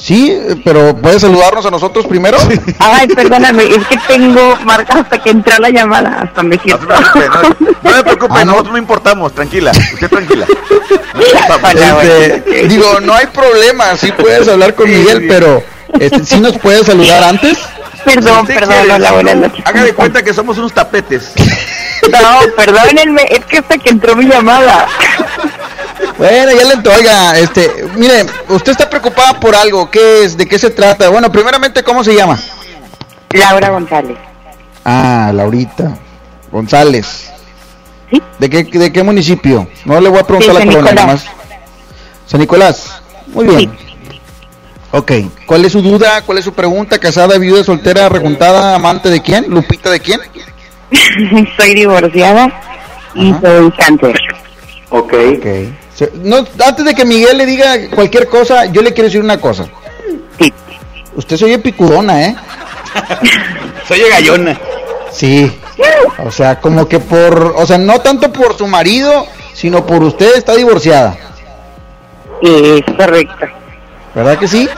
Sí, pero ¿puedes saludarnos a nosotros primero? Ay, perdóname, es que tengo marca hasta que entró la llamada, hasta me siento. No se preocupe, no, no se preocupe, Ah, ¿no? nosotros no importamos, tranquila, usted tranquila. No Este, digo, no hay problema, sí puedes hablar con Sí, Miguel, pero este, ¿sí nos puedes saludar antes? Perdón, perdón, quiere, hola, buenas no, noches. Haga de cuenta que somos unos tapetes. No, perdónenme, es que hasta que entró mi llamada. Bueno, ya le oiga, este, mire, usted está preocupada por algo, ¿qué es? ¿De qué se trata? Bueno, primeramente, ¿cómo se llama? Laura González. Ah, Laurita. González. ¿De qué, ¿De qué municipio? No le voy a preguntar Sí, la colonia, Nicolás. nomás. San Nicolás. Muy bien. Ok. ¿Cuál es su duda? ¿Cuál es su pregunta? ¿Casada, viuda, soltera, rejuntada, amante de quién? ¿Lupita de quién? Soy divorciada y soy cáncer. Ok. Se- No, antes de que Miguel le diga cualquier cosa, yo le quiero decir una cosa. Sí. Usted se oye picudona, ¿eh? se oye gallona. Sí. O sea, como que por, o sea, no tanto por su marido, sino por usted está divorciada. Es correcto. ¿Verdad que sí?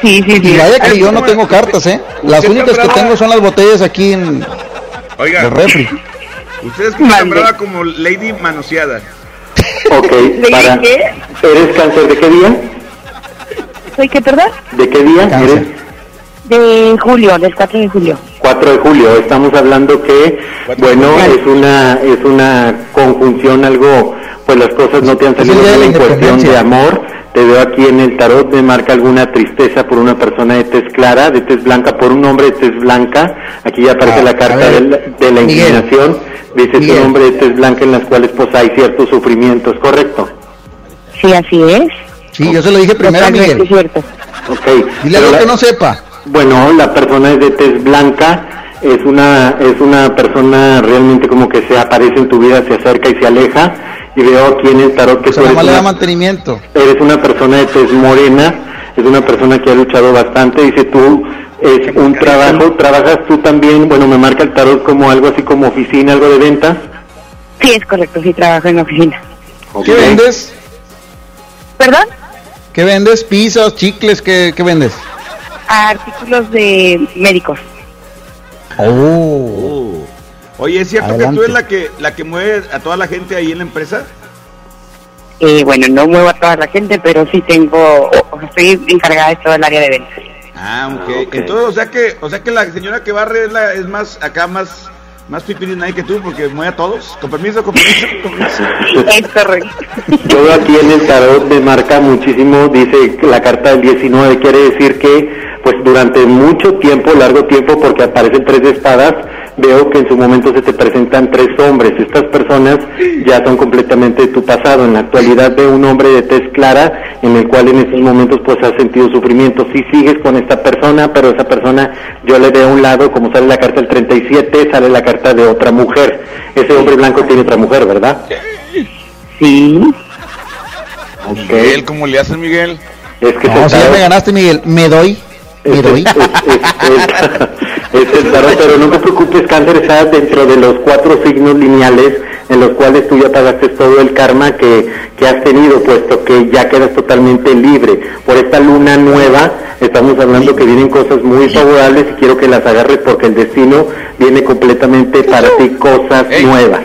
Sí, sí, Y sí. vaya que yo no tengo cartas, ¿eh? Las únicas que tengo son las botellas aquí en Oiga, el refri. usted es brava como Lady Manoseada. Ok, para... ¿Eres cáncer de qué día? ¿Soy qué, perdón? ¿De qué día eres? De julio, del 4 de julio. 4 de julio. Estamos hablando que, bueno, es una es una conjunción algo, pues las cosas no te han salido bien la en cuestión de amor. Te veo aquí en el tarot, me marca alguna tristeza por una persona de tez clara, de tez blanca, por un hombre de tez blanca. Aquí ya aparece Ah, la a carta ver, del- de, la Miguel. inclinación. Dice Miguel. un hombre de tez blanca en las cuales pues hay ciertos sufrimientos, ¿correcto? Sí, así es. Sí, yo se lo dije primero a Miguel. cierto. Ok. Dile algo la- que no sepa. Bueno, la persona es de tez blanca, es una es una persona realmente como que se aparece en tu vida, se acerca y se aleja. Y veo aquí en el tarot que O tú sea, eres le da una, mantenimiento. eres una persona de tez morena, es una persona que ha luchado bastante. Dice tú, es un trabajo, trabajas tú también, bueno, me marca el tarot como algo así como oficina, algo de venta. Sí, es correcto, sí trabajo en oficina. ¿Qué vendes? ¿Perdón? ¿Qué vendes? ¿Pizzas, chicles? ¿Qué, qué vendes? Artículos de médicos. Oh. Oye, ¿es cierto Adelante. que tú eres la que la que mueve a toda la gente ahí en la empresa? Eh, bueno, no muevo a toda la gente, pero sí tengo, estoy encargada de todo el área de ventas. Ah, ok. Entonces, o sea que, o sea que la señora que barre es, la, es más acá más más pipiris que tú porque mueve a todos. Con permiso, con permiso, con permiso. Es correcto. Todo aquí en el tarot me marca muchísimo, dice que la carta del 19, quiere decir que pues durante mucho tiempo, largo tiempo, porque aparecen tres espadas, veo que en su momento se te presentan tres hombres. Estas personas ya son completamente de tu pasado. En la actualidad veo un hombre de tez clara en el cual en estos momentos pues has sentido sufrimiento. Si sigues con esta persona, pero esa persona yo le veo a un lado, como sale la carta del 37, sale la carta de otra mujer. Ese hombre blanco tiene otra mujer, ¿verdad? Sí. Miguel, ¿cómo le haces, Miguel? Es que No, se si ya me ganaste, Miguel. Me doy. Me doy. es tarot, pero no te preocupes, cáncer está dentro de los cuatro signos lineales en los cuales tú ya pagaste todo el karma que, que has tenido, puesto que ya quedas totalmente libre. Por esta luna nueva estamos hablando que vienen cosas muy favorables y quiero que las agarres porque el destino viene completamente para ti cosas nuevas.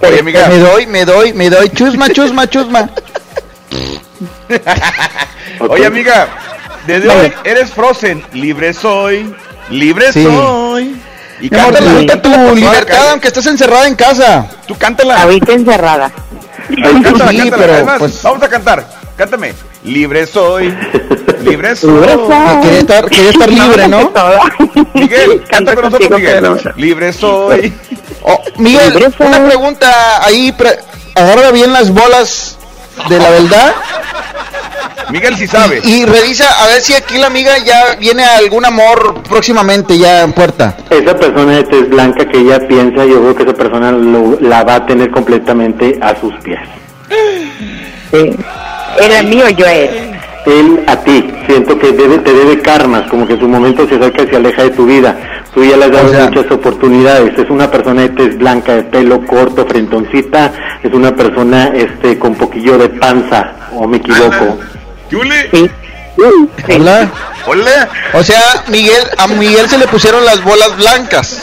Oye, amiga. Me doy, me doy, me doy. Chusma, chusma, chusma. Oye, amiga, desde hoy eres Frozen. Libre soy, libre Sí. soy. Y amor, cántala. disfruta tu libertad aunque estés encerrada en casa. Tú cántala. Ahorita encerrada. Cántala, Sí, cántala. pero, Además, pues- vamos a cantar. Cántame. Libre soy, libre soy. Libre soy. Quería estar, quería estar libre, ¿no? Miguel, canta con nosotros, Miguel. Libre soy. Oh, Miguel, Libre soy. una pregunta ahí. pre- agarra bien las bolas de la verdad Miguel sí sabe. y revisa a ver si aquí la amiga ya viene algún amor próximamente ya en puerta. Esa persona de tez blanca que ella piensa, yo creo que esa persona lo- la va a tener completamente a sus pies. Sí. ¿Era mío yo a él? Él a ti, siento que debe, te debe karmas, como que en su momento se acerca y se aleja de tu vida. Tú ya le has dado O sea- muchas oportunidades. Es una persona de tez blanca, de pelo corto, frentoncita. Es una persona este con poquillo de panza, o me equivoco. Yule. Sí. Hola. Hola. O sea, Miguel, a Miguel se le pusieron las bolas blancas.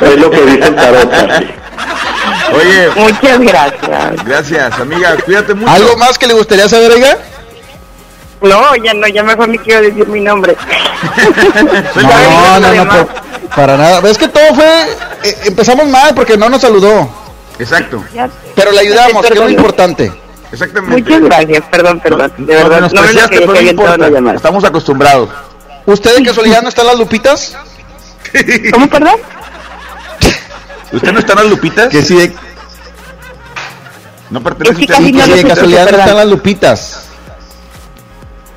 es lo que dice el tarot. Oye, Muchas gracias. gracias, amiga. Cuídate mucho. ¿Algo más que le gustaría saber, oiga? No, ya no, ya mejor ni quiero decir mi nombre. No, no, no, por- para nada. Es que todo fue, eh, empezamos mal porque no nos saludó, Exacto, Ya- pero le ayudamos, que es lo importante. Exactamente. Muchas gracias, perdón, perdón. De No verdad, no menospreciaste, quería pero no importa. Estamos acostumbrados. ¿Usted de casualidad no está en las lupitas? ¿Cómo, perdón? ¿Usted no está en las lupitas? Que si de, No pertenece Es que casi no si de casualidad no perdón. está en las lupitas.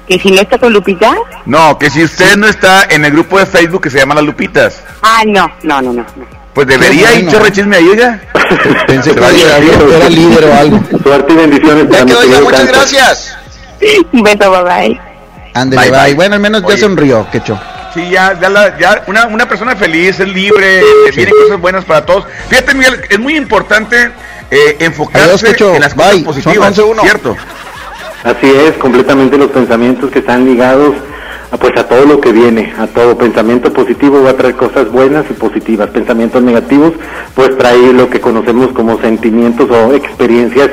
¿Que si no está con Lupita? No, que si usted no está en el grupo de Facebook que se llama Las Lupitas, Ah, no, no, no, no. Pues debería ir bueno. chorre chisme ahí, oiga. Pensé que era, líder o algo. Suerte y bendiciones Ya quedó, muchas gracias. Un beso, bye bye. Bye, bye. bye. Bueno, al menos ya sonrió, quecho. Sí, ya, ya, la- ya una, una persona feliz, es libre, vienen cosas buenas para todos. Fíjate, Miguel, es muy importante eh, enfocarse Adiós, en las cosas Bye. positivas, Son 11-1. ¿cierto? Así es, completamente los pensamientos que están ligados pues a todo lo que viene, a todo pensamiento positivo va a traer cosas buenas y positivas, pensamientos negativos pues trae lo que conocemos como sentimientos o experiencias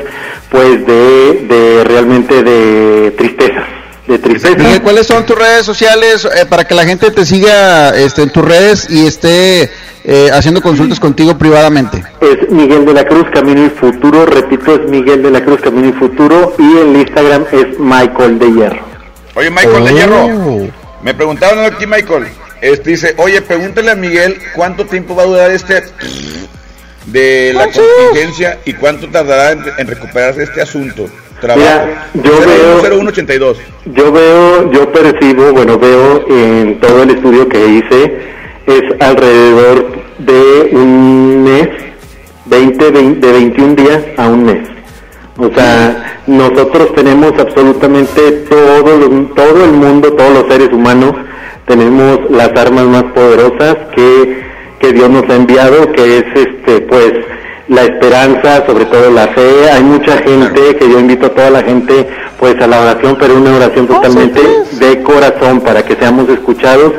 pues de, de realmente de tristeza, de tristeza. Miguel, ¿cuáles son tus redes sociales eh, para que la gente te siga este, en tus redes y esté eh, haciendo consultas contigo privadamente? Es Miguel de la Cruz, Camino y Futuro, repito, es Miguel de la Cruz, Camino y Futuro y el Instagram es Michael de Hierro. Oye, Michael de Oh. Hierro, me preguntaron aquí, Michael, este dice, oye, pregúntale a Miguel cuánto tiempo va a durar este de la contingencia y cuánto tardará en, en recuperarse este asunto. Trabajo. Mira, yo veo- 0182. Yo veo, yo percibo, bueno, veo en todo el estudio que hice, es alrededor de un mes, 20, vein- de 21 días a un mes. O sea, nosotros tenemos absolutamente todo, lo- todo el mundo, todos los seres humanos, tenemos las armas más poderosas que, que Dios nos ha enviado, que es este, pues, la esperanza, sobre todo la fe. Hay mucha gente que yo invito a toda la gente, pues, a la oración, pero una oración totalmente de corazón para que seamos escuchados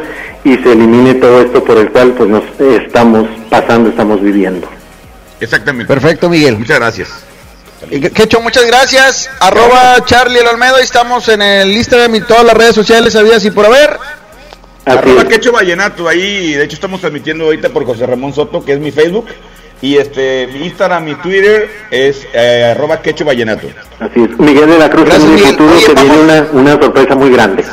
y se elimine todo esto por el cual, pues, nos estamos pasando, estamos viviendo. Exactamente. Perfecto, Miguel. Muchas gracias. Quecho, muchas gracias. Arroba Charlie el Olmedo. Estamos en el Instagram y todas las redes sociales sabidas y por haber. Así Arroba. Quecho Vallenato, ahí de hecho estamos transmitiendo ahorita por José Ramón Soto, que es mi Facebook, y este mi Instagram, mi Twitter es eh, arroba Quecho Vallenato. Así es. Miguel de la Cruz Gracias, en el Miguel. futuro Oye, que vamos. viene una, una sorpresa muy grande.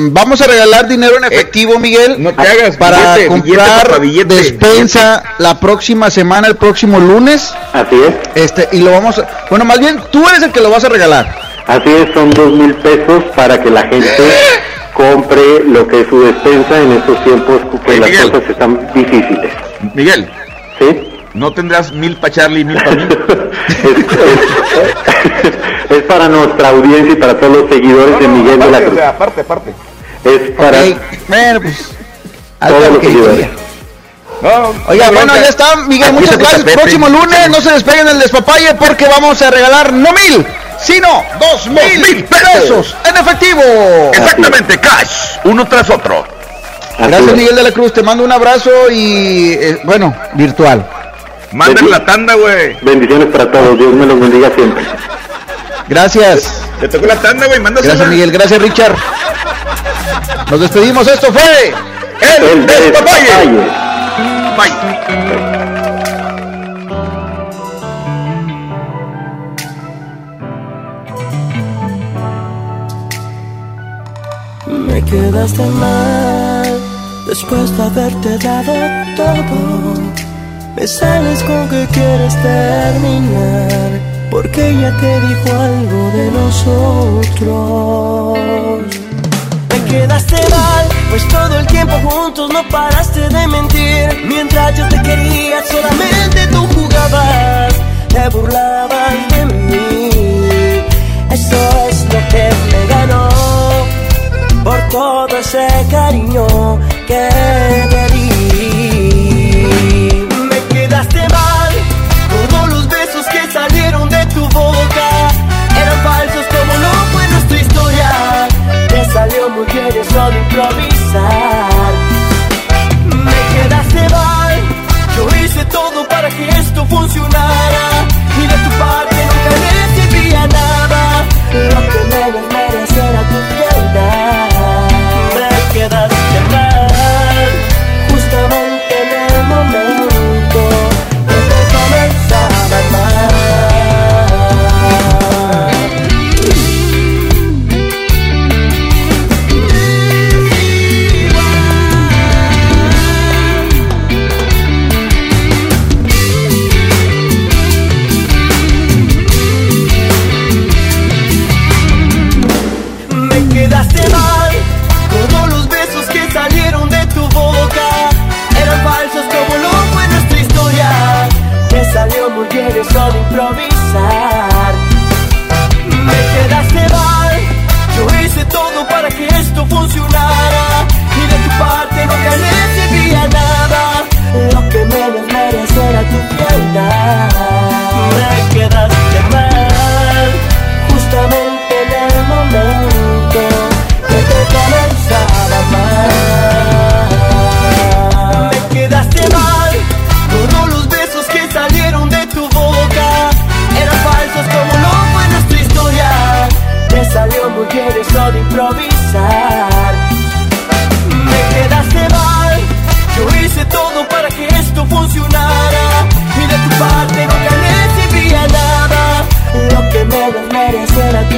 Vamos a regalar dinero en efectivo, Miguel. no te hagas, Para billete, comprar billete, papá, billete, despensa la próxima semana, el próximo lunes. Así es. Este, y lo vamos a. Bueno, más bien, tú eres el que lo vas a regalar. Así es, son dos mil pesos para que la gente compre lo que es su despensa en estos tiempos que Oye, las Miguel. cosas están difíciles. Miguel, ¿Sí? ¿no tendrás mil para Charlie y mil para mí? es, es para nuestra audiencia y para todos los seguidores de Miguel de la aparte, o Cruz. sea, aparte, aparte. Es para Ok, Bueno, pues. cabo los que quería. No, Oiga, no, bueno, no, ya está, Miguel, muchas gracias. Próximo lunes, no se despeguen del despapalle porque vamos a regalar no mil, sino dos mil, mil pesos. pesos en efectivo. Exactamente, cash, uno tras otro. Gracias. Miguel de la Cruz. Te mando un abrazo y, eh, bueno, virtual. Mándale la tanda, güey. Bendiciones para todos. Dios me los bendiga siempre. Gracias. Te tocó la tanda, güey, mándasela. Gracias, Miguel. Gracias, Richard. Nos despedimos. Esto fue El, El despapalle. Bye. Me quedaste mal después de haberte dado todo. Me sales con que quieres terminar porque ella te dijo algo de nosotros. Me quedaste mal, pues todo el tiempo juntos no paraste de mentir. Mientras yo te quería, solamente tú jugabas, te burlabas de mí. Eso es lo que me ganó por todo ese cariño que te di. Bien eso de modo improvisar. Me quedaste mal, yo hice todo para que esto funcionara. Y de tu parte nunca recibía nada. Lo que me menos merecerá tu